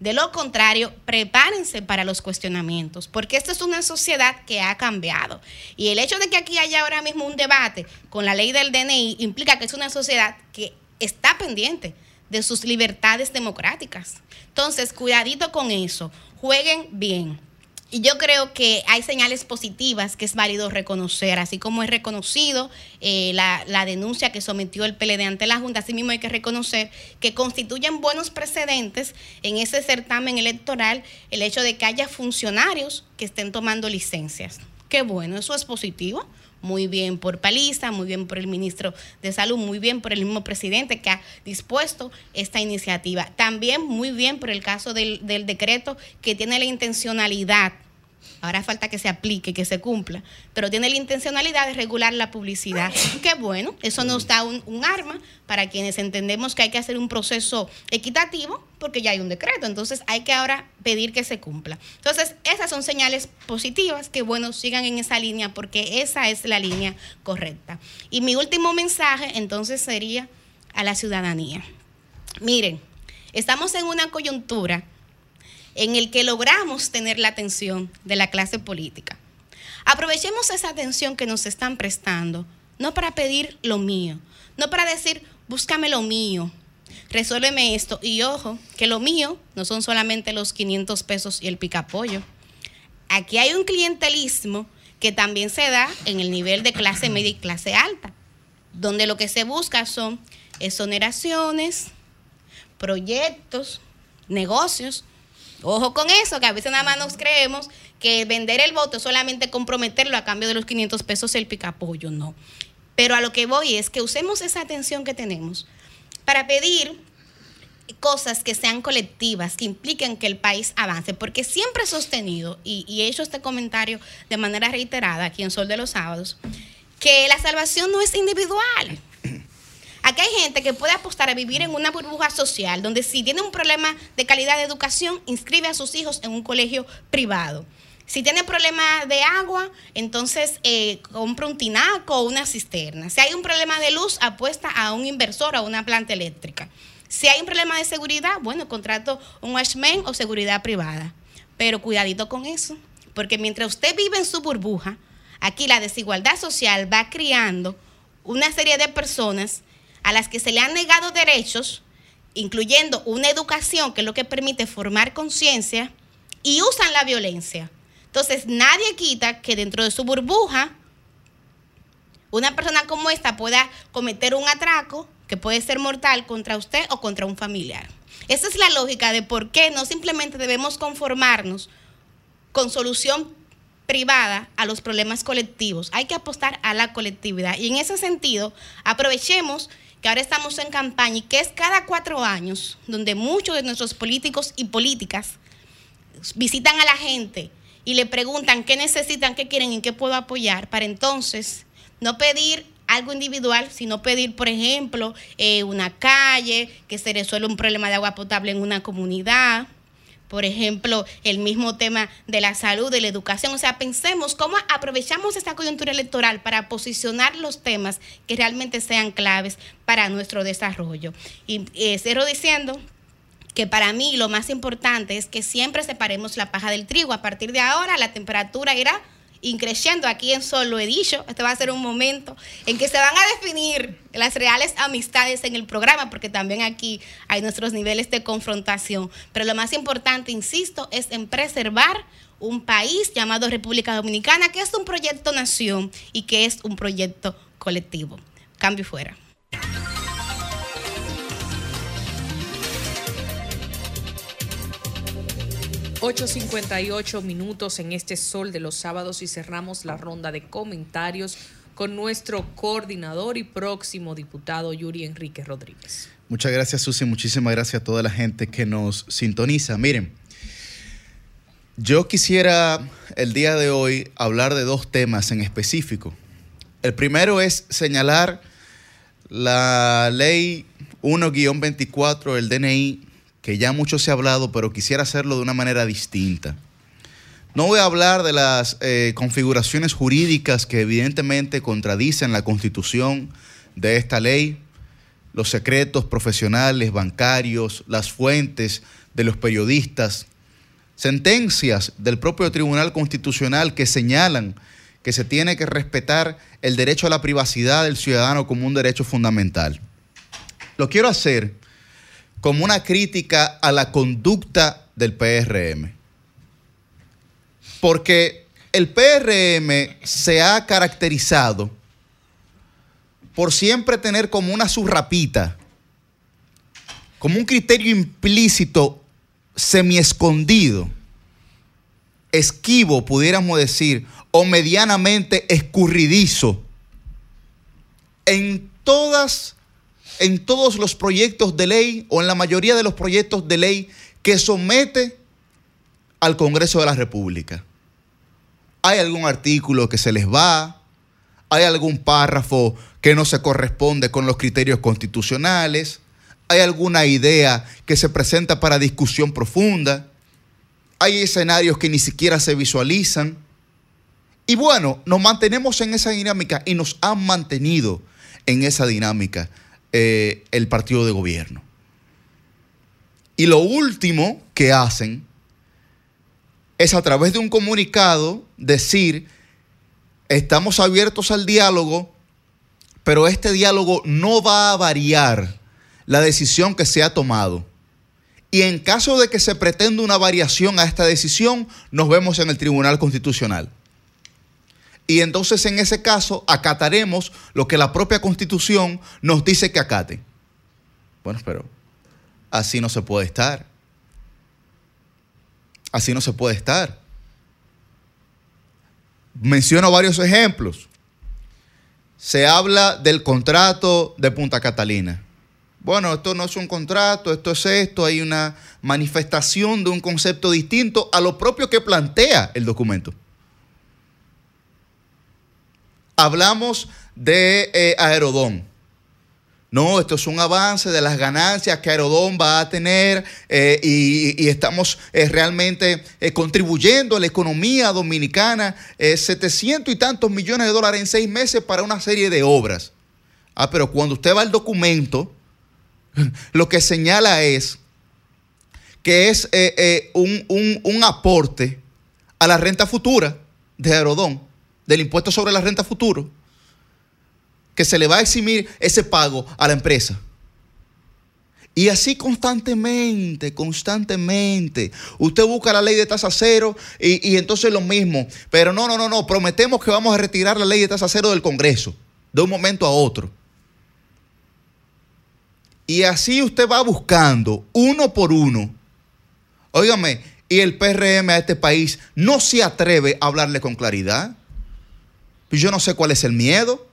de lo contrario, prepárense para los cuestionamientos, porque esta es una sociedad que ha cambiado. Y el hecho de que aquí haya ahora mismo un debate con la ley del DNI implica que es una sociedad que está pendiente de sus libertades democráticas. Entonces, cuidadito con eso, jueguen bien. Y yo creo que hay señales positivas que es válido reconocer, así como es reconocido eh, la, la denuncia que sometió el PLD ante la Junta, así mismo hay que reconocer que constituyen buenos precedentes en ese certamen electoral el hecho de que haya funcionarios que estén tomando licencias. Qué bueno, eso es positivo. Muy bien por Paliza, muy bien por el ministro de Salud, muy bien por el mismo presidente que ha dispuesto esta iniciativa. También muy bien por el caso del, del decreto que tiene la intencionalidad Ahora falta que se aplique, que se cumpla, pero tiene la intencionalidad de regular la publicidad. Qué bueno, eso nos da un, un, arma para quienes entendemos que hay que hacer un proceso equitativo, porque ya hay un decreto, entonces hay que ahora pedir que se cumpla. Entonces, esas son señales positivas, que bueno, sigan en esa línea, porque esa es la línea correcta. Y mi último mensaje entonces sería a la ciudadanía. Miren, estamos en una coyuntura en el que logramos tener la atención de la clase política. Aprovechemos esa atención que nos están prestando, no para pedir lo mío, no para decir, búscame lo mío, resuélveme esto. Y ojo, que lo mío no son solamente los 500 pesos y el picapollo. Aquí hay un clientelismo que también se da en el nivel de clase media y clase alta, donde lo que se busca son exoneraciones, proyectos, negocios Ojo con eso, que a veces nada más nos creemos que vender el voto es solamente comprometerlo a cambio de los 500 pesos el picapollo, no. Pero a lo que voy es que usemos esa atención que tenemos para pedir cosas que sean colectivas, que impliquen que el país avance, porque siempre he sostenido, y, y he hecho este comentario de manera reiterada aquí en Sol de los Sábados, que la salvación no es individual. Aquí hay gente que puede apostar a vivir en una burbuja social donde si tiene un problema de calidad de educación, inscribe a sus hijos en un colegio privado. Si tiene problema de agua, entonces eh, compra un tinaco o una cisterna. Si hay un problema de luz, apuesta a un inversor o a una planta eléctrica. Si hay un problema de seguridad, bueno, contrato un watchman o seguridad privada. Pero cuidadito con eso, porque mientras usted vive en su burbuja, aquí la desigualdad social va criando una serie de personas a las que se le han negado derechos, incluyendo una educación que es lo que permite formar conciencia, y usan la violencia. Entonces, nadie quita que dentro de su burbuja una persona como esta pueda cometer un atraco que puede ser mortal contra usted o contra un familiar. Esa es la lógica de por qué no simplemente debemos conformarnos con solución privada a los problemas colectivos. Hay que apostar a la colectividad. Y en ese sentido, aprovechemos que ahora estamos en campaña y que es cada cuatro años donde muchos de nuestros políticos y políticas visitan a la gente y le preguntan qué necesitan, qué quieren y qué puedo apoyar, para entonces no pedir algo individual, sino pedir, por ejemplo, eh, una calle, que se resuelva un problema de agua potable en una comunidad, por ejemplo, el mismo tema de la salud, de la educación. O sea, pensemos cómo aprovechamos esta coyuntura electoral para posicionar los temas que realmente sean claves para nuestro desarrollo. Y eh, cierro diciendo que para mí lo más importante es que siempre separemos la paja del trigo. A partir de ahora la temperatura irá increciendo aquí en Sol, lo he dicho, este va a ser un momento en que se van a definir las reales amistades en el programa, porque también aquí hay nuestros niveles de confrontación. Pero lo más importante, insisto, es en preservar un país llamado República Dominicana, que es un proyecto nación y que es un proyecto colectivo. Cambio fuera. 8.58 minutos en este sol de los sábados y cerramos la ronda de comentarios con nuestro coordinador y próximo diputado Yuri Enrique Rodríguez. Muchas gracias Susi, muchísimas gracias a toda la gente que nos sintoniza. Miren, yo quisiera el día de hoy hablar de dos temas en específico. El primero es señalar la ley 1-24 del DNI que ya mucho se ha hablado, pero quisiera hacerlo de una manera distinta. No voy a hablar de las eh, configuraciones jurídicas que evidentemente contradicen la constitución de esta ley, los secretos profesionales, bancarios, las fuentes de los periodistas, sentencias del propio Tribunal Constitucional que señalan que se tiene que respetar el derecho a la privacidad del ciudadano como un derecho fundamental. Lo quiero hacer como una crítica a la conducta del PRM. Porque el PRM se ha caracterizado por siempre tener como una surrapita, como un criterio implícito, semi-escondido, esquivo, pudiéramos decir, o medianamente escurridizo en todas en todos los proyectos de ley o en la mayoría de los proyectos de ley que somete al Congreso de la República. Hay algún artículo que se les va, hay algún párrafo que no se corresponde con los criterios constitucionales, hay alguna idea que se presenta para discusión profunda, hay escenarios que ni siquiera se visualizan. Y bueno, nos mantenemos en esa dinámica y nos han mantenido en esa dinámica eh, el partido de gobierno. Y lo último que hacen es a través de un comunicado decir, estamos abiertos al diálogo, pero este diálogo no va a variar la decisión que se ha tomado. Y en caso de que se pretenda una variación a esta decisión, nos vemos en el Tribunal Constitucional. Y entonces en ese caso acataremos lo que la propia constitución nos dice que acate. Bueno, pero así no se puede estar. Así no se puede estar. Menciono varios ejemplos. Se habla del contrato de Punta Catalina. Bueno, esto no es un contrato, esto es esto, hay una manifestación de un concepto distinto a lo propio que plantea el documento hablamos de eh, Aerodón. No, esto es un avance de las ganancias que Aerodón va a tener eh, y, estamos eh, realmente contribuyendo a la economía dominicana 700 y tantos millones de dólares en seis meses para una serie de obras. Ah, pero cuando usted va al documento, lo que señala es que es un, un aporte a la renta futura de Aerodón del impuesto sobre la renta futuro, que se le va a eximir ese pago a la empresa. Y así constantemente, constantemente. Usted busca la ley de tasa cero y, y, entonces lo mismo. Pero no, no, no, no. Prometemos que vamos a retirar la ley de tasa cero del Congreso de un momento a otro. Y así usted va buscando uno por uno. Óigame, y el PRM a este país no se atreve a hablarle con claridad. Pues yo no sé cuál es el miedo.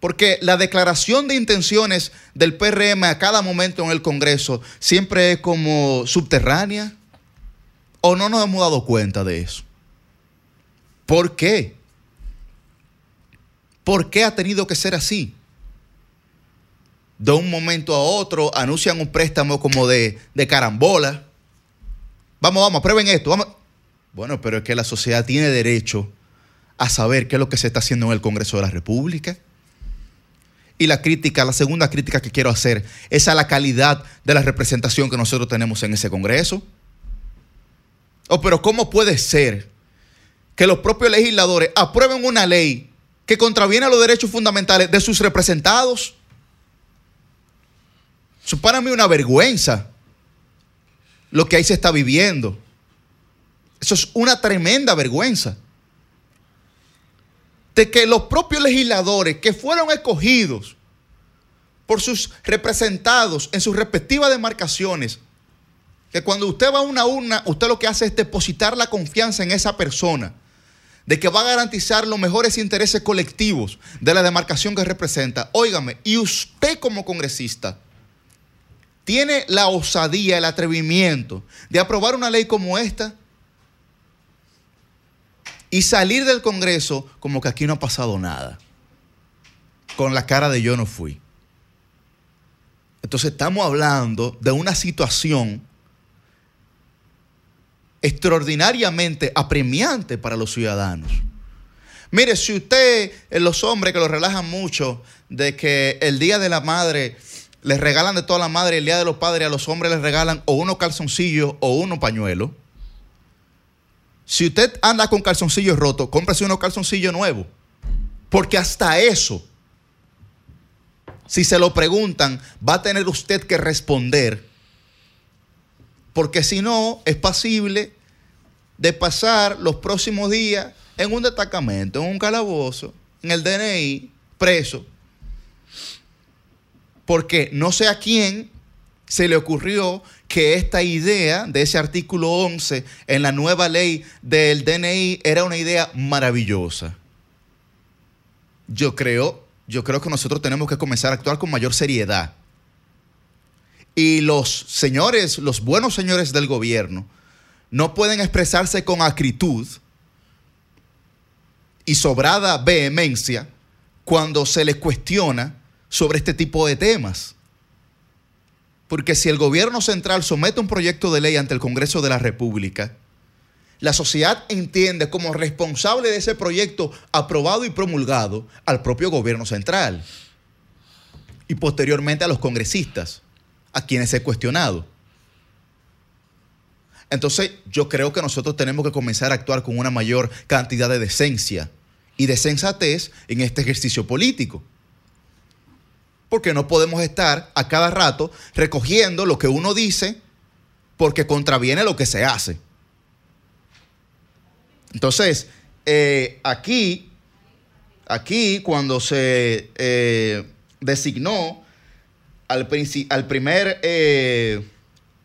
Porque la declaración de intenciones del PRM a cada momento en el Congreso siempre es como subterránea. ¿O no nos hemos dado cuenta de eso? ¿Por qué? ¿Por qué ha tenido que ser así? De un momento a otro anuncian un préstamo como de, de carambola. Vamos, vamos, prueben esto. Vamos. Bueno, pero es que la sociedad tiene derecho a saber qué es lo que se está haciendo en el Congreso de la República. Y la crítica, la segunda crítica que quiero hacer es a la calidad de la representación que nosotros tenemos en ese Congreso. Oh, pero ¿cómo puede ser que los propios legisladores aprueben una ley que contraviene a los derechos fundamentales de sus representados? Eso para mí una vergüenza lo que ahí se está viviendo. Eso es una tremenda vergüenza. De que los propios legisladores que fueron escogidos por sus representados en sus respectivas demarcaciones, que cuando usted va a una urna, usted lo que hace es depositar la confianza en esa persona, de que va a garantizar los mejores intereses colectivos de la demarcación que representa. Óigame, y usted como congresista tiene la osadía, el atrevimiento de aprobar una ley como esta y salir del Congreso como que aquí no ha pasado nada. Con la cara de yo no fui. Entonces estamos hablando de una situación extraordinariamente apremiante para los ciudadanos. Mire, si usted, eh, los hombres que lo relajan mucho, de que el Día de la Madre les regalan de toda la madre, el Día de los Padres a los hombres les regalan o unos calzoncillos o unos pañuelos, si usted anda con calzoncillos rotos, cómprese unos calzoncillos nuevos. Porque hasta eso, si se lo preguntan, va a tener usted que responder. Porque si no, es pasible de pasar los próximos días en un destacamento, en un calabozo, en el DNI, preso. Porque no sé a quién se le ocurrió que esta idea de ese artículo 11 en la nueva ley del DNI era una idea maravillosa. Yo creo, yo creo que nosotros tenemos que comenzar a actuar con mayor seriedad. Y los señores, los buenos señores del gobierno, no pueden expresarse con acritud y sobrada vehemencia cuando se les cuestiona sobre este tipo de temas. Porque si el gobierno central somete un proyecto de ley ante el Congreso de la República, la sociedad entiende como responsable de ese proyecto aprobado y promulgado al propio gobierno central y posteriormente a los congresistas, a quienes he cuestionado. Entonces yo creo que nosotros tenemos que comenzar a actuar con una mayor cantidad de decencia y de sensatez en este ejercicio político. Porque no podemos estar a cada rato recogiendo lo que uno dice porque contraviene lo que se hace. Entonces, eh, aquí, aquí cuando se eh, designó al, primer eh,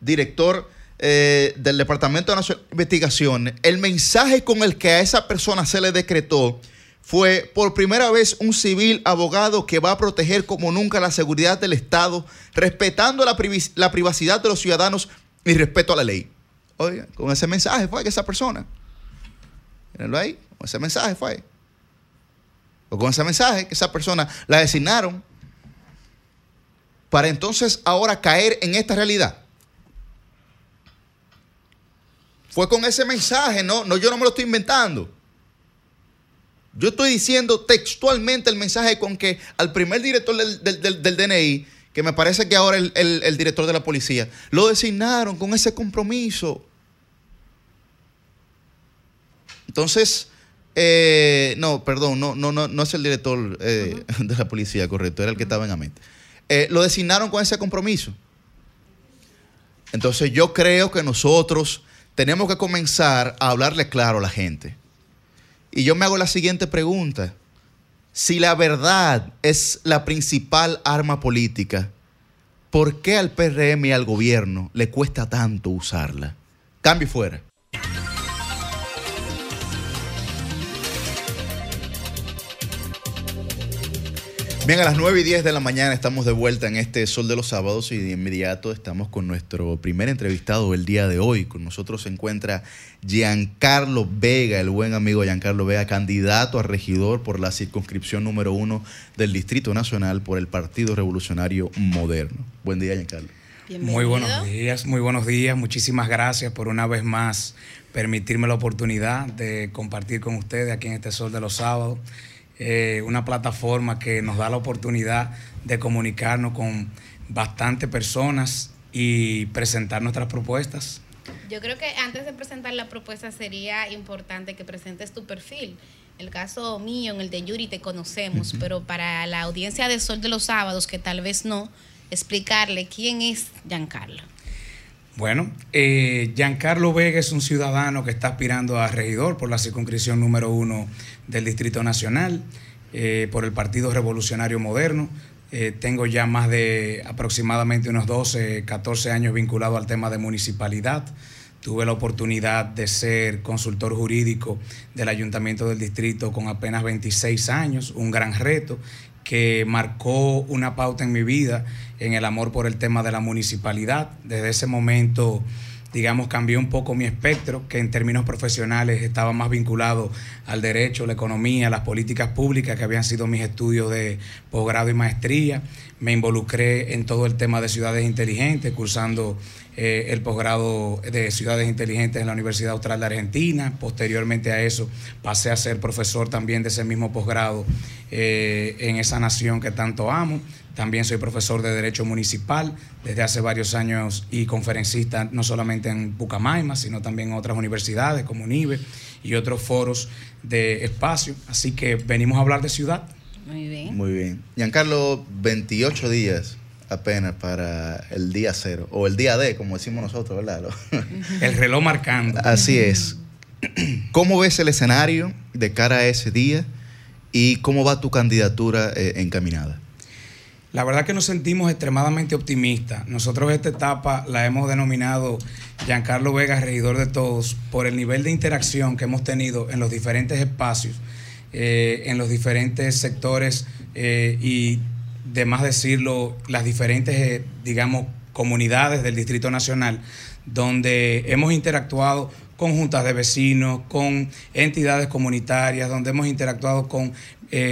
director del Departamento Nacional de Investigación, el mensaje con el que a esa persona se le decretó fue por primera vez un civil abogado que va a proteger como nunca la seguridad del Estado, respetando la, privis- la privacidad de los ciudadanos y respeto a la ley. Oiga, con ese mensaje fue que esa persona, mírenlo ahí, con ese mensaje fue. O con ese mensaje que esa persona la designaron para entonces ahora caer en esta realidad. Fue con ese mensaje, no, no, yo no me lo estoy inventando. Yo estoy diciendo textualmente el mensaje con que al primer director del, del- del- del DNI, que me parece que ahora el, el- el director de la policía, lo designaron con ese compromiso. Entonces, eh, no, perdón, no, no, no, no es el director eh, de la policía, correcto, era el que estaba en Amén. Eh, lo designaron con ese compromiso. Entonces yo creo que nosotros tenemos que comenzar a hablarle claro a la gente. Y yo me hago la siguiente pregunta. Si la verdad es la principal arma política, ¿por qué al PRM y al gobierno le cuesta tanto usarla? Cambio fuera. Bien, a las 9 y 10 de la mañana estamos de vuelta en este Sol de los Sábados y de inmediato estamos con nuestro primer entrevistado el día de hoy. Con nosotros se encuentra Giancarlo Vega, el buen amigo Giancarlo Vega, candidato a regidor por la circunscripción número uno del Distrito Nacional por el Partido Revolucionario Moderno. Buen día, Giancarlo. Muy buenos días, muy buenos días. Muchísimas gracias por una vez más permitirme la oportunidad de compartir con ustedes aquí en este Sol de los Sábados. Eh, una plataforma que nos da la oportunidad de comunicarnos con bastantes personas y presentar nuestras propuestas. Yo creo que antes de presentar la propuesta sería importante que presentes tu perfil. El caso mío, en el de Yuri, te conocemos, pero para la audiencia de Sol de los Sábados, que tal vez no, explicarle quién es Giancarlo. Bueno, eh, Giancarlo Vega es un ciudadano que está aspirando a regidor por la circunscripción número uno del Distrito Nacional, eh, por el Partido Revolucionario Moderno. Eh, tengo ya más de aproximadamente unos 12, 14 años vinculado al tema de municipalidad. Tuve la oportunidad de ser consultor jurídico del Ayuntamiento del Distrito con apenas 26 años, un gran reto que marcó una pauta en mi vida en el amor por el tema de la municipalidad. Desde ese momento, digamos, cambié un poco mi espectro, que en términos profesionales estaba más vinculado al derecho, la economía, las políticas públicas, que habían sido mis estudios de posgrado y maestría. Me involucré en todo el tema de ciudades inteligentes, cursando eh, el posgrado de ciudades inteligentes en la Universidad Austral de Argentina. Posteriormente a eso pasé a ser profesor también de ese mismo posgrado eh, en esa nación que tanto amo. También soy profesor de Derecho Municipal desde hace varios años y conferencista no solamente en Pucamaima, sino también en otras universidades como UNIBE y otros foros de espacio. Así que venimos a hablar de ciudad. Muy bien. Muy bien. Giancarlo, 28 días apenas para el día cero, o el día D, como decimos nosotros, ¿verdad? El reloj marcando. Así es. ¿Cómo ves el escenario de cara a ese día y cómo va tu candidatura eh, encaminada? La verdad que nos sentimos extremadamente optimistas. Nosotros esta etapa la hemos denominado Giancarlo Vega, regidor de todos, por el nivel de interacción que hemos tenido en los diferentes espacios, eh, en los diferentes sectores eh, y, de más decirlo, las diferentes, eh, digamos, comunidades del Distrito Nacional, donde hemos interactuado con juntas de vecinos, con entidades comunitarias, donde hemos interactuado con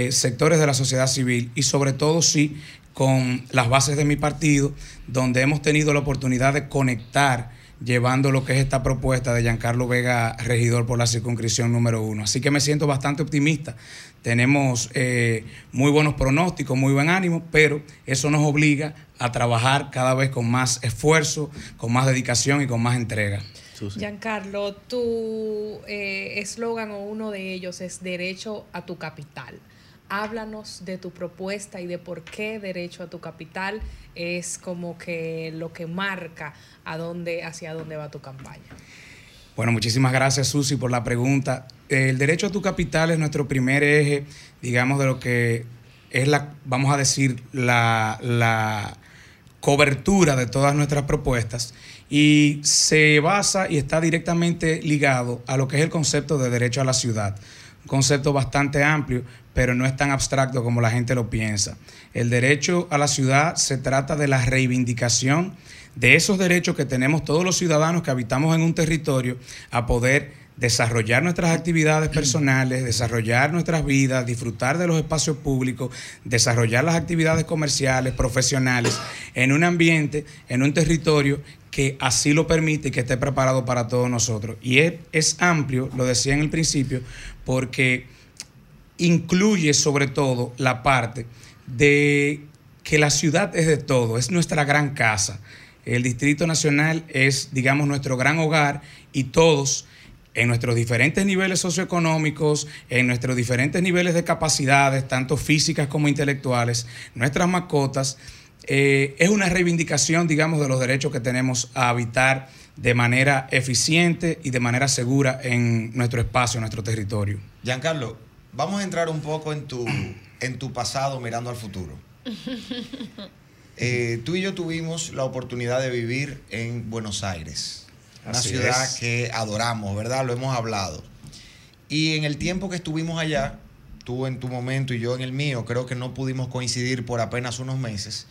sectores de la sociedad civil y sobre todo sí con las bases de mi partido, donde hemos tenido la oportunidad de conectar llevando lo que es esta propuesta de Giancarlo Vega, regidor por la circunscripción número uno. Así que me siento bastante optimista. Tenemos eh, muy buenos pronósticos, muy buen ánimo, pero eso nos obliga a trabajar cada vez con más esfuerzo, con más dedicación y con más entrega. Giancarlo, tu eh, eslogan o uno de ellos es derecho a tu capital háblanos de tu propuesta y de por qué derecho a tu capital es como que lo que marca a dónde, hacia dónde va tu campaña. Bueno, muchísimas gracias Susi por la pregunta. El derecho a tu capital es nuestro primer eje, digamos, de lo que es la, vamos a decir, la, la cobertura de todas nuestras propuestas y se basa y está directamente ligado a lo que es el concepto de derecho a la ciudad. Concepto bastante amplio, pero no es tan abstracto como la gente lo piensa. El derecho a la ciudad se trata de la reivindicación de esos derechos que tenemos todos los ciudadanos que habitamos en un territorio a poder desarrollar nuestras actividades personales, desarrollar nuestras vidas, disfrutar de los espacios públicos, desarrollar las actividades comerciales, profesionales, en un ambiente, en un territorio que así lo permite y que esté preparado para todos nosotros. Y es, es amplio, lo decía en el principio, porque incluye sobre todo la parte de que la ciudad es de todo, es nuestra gran casa. El Distrito Nacional es, digamos, nuestro gran hogar y todos en nuestros diferentes niveles socioeconómicos, en nuestros diferentes niveles de capacidades, tanto físicas como intelectuales, nuestras mascotas, eh, es una reivindicación, digamos, de los derechos que tenemos a habitar de manera eficiente y de manera segura en nuestro espacio, en nuestro territorio. Giancarlo, vamos a entrar un poco en tu, en tu pasado mirando al futuro. Eh, tú y yo tuvimos la oportunidad de vivir en Buenos Aires, una ciudad que adoramos, ¿verdad? Lo hemos hablado. Y en el tiempo que estuvimos allá, tú en tu momento y yo en el mío, creo que no pudimos coincidir por apenas unos meses.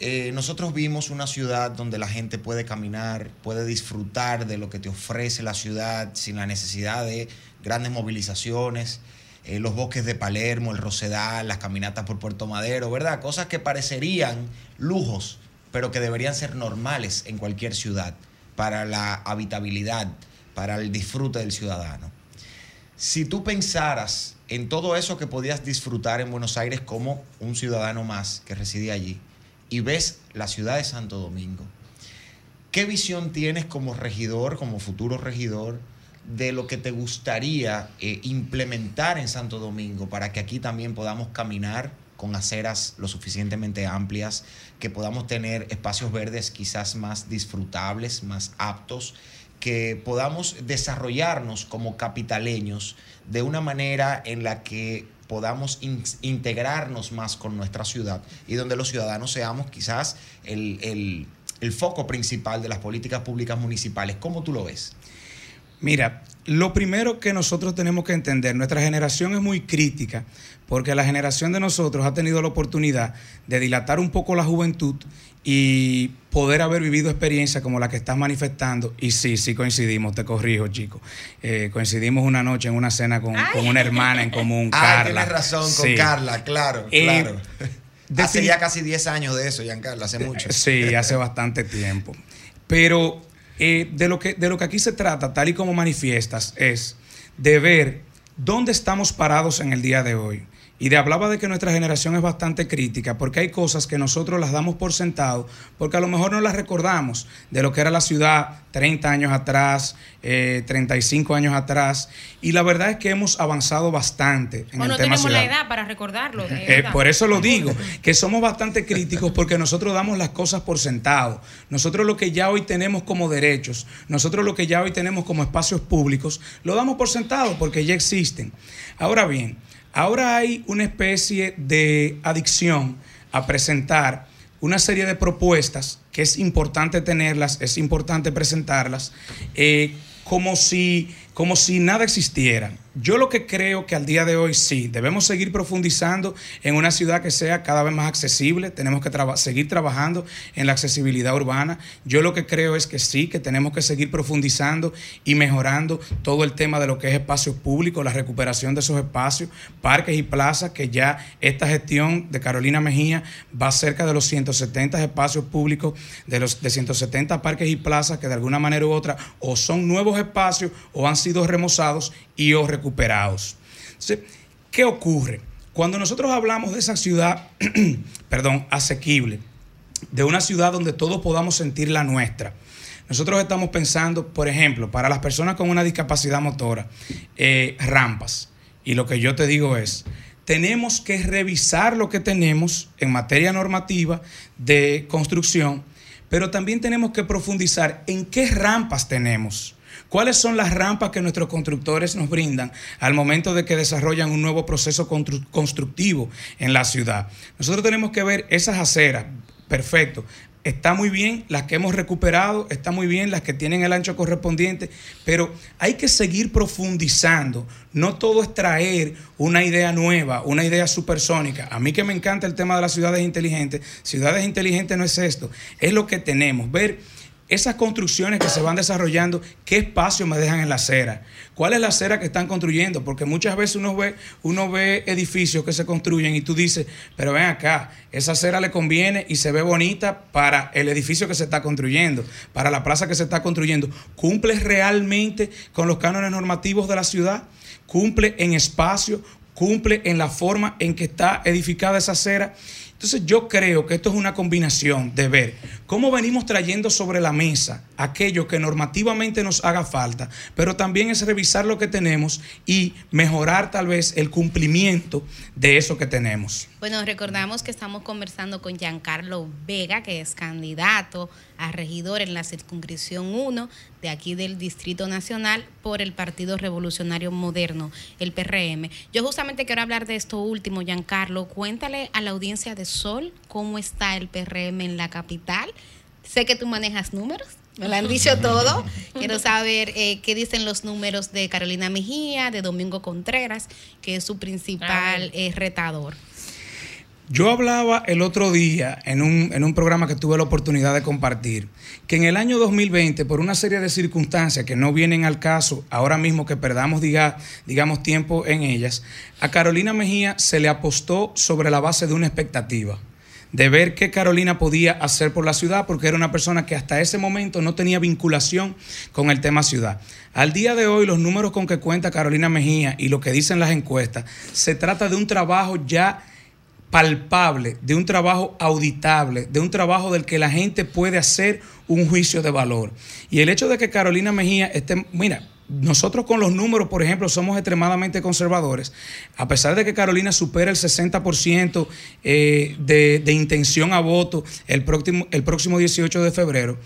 Eh, nosotros vimos una ciudad donde la gente puede caminar, puede disfrutar de lo que te ofrece la ciudad sin la necesidad de grandes movilizaciones. Eh, los bosques de Palermo, el Rosedal, las caminatas por Puerto Madero, ¿verdad? Cosas que parecerían lujos, pero que deberían ser normales en cualquier ciudad para la habitabilidad, para el disfrute del ciudadano. Si tú pensaras en todo eso que podías disfrutar en Buenos Aires como un ciudadano más que residía allí y ves la ciudad de Santo Domingo, ¿qué visión tienes como regidor, como futuro regidor? De lo que te gustaría eh, implementar en Santo Domingo para que aquí también podamos caminar con aceras lo suficientemente amplias, que podamos tener espacios verdes quizás más disfrutables, más aptos, que podamos desarrollarnos como capitaleños de una manera en la que podamos integrarnos más con nuestra ciudad y donde los ciudadanos seamos quizás el, el foco principal de las políticas públicas municipales. ¿Cómo tú lo ves? Mira, lo primero que nosotros tenemos que entender, nuestra generación es muy crítica porque la generación de nosotros ha tenido la oportunidad de dilatar un poco la juventud y poder haber vivido experiencias como la que estás manifestando. Y sí, sí coincidimos, te corrijo, chico. Eh, coincidimos una noche en una cena con, una hermana en común, ah, Tienes razón, con Carla, claro, eh, claro. hace ya casi 10 años de eso, Giancarlo, hace mucho. Sí, hace bastante tiempo. Pero eh, de, lo que, de lo que aquí se trata, tal y como manifiestas, es de ver dónde estamos parados en el día de hoy. Y de hablaba de que nuestra generación es bastante crítica, porque hay cosas que nosotros las damos por sentado, porque a lo mejor no las recordamos de lo que era la ciudad 30 años atrás, eh, 35 años atrás, y la verdad es que hemos avanzado bastante en O el no tema tenemos ciudad. la edad para recordarlo. Eh, por eso lo digo, que somos bastante críticos porque nosotros damos las cosas por sentado. Nosotros lo que ya hoy tenemos como derechos, nosotros lo que ya hoy tenemos como espacios públicos, lo damos por sentado porque ya existen. Ahora bien, ahora hay una especie de adicción a presentar una serie de propuestas que es importante tenerlas, es importante presentarlas, eh, como si, como si nada existiera. Yo lo que creo que al día de hoy sí, debemos seguir profundizando en una ciudad que sea cada vez más accesible, tenemos que seguir trabajando en la accesibilidad urbana. Yo lo que creo es que sí, que tenemos que seguir profundizando y mejorando todo el tema de lo que es espacios públicos, la recuperación de esos espacios, parques y plazas, que ya esta gestión de Carolina Mejía va cerca de los 170 espacios públicos, de los de 170 parques y plazas que de alguna manera u otra o son nuevos espacios o han sido remozados y o recuperados. ¿qué ocurre? Cuando nosotros hablamos de esa ciudad, perdón, asequible, de una ciudad donde todos podamos sentir la nuestra, nosotros estamos pensando, por ejemplo, para las personas con una discapacidad motora, eh, rampas. Y lo que yo te digo es, tenemos que revisar lo que tenemos en materia normativa de construcción, pero también tenemos que profundizar en qué rampas tenemos. ¿Cuáles son las rampas que nuestros constructores nos brindan al momento de que desarrollan un nuevo proceso constru- constructivo en la ciudad? Nosotros tenemos que ver esas aceras, perfecto. Está muy bien las que hemos recuperado, está muy bien las que tienen el ancho correspondiente, pero hay que seguir profundizando. No todo es traer una idea nueva, una idea supersónica. A mí que me encanta el tema de las ciudades inteligentes, ciudades inteligentes no es esto, es lo que tenemos. Ver esas construcciones que se van desarrollando, ¿qué espacio me dejan en la acera? ¿Cuál es la acera que están construyendo? Porque muchas veces uno ve, uno ve edificios que se construyen y tú dices, pero ven acá, esa acera le conviene y se ve bonita para el edificio que se está construyendo, para la plaza que se está construyendo. ¿Cumple realmente con los cánones normativos de la ciudad? ¿Cumple en espacio? ¿Cumple en la forma en que está edificada esa acera? Entonces yo creo que esto es una combinación de ver cómo venimos trayendo sobre la mesa aquello que normativamente nos haga falta, pero también es revisar lo que tenemos y mejorar tal vez el cumplimiento de eso que tenemos. Bueno, recordamos que estamos conversando con Giancarlo Vega, que es candidato a regidor en la circunscripción 1 de aquí del Distrito Nacional por el Partido Revolucionario Moderno, el PRM. Yo justamente quiero hablar de esto último, Giancarlo. Cuéntale a la audiencia de Sol cómo está el PRM en la capital. Sé que tú manejas números, me lo han dicho todo. Quiero saber eh, qué dicen los números de Carolina Mejía, de Domingo Contreras, que es su principal eh, retador. Yo hablaba el otro día en un, en un programa que tuve la oportunidad de compartir, que en el año 2020, por una serie de circunstancias que no vienen al caso, ahora mismo que perdamos, diga, digamos, tiempo en ellas, a Carolina Mejía se le apostó sobre la base de una expectativa de ver qué Carolina podía hacer por la ciudad, porque era una persona que hasta ese momento no tenía vinculación con el tema ciudad. Al día de hoy, los números con que cuenta Carolina Mejía y lo que dicen las encuestas, se trata de un trabajo ya palpable, de un trabajo auditable, de un trabajo del que la gente puede hacer un juicio de valor. Y el hecho de que Carolina Mejía esté, mira, nosotros con los números, por ejemplo, somos extremadamente conservadores. A pesar de que Carolina supera el 60% eh, de, de intención a voto el próximo, el próximo 18 de febrero,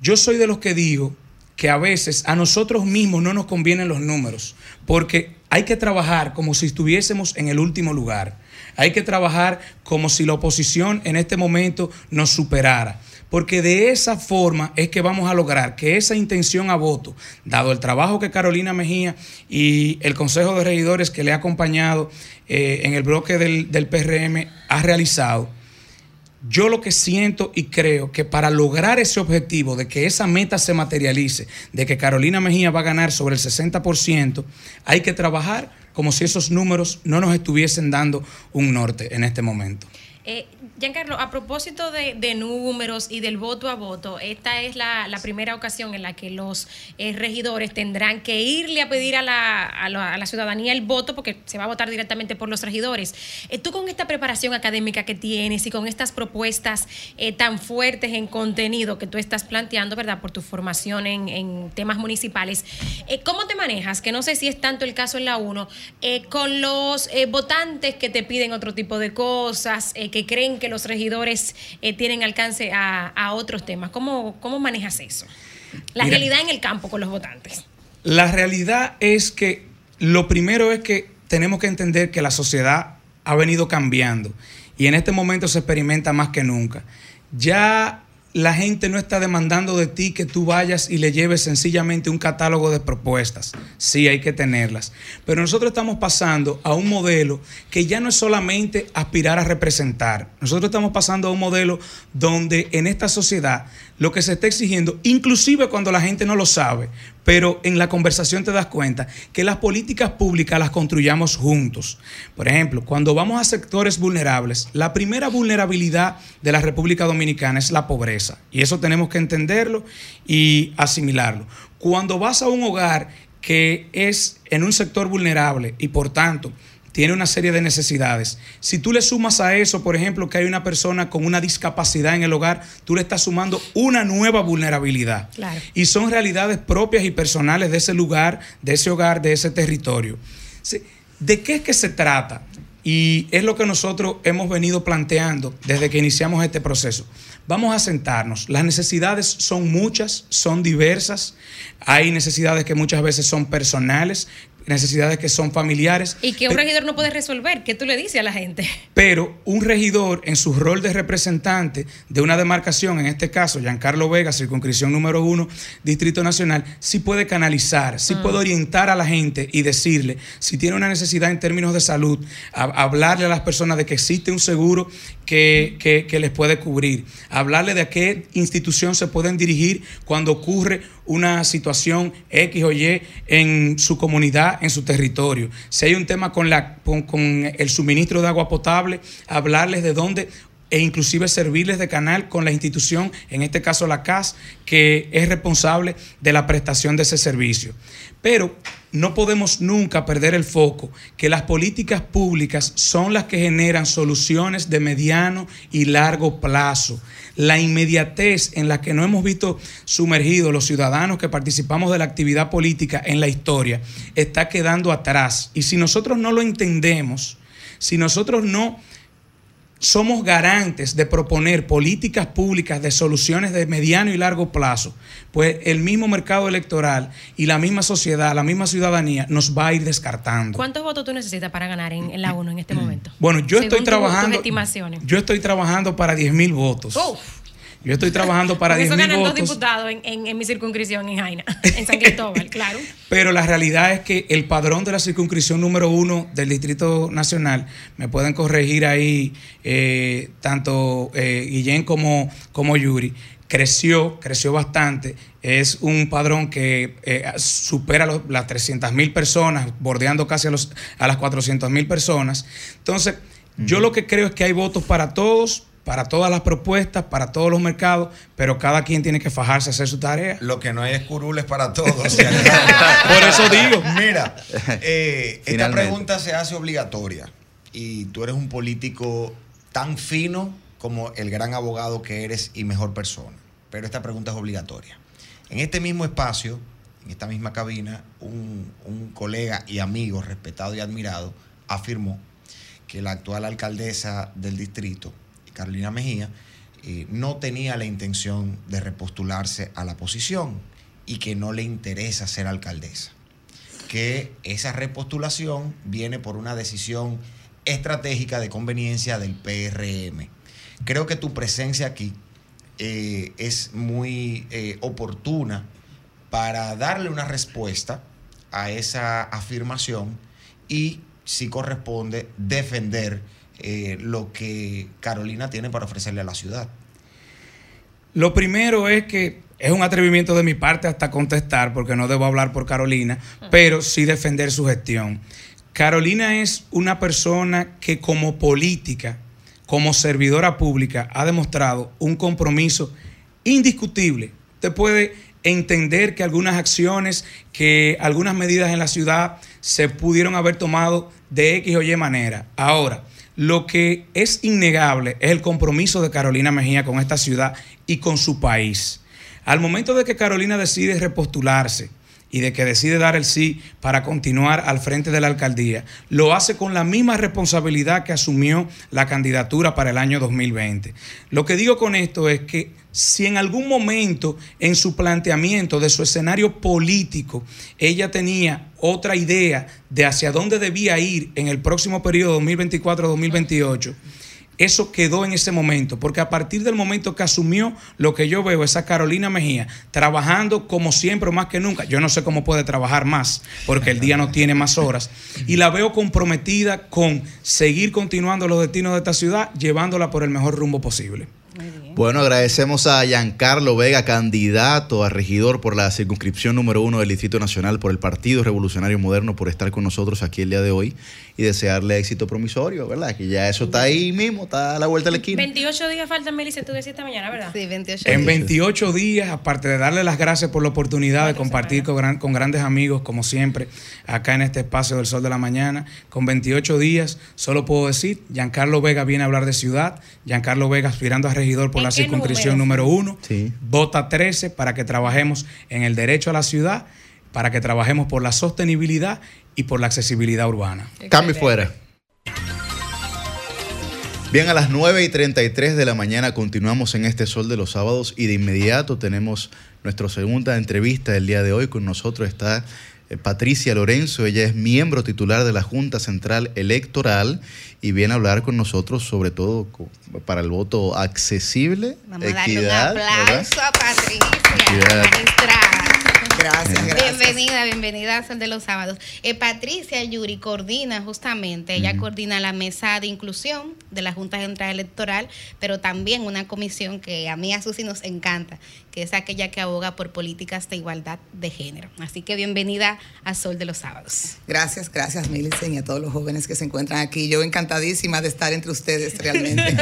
yo soy de los que digo que a veces a nosotros mismos no nos convienen los números, porque hay que trabajar como si estuviésemos en el último lugar. Hay que trabajar como si la oposición en este momento nos superara. Porque de esa forma es que vamos a lograr que esa intención a voto, dado el trabajo que Carolina Mejía y el Consejo de Regidores que le ha acompañado eh, en el bloque del, del PRM ha realizado, yo lo que siento y creo que para lograr ese objetivo de que esa meta se materialice, de que Carolina Mejía va a ganar sobre el 60%, hay que trabajar como si esos números no nos estuviesen dando un norte en este momento. Eh, Giancarlo, a propósito de, números y del voto a voto, esta es la, primera ocasión en la que los eh, regidores tendrán que irle a pedir a la, a, la, ciudadanía el voto porque se va a votar directamente por los regidores. Eh, tú con esta preparación académica que tienes y con estas propuestas eh, tan fuertes en contenido que tú estás planteando, ¿verdad? Por tu formación en, temas municipales, ¿cómo te manejas? Que no sé si es tanto el caso en la 1, eh, con los votantes que te piden otro tipo de cosas, eh, que creen que los regidores eh, tienen alcance a, a otros temas. ¿Cómo, ¿Cómo manejas eso? La Mira. realidad en el campo con los votantes. La realidad es que lo primero es que tenemos que entender que la sociedad ha venido cambiando y en este momento se experimenta más que nunca. Ya la gente no está demandando de ti que tú vayas y le lleves sencillamente un catálogo de propuestas. Sí, hay que tenerlas. Pero nosotros estamos pasando a un modelo que ya no es solamente aspirar a representar. Nosotros estamos pasando a un modelo donde en esta sociedad lo que se está exigiendo, inclusive cuando la gente no lo sabe, pero en la conversación te das cuenta que las políticas públicas las construyamos juntos. Por ejemplo, cuando vamos a sectores vulnerables, la primera vulnerabilidad de la República Dominicana es la pobreza. Y eso tenemos que entenderlo y asimilarlo. Cuando vas a un hogar que es en un sector vulnerable y por tanto tiene una serie de necesidades. Si tú le sumas a eso, por ejemplo, que hay una persona con una discapacidad en el hogar, tú le estás sumando una nueva vulnerabilidad. Claro. Y son realidades propias y personales de ese lugar, de ese hogar, de ese territorio. ¿De qué es que se trata? Y es lo que nosotros hemos venido planteando desde que iniciamos este proceso. Vamos a sentarnos. Las necesidades son muchas, son diversas. Hay necesidades que muchas veces son personales, necesidades que son familiares. Y que un regidor no puede resolver. ¿Qué tú le dices a la gente? pero un regidor en su rol de representante de una demarcación, en este caso Giancarlo Vega, circunscripción número uno, Distrito Nacional, sí puede canalizar, sí Mm. puede orientar a la gente y decirle si tiene una necesidad en términos de salud, a- hablarle a las personas de que existe un seguro que, que- que les puede cubrir, hablarle de a qué institución se pueden dirigir cuando ocurre una situación X o Y en su comunidad, en su territorio. Si hay un tema con, la, con, con el suministro de agua potable, hablarles de dónde e inclusive servirles de canal con la institución, en este caso la CAS, que es responsable de la prestación de ese servicio. Pero no podemos nunca perder el foco que las políticas públicas son las que generan soluciones de mediano y largo plazo. La inmediatez en la que no hemos visto sumergidos los ciudadanos que participamos de la actividad política en la historia está quedando atrás. Y si nosotros no lo entendemos, si nosotros no somos garantes de proponer políticas públicas de soluciones de mediano y largo plazo, pues el mismo mercado electoral y la misma sociedad, la misma ciudadanía nos va a ir descartando. ¿Cuántos votos tú necesitas para ganar en, en la 1 en este momento? Bueno, yo Según estoy trabajando. tus estimaciones. Yo estoy trabajando para 10 mil votos. Uf, Yo estoy trabajando para con 10 eso mil ganan dos votos. diputados en, en- en mi circunscripción en Jaina, en San Cristóbal, claro. Pero la realidad es que el padrón de la circunscripción número uno del Distrito Nacional, me pueden corregir ahí eh, tanto eh, Guillén como, como Yuri, creció, creció bastante. Es un padrón que eh, supera los- las 300 mil personas, bordeando casi a, los, a las 400 mil personas. Entonces, yo lo que creo es que hay votos para todos, para todas las propuestas, para todos los mercados, pero cada quien tiene que fajarse a hacer su tarea. Lo que no hay es curules para todos. Por eso digo. Mira, eh, esta pregunta se hace obligatoria y tú eres un político tan fino como el gran abogado que eres y mejor persona. Pero esta pregunta es obligatoria. En este mismo espacio, en esta misma cabina, un, un colega y amigo respetado y admirado afirmó que la actual alcaldesa del distrito, Carolina Mejía, eh, no tenía la intención de repostularse a la posición y que no le interesa ser alcaldesa. Que esa repostulación viene por una decisión estratégica de conveniencia del PRM. Creo que tu presencia aquí eh, es muy eh, oportuna para darle una respuesta a esa afirmación y, si corresponde, defender eh, lo que Carolina tiene para ofrecerle a la ciudad. Lo primero es que es un atrevimiento de mi parte hasta contestar, porque no debo hablar por Carolina, pero sí defender su gestión. Carolina es una persona que como política, como servidora pública ha demostrado un compromiso indiscutible. Usted puede entender que algunas acciones, que algunas medidas en la ciudad se pudieron haber tomado de X o Y manera. Ahora, lo que es innegable es el compromiso de Carolina Mejía con esta ciudad y con su país. Al momento de que Carolina decide repostularse, y de que decide dar el sí para continuar al frente de la alcaldía, lo hace con la misma responsabilidad que asumió la candidatura para el año 2020. Lo que digo con esto es que si en algún momento en su planteamiento de su escenario político ella tenía otra idea de hacia dónde debía ir en el próximo periodo 2024-2028, eso quedó en ese momento, porque a partir del momento que asumió, lo que yo veo es a Carolina Mejía trabajando como siempre, más que nunca. Yo no sé cómo puede trabajar más, porque el día no tiene más horas. Y la veo comprometida con seguir continuando los destinos de esta ciudad, llevándola por el mejor rumbo posible. Bueno, agradecemos a Giancarlo Vega, candidato a regidor por la circunscripción número uno del Distrito Nacional por el Partido Revolucionario Moderno, por estar con nosotros aquí el día de hoy y desearle éxito promisorio, ¿verdad? Que ya eso está ahí mismo, está a la vuelta de la esquina. 28 días faltan, Melissa, tú decías esta mañana, ¿verdad? Sí, 28 En 28 días, aparte de darle las gracias por la oportunidad de compartir con, gran- con grandes amigos, como siempre, acá en este espacio del Sol de la Mañana, con 28 días, solo puedo decir, Giancarlo Vega viene a hablar de ciudad, Giancarlo Vega aspirando a regidor por ¿En la circunscripción número? número uno, vota 13 para que trabajemos en el derecho a la ciudad, para que trabajemos por la sostenibilidad y por la accesibilidad urbana. Cambio fuera. Bien, a las 9 y 33 de la mañana continuamos en este Sol de los Sábados y de inmediato tenemos nuestra segunda entrevista del día de hoy. Con nosotros está eh, Patricia Lorenzo, ella es miembro titular de la Junta Central Electoral y viene a hablar con nosotros sobre todo para el voto accesible, Vamos a darle un equidad, ¿verdad? aplauso a Patricia, Equidad. Gracias, gracias. Bienvenida, bienvenida a Sol de los Sábados. Eh, Patricia Yuri coordina justamente, ella coordina la mesa de inclusión de la Junta Central Electoral, pero también una comisión que a mí a Susi nos encanta, que es aquella que aboga por políticas de igualdad de género. Así que bienvenida a Sol de los Sábados. Gracias, gracias Millicent y a todos los jóvenes que se encuentran aquí. Yo encantadísima de estar entre ustedes realmente,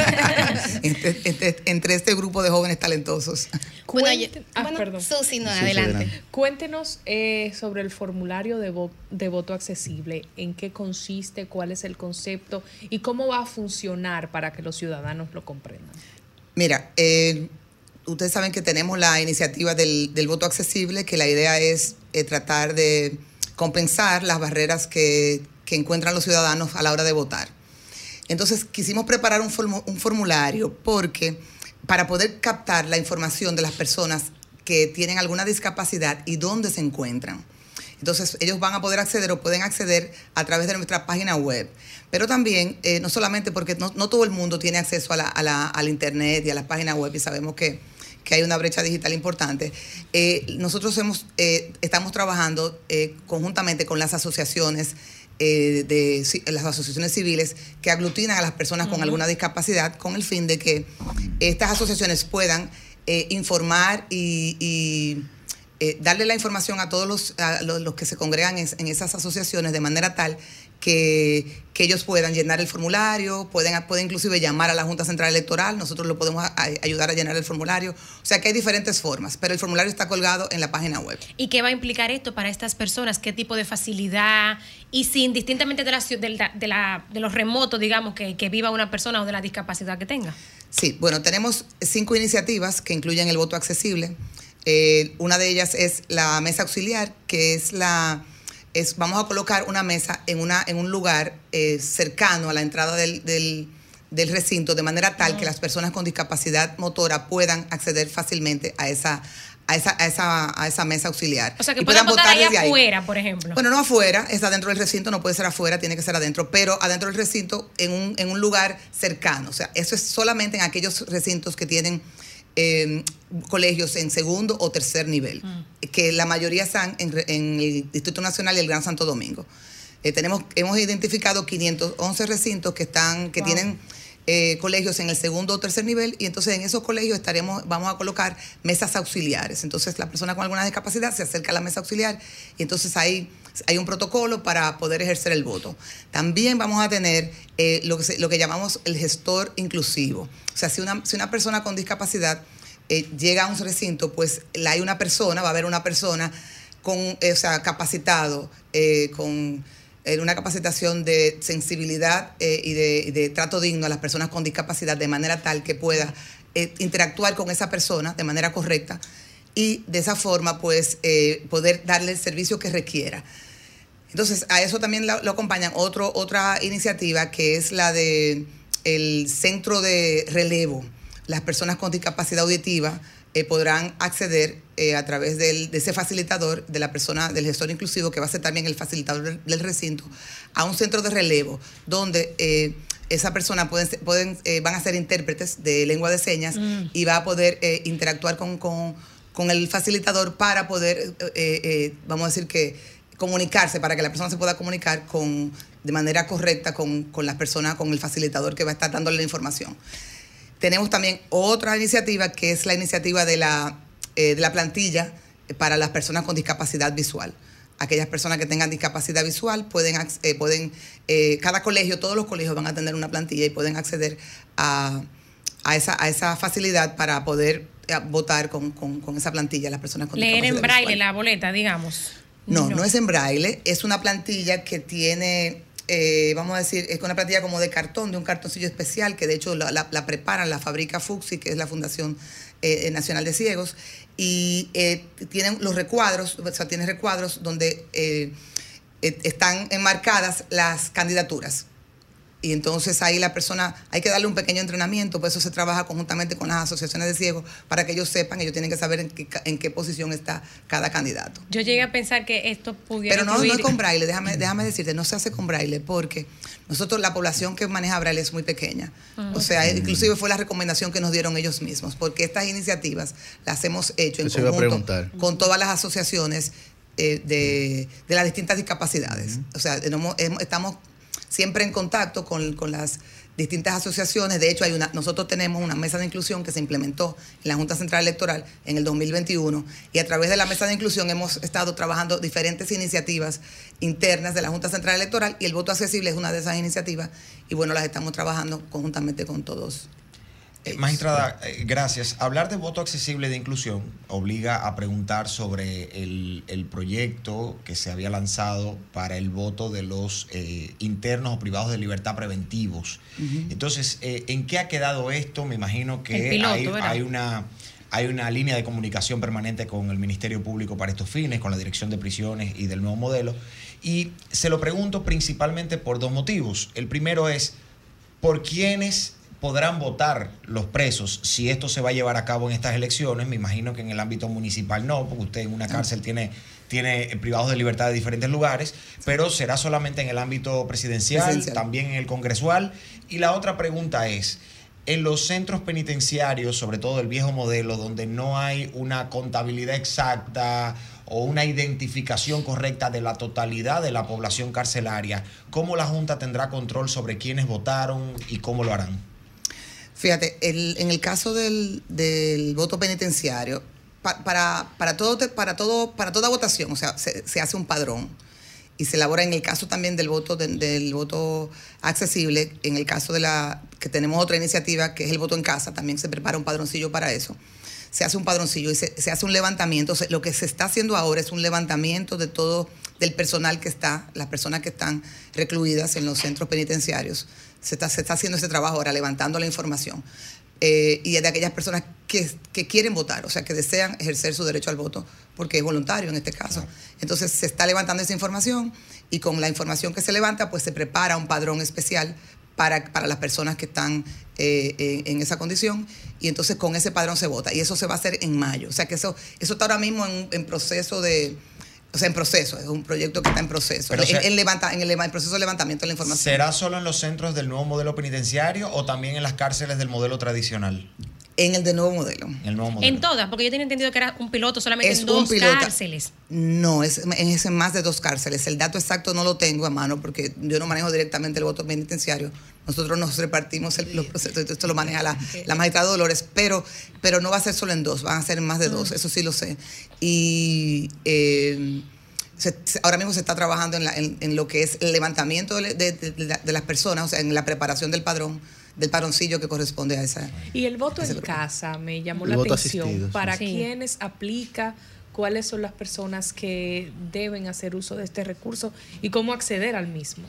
entre, entre- entre este grupo de jóvenes talentosos. Bueno, yo- Ah, bueno, perdón. Susi, no, Susi, adelante. adelante. Cuéntenos eh, sobre el formulario de, vo- de voto accesible, en qué consiste, cuál es el concepto y cómo va a funcionar para que los ciudadanos lo comprendan. Mira, eh, ustedes saben que tenemos la iniciativa del, voto accesible, que la idea es eh, tratar de compensar las barreras que, encuentran los ciudadanos a la hora de votar. Entonces quisimos preparar un, un formulario porque para poder captar la información de las personas que tienen alguna discapacidad y dónde se encuentran. Entonces ellos van a poder acceder o pueden acceder a través de nuestra página web. Pero también, eh, no solamente porque no, no todo el mundo tiene acceso a la, a la- al Internet y a las páginas web y sabemos que, que hay una brecha digital importante. eh, nosotros hemos, eh, estamos trabajando eh, conjuntamente con las asociaciones de las asociaciones civiles que aglutinan a las personas con alguna discapacidad con el fin de que estas asociaciones puedan informar y, y, eh, darle la información a todos los, a los, los que se congregan en, en esas asociaciones de manera tal que, que ellos puedan llenar el formulario, pueden, pueden inclusive llamar a la Junta Central Electoral, nosotros lo podemos a- a- ayudar a llenar el formulario. O sea que hay diferentes formas, pero el formulario está colgado en la página web. ¿Y qué va a implicar esto para estas personas? ¿Qué tipo de facilidad? Y si indistintamente de, la, del- de, la- de los remotos, digamos, que, que viva una persona o de la discapacidad que tenga. Sí, bueno, tenemos cinco iniciativas que incluyen el voto accesible. Eh, una de ellas es la mesa auxiliar, que es la es vamos a colocar una mesa en una en un lugar eh, cercano a la entrada del, del- del recinto de manera tal que las personas con discapacidad motora puedan acceder fácilmente a esa a esa, a esa, a esa mesa auxiliar. O sea, que Y puedan votar ahí desde ahí. afuera, por ejemplo. Bueno, no afuera, está dentro del recinto, no puede ser afuera, tiene que ser adentro, pero adentro del recinto en un, en un lugar cercano. O sea, eso es solamente en aquellos recintos que tienen eh, colegios en segundo o tercer nivel, que la mayoría están en, en el Distrito Nacional y el Gran Santo Domingo. Eh, tenemos, hemos identificado 511 recintos que están, que Wow. tienen eh, colegios en el segundo o tercer nivel y entonces en esos colegios estaremos, vamos a colocar mesas auxiliares. Entonces la persona con alguna discapacidad se acerca a la mesa auxiliar y entonces ahí hay un protocolo para poder ejercer el voto. También vamos a tener eh, lo, que llamamos el gestor inclusivo. O sea, si una, si una persona con discapacidad eh, llega a un recinto, pues la- hay una persona, va a haber una persona con, eh, o sea, capacitado, con una capacitación de sensibilidad y, de, trato digno a las personas con discapacidad de manera tal que pueda interactuar con esa persona de manera correcta y de esa forma pues poder darle el servicio que requiera. Entonces, a eso también lo, lo acompañan otro, otra iniciativa que es la de el centro de relevo. Las personas con discapacidad auditiva eh, podrán acceder eh, a través del- de ese facilitador, de la persona, del gestor inclusivo, que va a ser también el facilitador del, recinto, a un centro de relevo, donde eh, esa persona pueden, pueden, eh, van a ser intérpretes de lengua de señas Mm. y va a poder interactuar con, con- con el facilitador para poder, vamos a decir que, comunicarse, para que la persona se pueda comunicar con, de manera correcta con, con las personas, con el facilitador que va a estar dándole la información. Tenemos también otra iniciativa que es la iniciativa de la, eh, de la plantilla eh, para las personas con discapacidad visual. Aquellas personas que tengan discapacidad visual pueden, eh, pueden eh, cada colegio, todos los colegios van a tener una plantilla y pueden acceder a, a esa, a esa facilidad para poder eh, votar con, con- con esa plantilla las personas con Leer discapacidad en braille visual. la boleta, digamos. No, no, es en braille, es una plantilla que tiene, eh, vamos a decir, es una plantilla como de cartón, de un cartoncillo especial, que de hecho la, la- la preparan, la fabrica Fuxi, que es la Fundación eh, Nacional de Ciegos, y eh, tienen los recuadros, o sea, tiene recuadros donde eh, eh, están enmarcadas las candidaturas. Y entonces ahí la persona, hay que darle un pequeño entrenamiento, por eso se trabaja conjuntamente con las asociaciones de ciegos, para que ellos sepan, ellos tienen que saber en qué, en qué posición está cada candidato. Yo llegué a pensar que esto pudiera Pero no, no es con braille, déjame, déjame decirte, no se hace con braille porque nosotros la población que maneja braille es muy pequeña. O sea, inclusive fue la recomendación que nos dieron ellos mismos, porque estas iniciativas las hemos hecho en conjunto con todas las asociaciones eh, de, de las distintas discapacidades. O sea, hemos- hemos- estamos siempre en contacto con, con las distintas asociaciones. De hecho, hay una, nosotros tenemos una mesa de inclusión que se implementó en la Junta Central Electoral en el 2021 y a través de la mesa de inclusión hemos estado trabajando diferentes iniciativas internas de la Junta Central Electoral y el voto accesible es una de esas iniciativas y bueno, las estamos trabajando conjuntamente con todos. Eh, Magistrada, eh, gracias. Hablar de voto accesible de inclusión obliga a preguntar sobre el, el proyecto que se había lanzado para el voto de los eh, internos o privados de libertad preventivos. Entonces, eh, ¿en qué ha quedado esto? Me imagino que piloto, hay, ¿verdad? hay una... Hay una línea de comunicación permanente con el Ministerio Público para estos fines, con la Dirección de Prisiones y del nuevo modelo. Y se lo pregunto principalmente por dos motivos. El primero es, ¿por quiénes podrán votar los presos si esto se va a llevar a cabo en estas elecciones? Me imagino que en el ámbito municipal no, porque usted en una cárcel tiene, tiene privados de libertad de diferentes lugares, pero será solamente en el ámbito presidencial, Presidencial. también en el congresual. Y la otra pregunta es, en los centros penitenciarios, sobre todo el viejo modelo, donde no hay una contabilidad exacta o una identificación correcta de la totalidad de la población carcelaria, ¿cómo la Junta tendrá control sobre quiénes votaron y cómo lo harán? Fíjate, el- en el caso del, voto penitenciario, pa- para, para, todo, para, todo, para toda votación, o sea, se, se hace un padrón y se elabora en el caso también del voto de- del voto accesible, en el caso de la que tenemos otra iniciativa que es el voto en casa, también se prepara un padroncillo para eso. Se hace un padroncillo y se, hace un levantamiento. Lo que se está haciendo ahora es un levantamiento de todo del personal que está, las personas que están recluidas en los centros penitenciarios. Se está, se está haciendo ese trabajo ahora, levantando la información. Eh, y de aquellas personas que, que quieren votar, o sea, que desean ejercer su derecho al voto, porque es voluntario en este caso. Entonces se está levantando esa información y con la información que se levanta, pues se prepara un padrón especial para, para las personas que están eh, en, en esa condición y entonces con ese padrón se vota y eso se va a hacer en mayo. O sea que eso, eso está ahora mismo en, en proceso de... O sea, en proceso, es un proyecto que está en proceso, Pero en, levanta, el, en proceso de levantamiento de la información. ¿Será solo en los centros del nuevo modelo penitenciario o también en las cárceles del modelo tradicional? En el de nuevo modelo. El nuevo modelo. En todas, porque yo tenía entendido que era un piloto solamente Es en dos cárceles. No, es, es en más de dos cárceles. El dato exacto no lo tengo a mano porque yo no manejo directamente el voto penitenciario. Nosotros nos repartimos el- los procesos, esto lo maneja la, la magistrada Dolores, pero, pero no va a ser solo en dos, van a ser en más de dos, eso sí lo sé. Y eh, se- ahora mismo se está trabajando en, la- en- en lo que es el levantamiento de, de- de- de la- de las personas, o sea, en la preparación del padrón, del padroncillo que corresponde a esa. Y el voto en grupo. casa me llamó El la atención. asistido. ¿Para Sí. quiénes aplica? ¿Cuáles son las personas que deben hacer uso de este recurso y cómo acceder al mismo?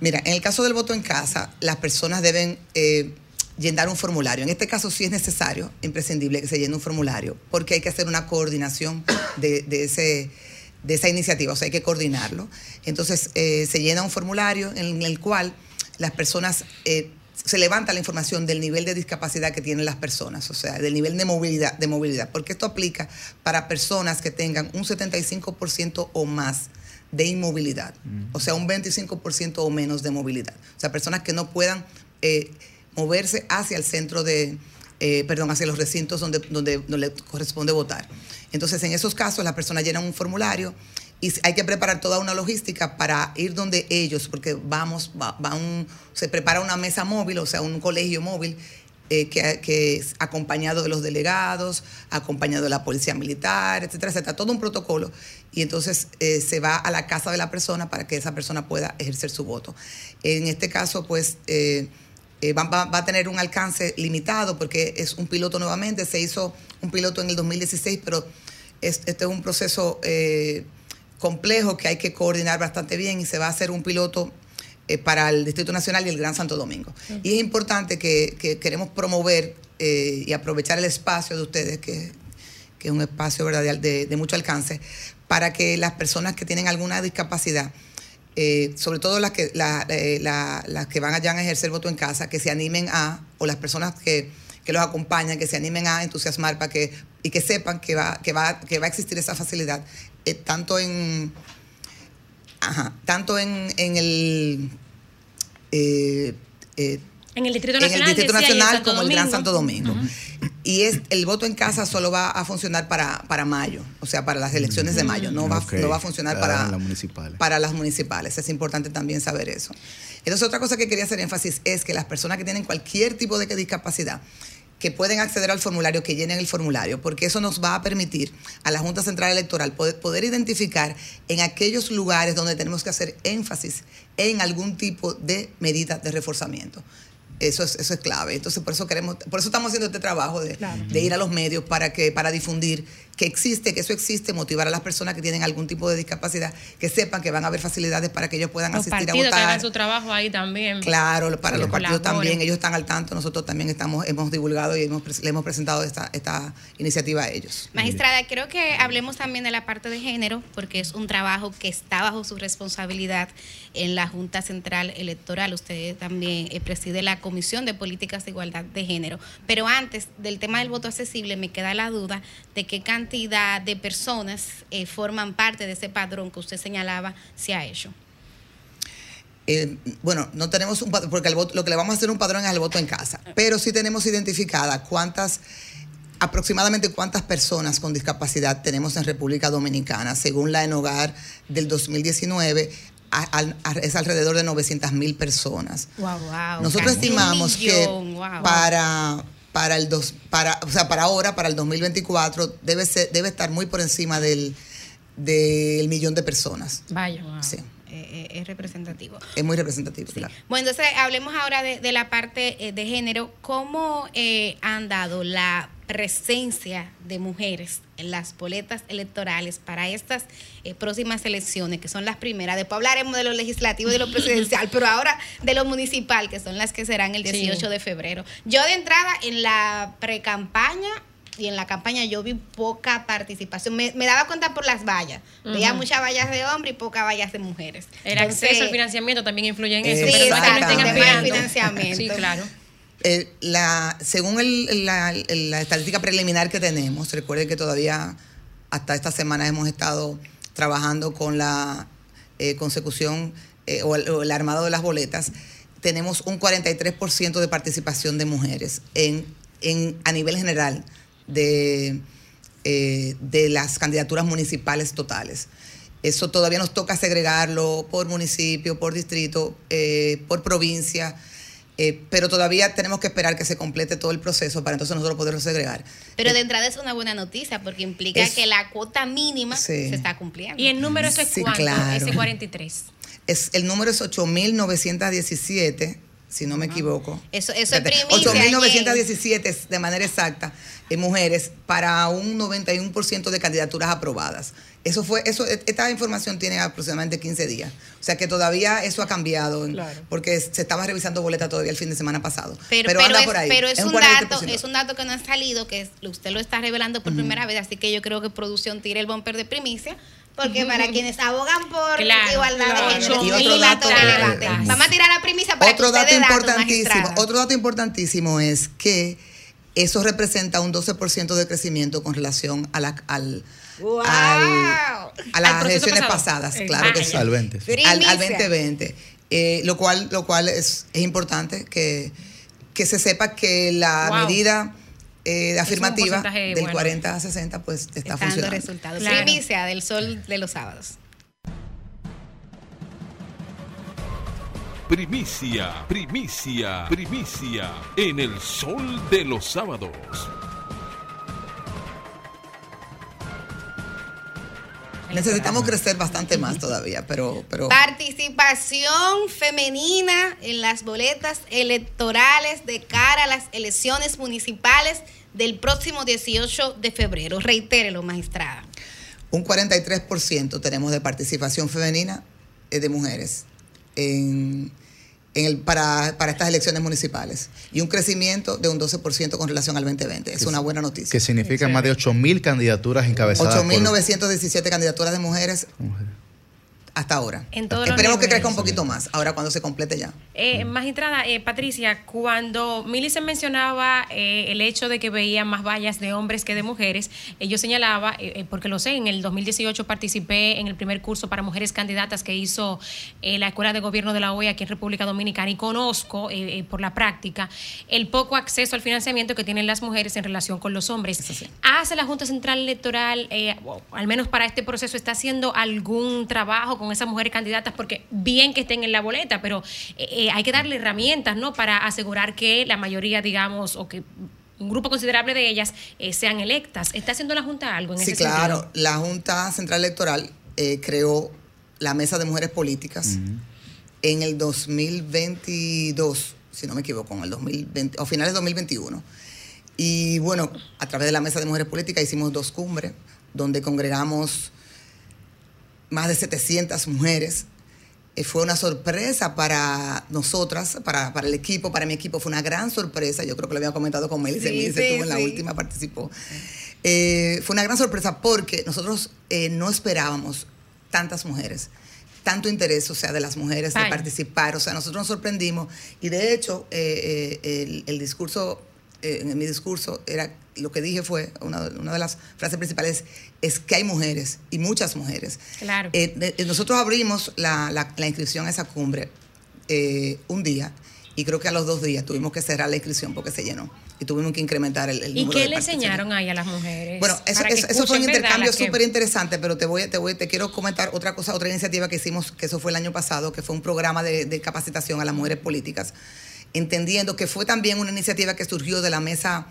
Mira, en el caso del voto en casa, las personas deben eh, llenar un formulario. En este caso sí es necesario, imprescindible que se llene un formulario, porque hay que hacer una coordinación de, de ese, de esa iniciativa, o sea, hay que coordinarlo. Entonces, eh, se llena un formulario en el cual las personas... eh, se levanta la información del nivel de discapacidad que tienen las personas, o sea, del nivel de movilidad, de movilidad, porque esto aplica para personas que tengan un 75% o más de inmovilidad, o sea, un 25% o menos de movilidad, o sea, personas que no puedan eh, moverse hacia el centro de, eh, perdón, hacia los recintos donde, donde, donde le corresponde votar. Entonces, en esos casos, las personas llenan un formulario y hay que preparar toda una logística para ir donde ellos, porque vamos, se prepara una mesa móvil, o sea, un colegio móvil eh, que, que es acompañado de los delegados, acompañado de la policía militar, etcétera, etcétera, todo un protocolo. Y entonces eh, se va a la casa de la persona para que esa persona pueda ejercer su voto. En este caso, pues, eh, va, a tener un alcance limitado porque es un piloto nuevamente, se hizo un piloto en el 2016, pero es- este es un proceso complejo que hay que coordinar bastante bien y se va a hacer un piloto eh, para el Distrito Nacional y el Gran Santo Domingo. Y es importante que, que queremos promover eh, y aprovechar el espacio de ustedes, que, que es un espacio ¿verdad? de, mucho alcance, para que las personas que tienen alguna discapacidad, eh, sobre todo las que, la- la- las que van allá a ejercer voto en casa, que se animen a, o las personas que, que los acompañan, que se animen a entusiasmar para que, y que sepan que va, que va, que va a existir esa facilidad, eh, tanto en ajá, tanto en, en el eh, eh, En el Distrito en el Nacional. Distrito como el Gran Domingo. Santo Domingo. Y es el voto en casa solo va a funcionar para, para mayo, o sea, para las elecciones de mayo, no va, no va a funcionar Ah, para, las municipales. para las municipales. Es importante también saber eso. Entonces, otra cosa que quería hacer énfasis es que las personas que tienen cualquier tipo de discapacidad, que pueden acceder al formulario, que llenen el formulario, porque eso nos va a permitir a la Junta Central Electoral poder, poder identificar en aquellos lugares donde tenemos que hacer énfasis en algún tipo de medida de reforzamiento. Eso es, eso es clave. Entonces, por eso queremos, por eso estamos haciendo este trabajo de, de ir a los medios para que, para difundir que existe, que eso existe, motivar a las personas que tienen algún tipo de discapacidad, que sepan que van a haber facilidades para que ellos puedan Los asistir a partidos que hagan votar. su trabajo ahí también. Claro, para los partidos también, ellos están al tanto, nosotros también estamos, hemos divulgado y hemos, le hemos presentado esta, esta iniciativa a ellos. Magistrada, creo que hablemos también de la parte de género, porque es un trabajo que está bajo su responsabilidad en la Junta Central Electoral. Usted también eh, preside la Comisión de Políticas de Igualdad de Género. Pero antes del tema del voto accesible, me queda la duda de qué cantidad de personas eh, forman parte de ese padrón que usted señalaba se ha hecho. Eh, bueno, no tenemos un padrón, porque el voto- lo que le vamos a hacer un padrón es el voto en casa, pero sí tenemos identificada cuántas, aproximadamente cuántas personas con discapacidad tenemos en República Dominicana. Según la ENOGAR del 2019, a- a- es alrededor de 900 mil personas. Wow, wow. Nosotros estimamos millón, que wow. para para el dos, para o sea, para ahora, para el 2024 debe ser debe estar muy por encima del del millón de personas. Vaya. Sí, Eh, eh, es representativo. es muy representativo, claro. Bueno, entonces hablemos ahora de, de la parte eh, de género. ¿Cómo eh, han dado la presencia de mujeres en las boletas electorales para estas eh, próximas elecciones, que son las primeras? Después hablaremos de lo legislativo y de lo presidencial, pero ahora de lo municipal, que son las que serán el 18 Sí. de febrero. Yo de entrada en la pre-campaña y en la campaña yo vi poca participación. Me, me daba cuenta por las vallas. Veía muchas vallas de hombres y pocas vallas de mujeres. El Entonces, acceso al financiamiento también influye en eso. Sí, pero no es que no financiamiento. Sí, claro. Eh, según la, estadística preliminar que tenemos, recuerden que todavía hasta esta semana hemos estado trabajando con la eh, consecución eh, o, el, armado de las boletas, tenemos un 43% de participación de mujeres en, a nivel general de, de las candidaturas municipales totales. Eso todavía nos toca segregarlo por municipio, por distrito, por provincia. Eh, pero todavía tenemos que esperar que se complete todo el proceso para entonces nosotros poderlo segregar. Pero de entrada es una buena noticia porque implica Es- que la cuota mínima Sí. se está cumpliendo. ¿Y el número eso es Sí, cuánto? claro. Ese 43. Es, el número es 8.917, si no me equivoco. Eso, eso es primicia. Jen. 8.917 es de manera exacta en mujeres para un 91% de candidaturas aprobadas. Eso fue, eso, esta información tiene aproximadamente 15 días. O sea que todavía eso ha cambiado, en- porque se estaba revisando boleta todavía el fin de semana pasado. Pero, Pero, pero anda es, por ahí. pero es un 40%. dato, es un dato que no ha salido, que es- usted lo está revelando por primera vez, así que yo creo que producción tire el bumper de primicia. Porque para quienes abogan por Claro, igualdad claro. de género, Y es otro un dato dato, relevante. eh, Vamos a tirar la primicia para Otro que dato importantísimo, otro dato importantísimo es que eso representa un 12% de crecimiento con relación a la, al, ¡Wow! al- a las elecciones pasado. pasadas, claro que sí. Al 20. Al, al Primicia. 2020. Eh, lo cual, lo cual es, es importante que, que se sepa que la Wow. medida eh, afirmativa del bueno. 40 a 60 pues está, Está dando funcionando. resultados. Claro. Primicia del sol de los sábados. Primicia, primicia, primicia en el sol de los sábados. Necesitamos crecer bastante más todavía, pero, pero Participación femenina en las boletas electorales de cara a las elecciones municipales del próximo 18 de febrero. Reitérelo, magistrada. un 43% tenemos de participación femenina eh, de mujeres en, en el, para, para estas elecciones municipales y un crecimiento de un 12% con relación al 2020. Es una buena noticia. Que significa más de 8.000 candidaturas encabezadas por 8.917 candidaturas de mujeres hasta ahora. En todos Esperemos que crezca un poquito más, ahora cuando se complete ya. Eh, magistrada, eh, Patricia, cuando Millicent mencionaba eh, el hecho de que veía más vallas de hombres que de mujeres, eh, yo señalaba, eh, porque lo sé, en el 2018 participé en el primer curso para mujeres candidatas que hizo la Escuela de Gobierno de la OEA aquí en República Dominicana y conozco por la práctica el poco acceso al financiamiento que tienen las mujeres en relación con los hombres. ¿Hace la Junta Central Electoral, eh, o al menos para este proceso, está haciendo algún trabajo con esas mujeres candidatas? Porque bien que estén en la boleta, pero eh, eh, hay que darle herramientas, ¿no? Para asegurar que la mayoría, digamos, o que un grupo considerable de ellas eh, sean electas. ¿Está haciendo la Junta algo en Sí, ese claro. sentido? La Junta Central Electoral eh, creó la Mesa de Mujeres Políticas en el 2022, si no me equivoco, en el 2020, o finales de 2021. Y bueno, a través de la Mesa de Mujeres Políticas hicimos dos cumbres donde congregamos más de 700 mujeres. Eh, fue una sorpresa para nosotras, para, para el equipo, para mi equipo, fue una gran sorpresa. Yo creo que lo había comentado con Meli, Sí, sí, estuvo en la sí. última, participó. Eh, fue una gran sorpresa porque nosotros eh, no esperábamos tantas mujeres, tanto interés, o sea, de las mujeres de participar, o sea, nosotros nos sorprendimos y de hecho el, el discurso, eh, en mi discurso era, lo que dije fue, una, una de las frases principales es que hay mujeres y muchas mujeres. Claro. Eh, de- eh, nosotros abrimos la, la- la inscripción a esa cumbre eh, un día y creo que a los dos días tuvimos que cerrar la inscripción porque se llenó y tuvimos que incrementar el, el ¿Y número qué de le enseñaron ahí a las mujeres? Bueno, eso, eso- eso fue un intercambio Las que- súper interesante, pero te voy, te voy, te quiero comentar otra cosa, otra iniciativa que hicimos, que eso fue el año pasado, que fue un programa de, de capacitación a las mujeres políticas, entendiendo que fue también una iniciativa que surgió de la mesa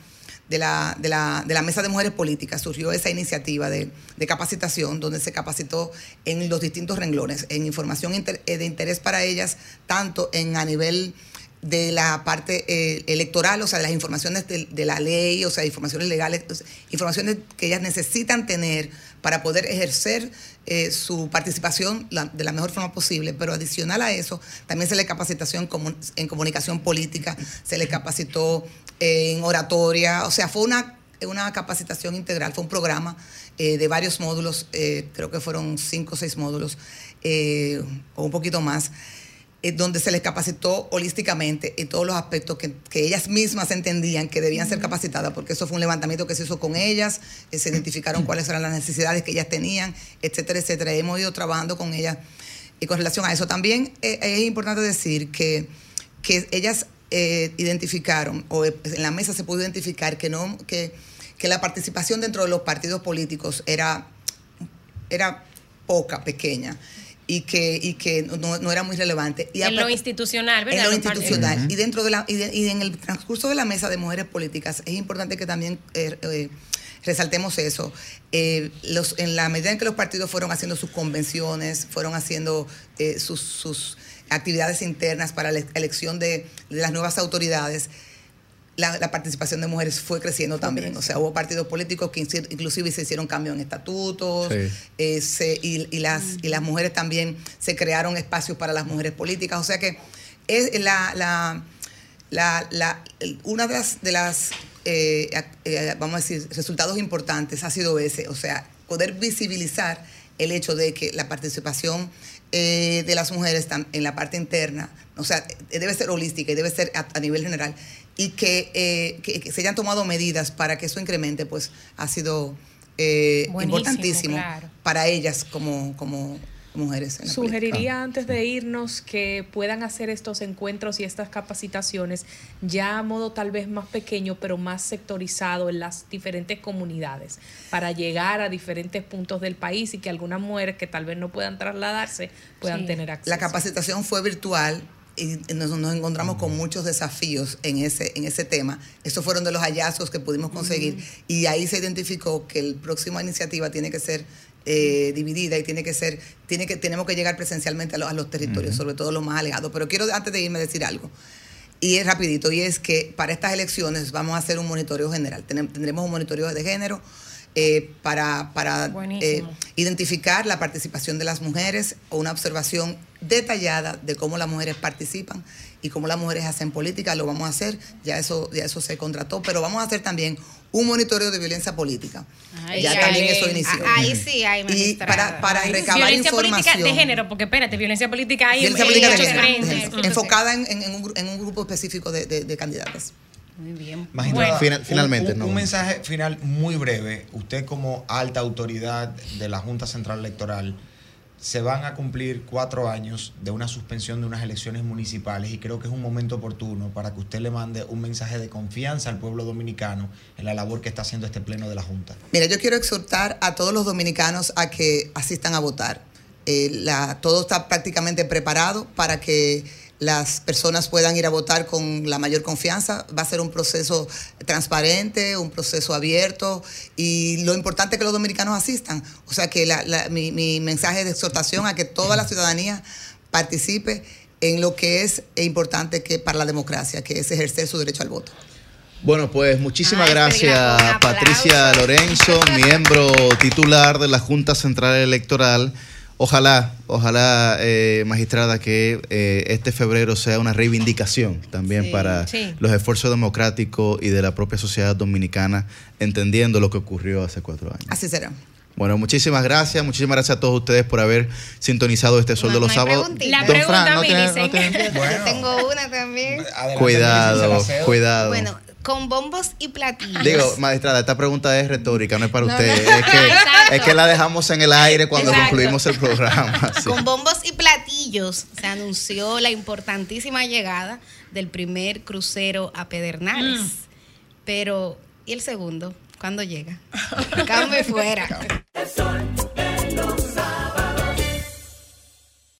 de la, de la, de la mesa de mujeres políticas, surgió esa iniciativa de, de capacitación donde se capacitó en los distintos renglones, en información inter- eh, de interés para ellas, tanto en a nivel de la parte eh, electoral, o sea, de las informaciones de, de la ley, o sea, informaciones legales, o informaciones que ellas necesitan tener para poder ejercer eh, su participación de la mejor forma posible, pero adicional a eso, también se le capacitación en, comu- en comunicación política, se le capacitó en oratoria, o sea, fue una, una capacitación integral, fue un programa eh, de varios módulos, eh, creo que fueron cinco o seis módulos, o un poquito más, eh, donde se les capacitó holísticamente en todos los aspectos que, que ellas mismas entendían que debían ser capacitadas, porque eso fue un levantamiento que se hizo con ellas, eh, se identificaron cuáles eran las necesidades que ellas tenían, etcétera, etcétera. Hemos ido trabajando con ellas y con relación a eso. También eh, es importante decir que, que ellas identificaron, o eh, en la mesa se pudo identificar que, no, que, que la participación dentro de los partidos políticos era era poca, pequeña. Y que, y que no, no era muy relevante. Y en lo institucional, ¿verdad? en lo institucional. Y dentro de la, y, de- y en el transcurso de la mesa de mujeres políticas, es importante que también eh, eh, resaltemos eso. Eh, los, en la medida en que los partidos fueron haciendo sus convenciones, fueron haciendo eh, sus, sus actividades internas para la elección de, de las nuevas autoridades, la, la participación de mujeres fue creciendo también. O sea, hubo partidos políticos que inclusive se hicieron cambios en estatutos Sí. eh, se- y, y las, y las mujeres también se crearon espacios para las mujeres políticas. O sea que es la, la, la- la- una de las, de las eh, eh, vamos a decir, resultados importantes ha sido ese, o sea, poder visibilizar el hecho de que la participación eh, de las mujeres en la parte interna, o sea, eh, debe ser holística y debe ser a, a nivel general, y que, eh, que- que se hayan tomado medidas para que eso incremente, pues ha sido eh, importantísimo claro. para ellas como, como mujeres. en la política. Sugeriría antes de irnos que puedan hacer estos encuentros y estas capacitaciones ya a modo tal vez más pequeño, pero más sectorizado en las diferentes comunidades, para llegar a diferentes puntos del país y que algunas mujeres que tal vez no puedan trasladarse puedan Sí. tener acceso. La capacitación fue virtual y nos, nos encontramos con muchos desafíos en ese, en ese tema. Esos fueron de los hallazgos que pudimos conseguir y ahí se identificó que la próxima iniciativa tiene que ser eh, dividida y tiene que ser, tiene que, tenemos que llegar presencialmente a, los- a los territorios, sobre todo los más alejados. Pero quiero antes de irme decir algo. Y es rapidito, y es que para estas elecciones vamos a hacer un monitoreo general. Tendremos un monitoreo de género eh, para, para eh, identificar la participación de las mujeres o una observación detallada de cómo las mujeres participan y cómo las mujeres hacen política. Lo vamos a hacer, ya eso, ya eso se contrató, pero vamos a hacer también un monitoreo de violencia política. Ay, ya ay, también eso inició. ahí sí hay Y para, para Ay, recabar violencia política de género, porque espérate, violencia política hay Violencia en política de género, frentes. de género, enfocada en, en- en un, gru- en un grupo específico de, de- de candidatas. Muy bien. Final- un- finalmente, un, no. un mensaje final muy breve. Usted como alta autoridad de la Junta Central Electoral, se van a cumplir cuatro años de una suspensión de unas elecciones municipales y creo que es un momento oportuno para que usted le mande un mensaje de confianza al pueblo dominicano en la labor que está haciendo este pleno de la Junta. Mira, yo quiero exhortar a todos los dominicanos a que asistan a votar. Eh, todo está prácticamente preparado para que las personas puedan ir a votar con la mayor confianza. Va a ser un proceso transparente, un proceso abierto y lo importante es que los dominicanos asistan. O sea que la- la- mi, mi mensaje de exhortación a que toda la ciudadanía participe en lo que es importante que para la democracia, que es ejercer su derecho al voto. Bueno, pues muchísimas Ay, gracias, Patricia Lorenzo, miembro titular de la Junta Central Electoral. Ojalá, ojalá, eh, magistrada, que eh, este febrero sea una reivindicación también Sí, para sí. los esfuerzos democráticos y de la propia sociedad dominicana, entendiendo lo que ocurrió hace cuatro años. Así será. Bueno, muchísimas gracias, muchísimas gracias a todos ustedes por haber sintonizado este Sol de los Sábados. La Don Fran, ¿no tiene- no tiene- Yo tengo una también. Cuidado, cuidado. Bueno, con bombos y platillos. Digo, magistrada, esta pregunta es retórica, no es para No, usted. no. Es, que, Exacto. es que la dejamos en el aire cuando Exacto. concluimos el programa. sí. Con bombos y platillos se anunció la importantísima llegada del primer crucero a Pedernales. Pero, ¿y el segundo? ¿Cuándo llega? Cambio fuera. El sol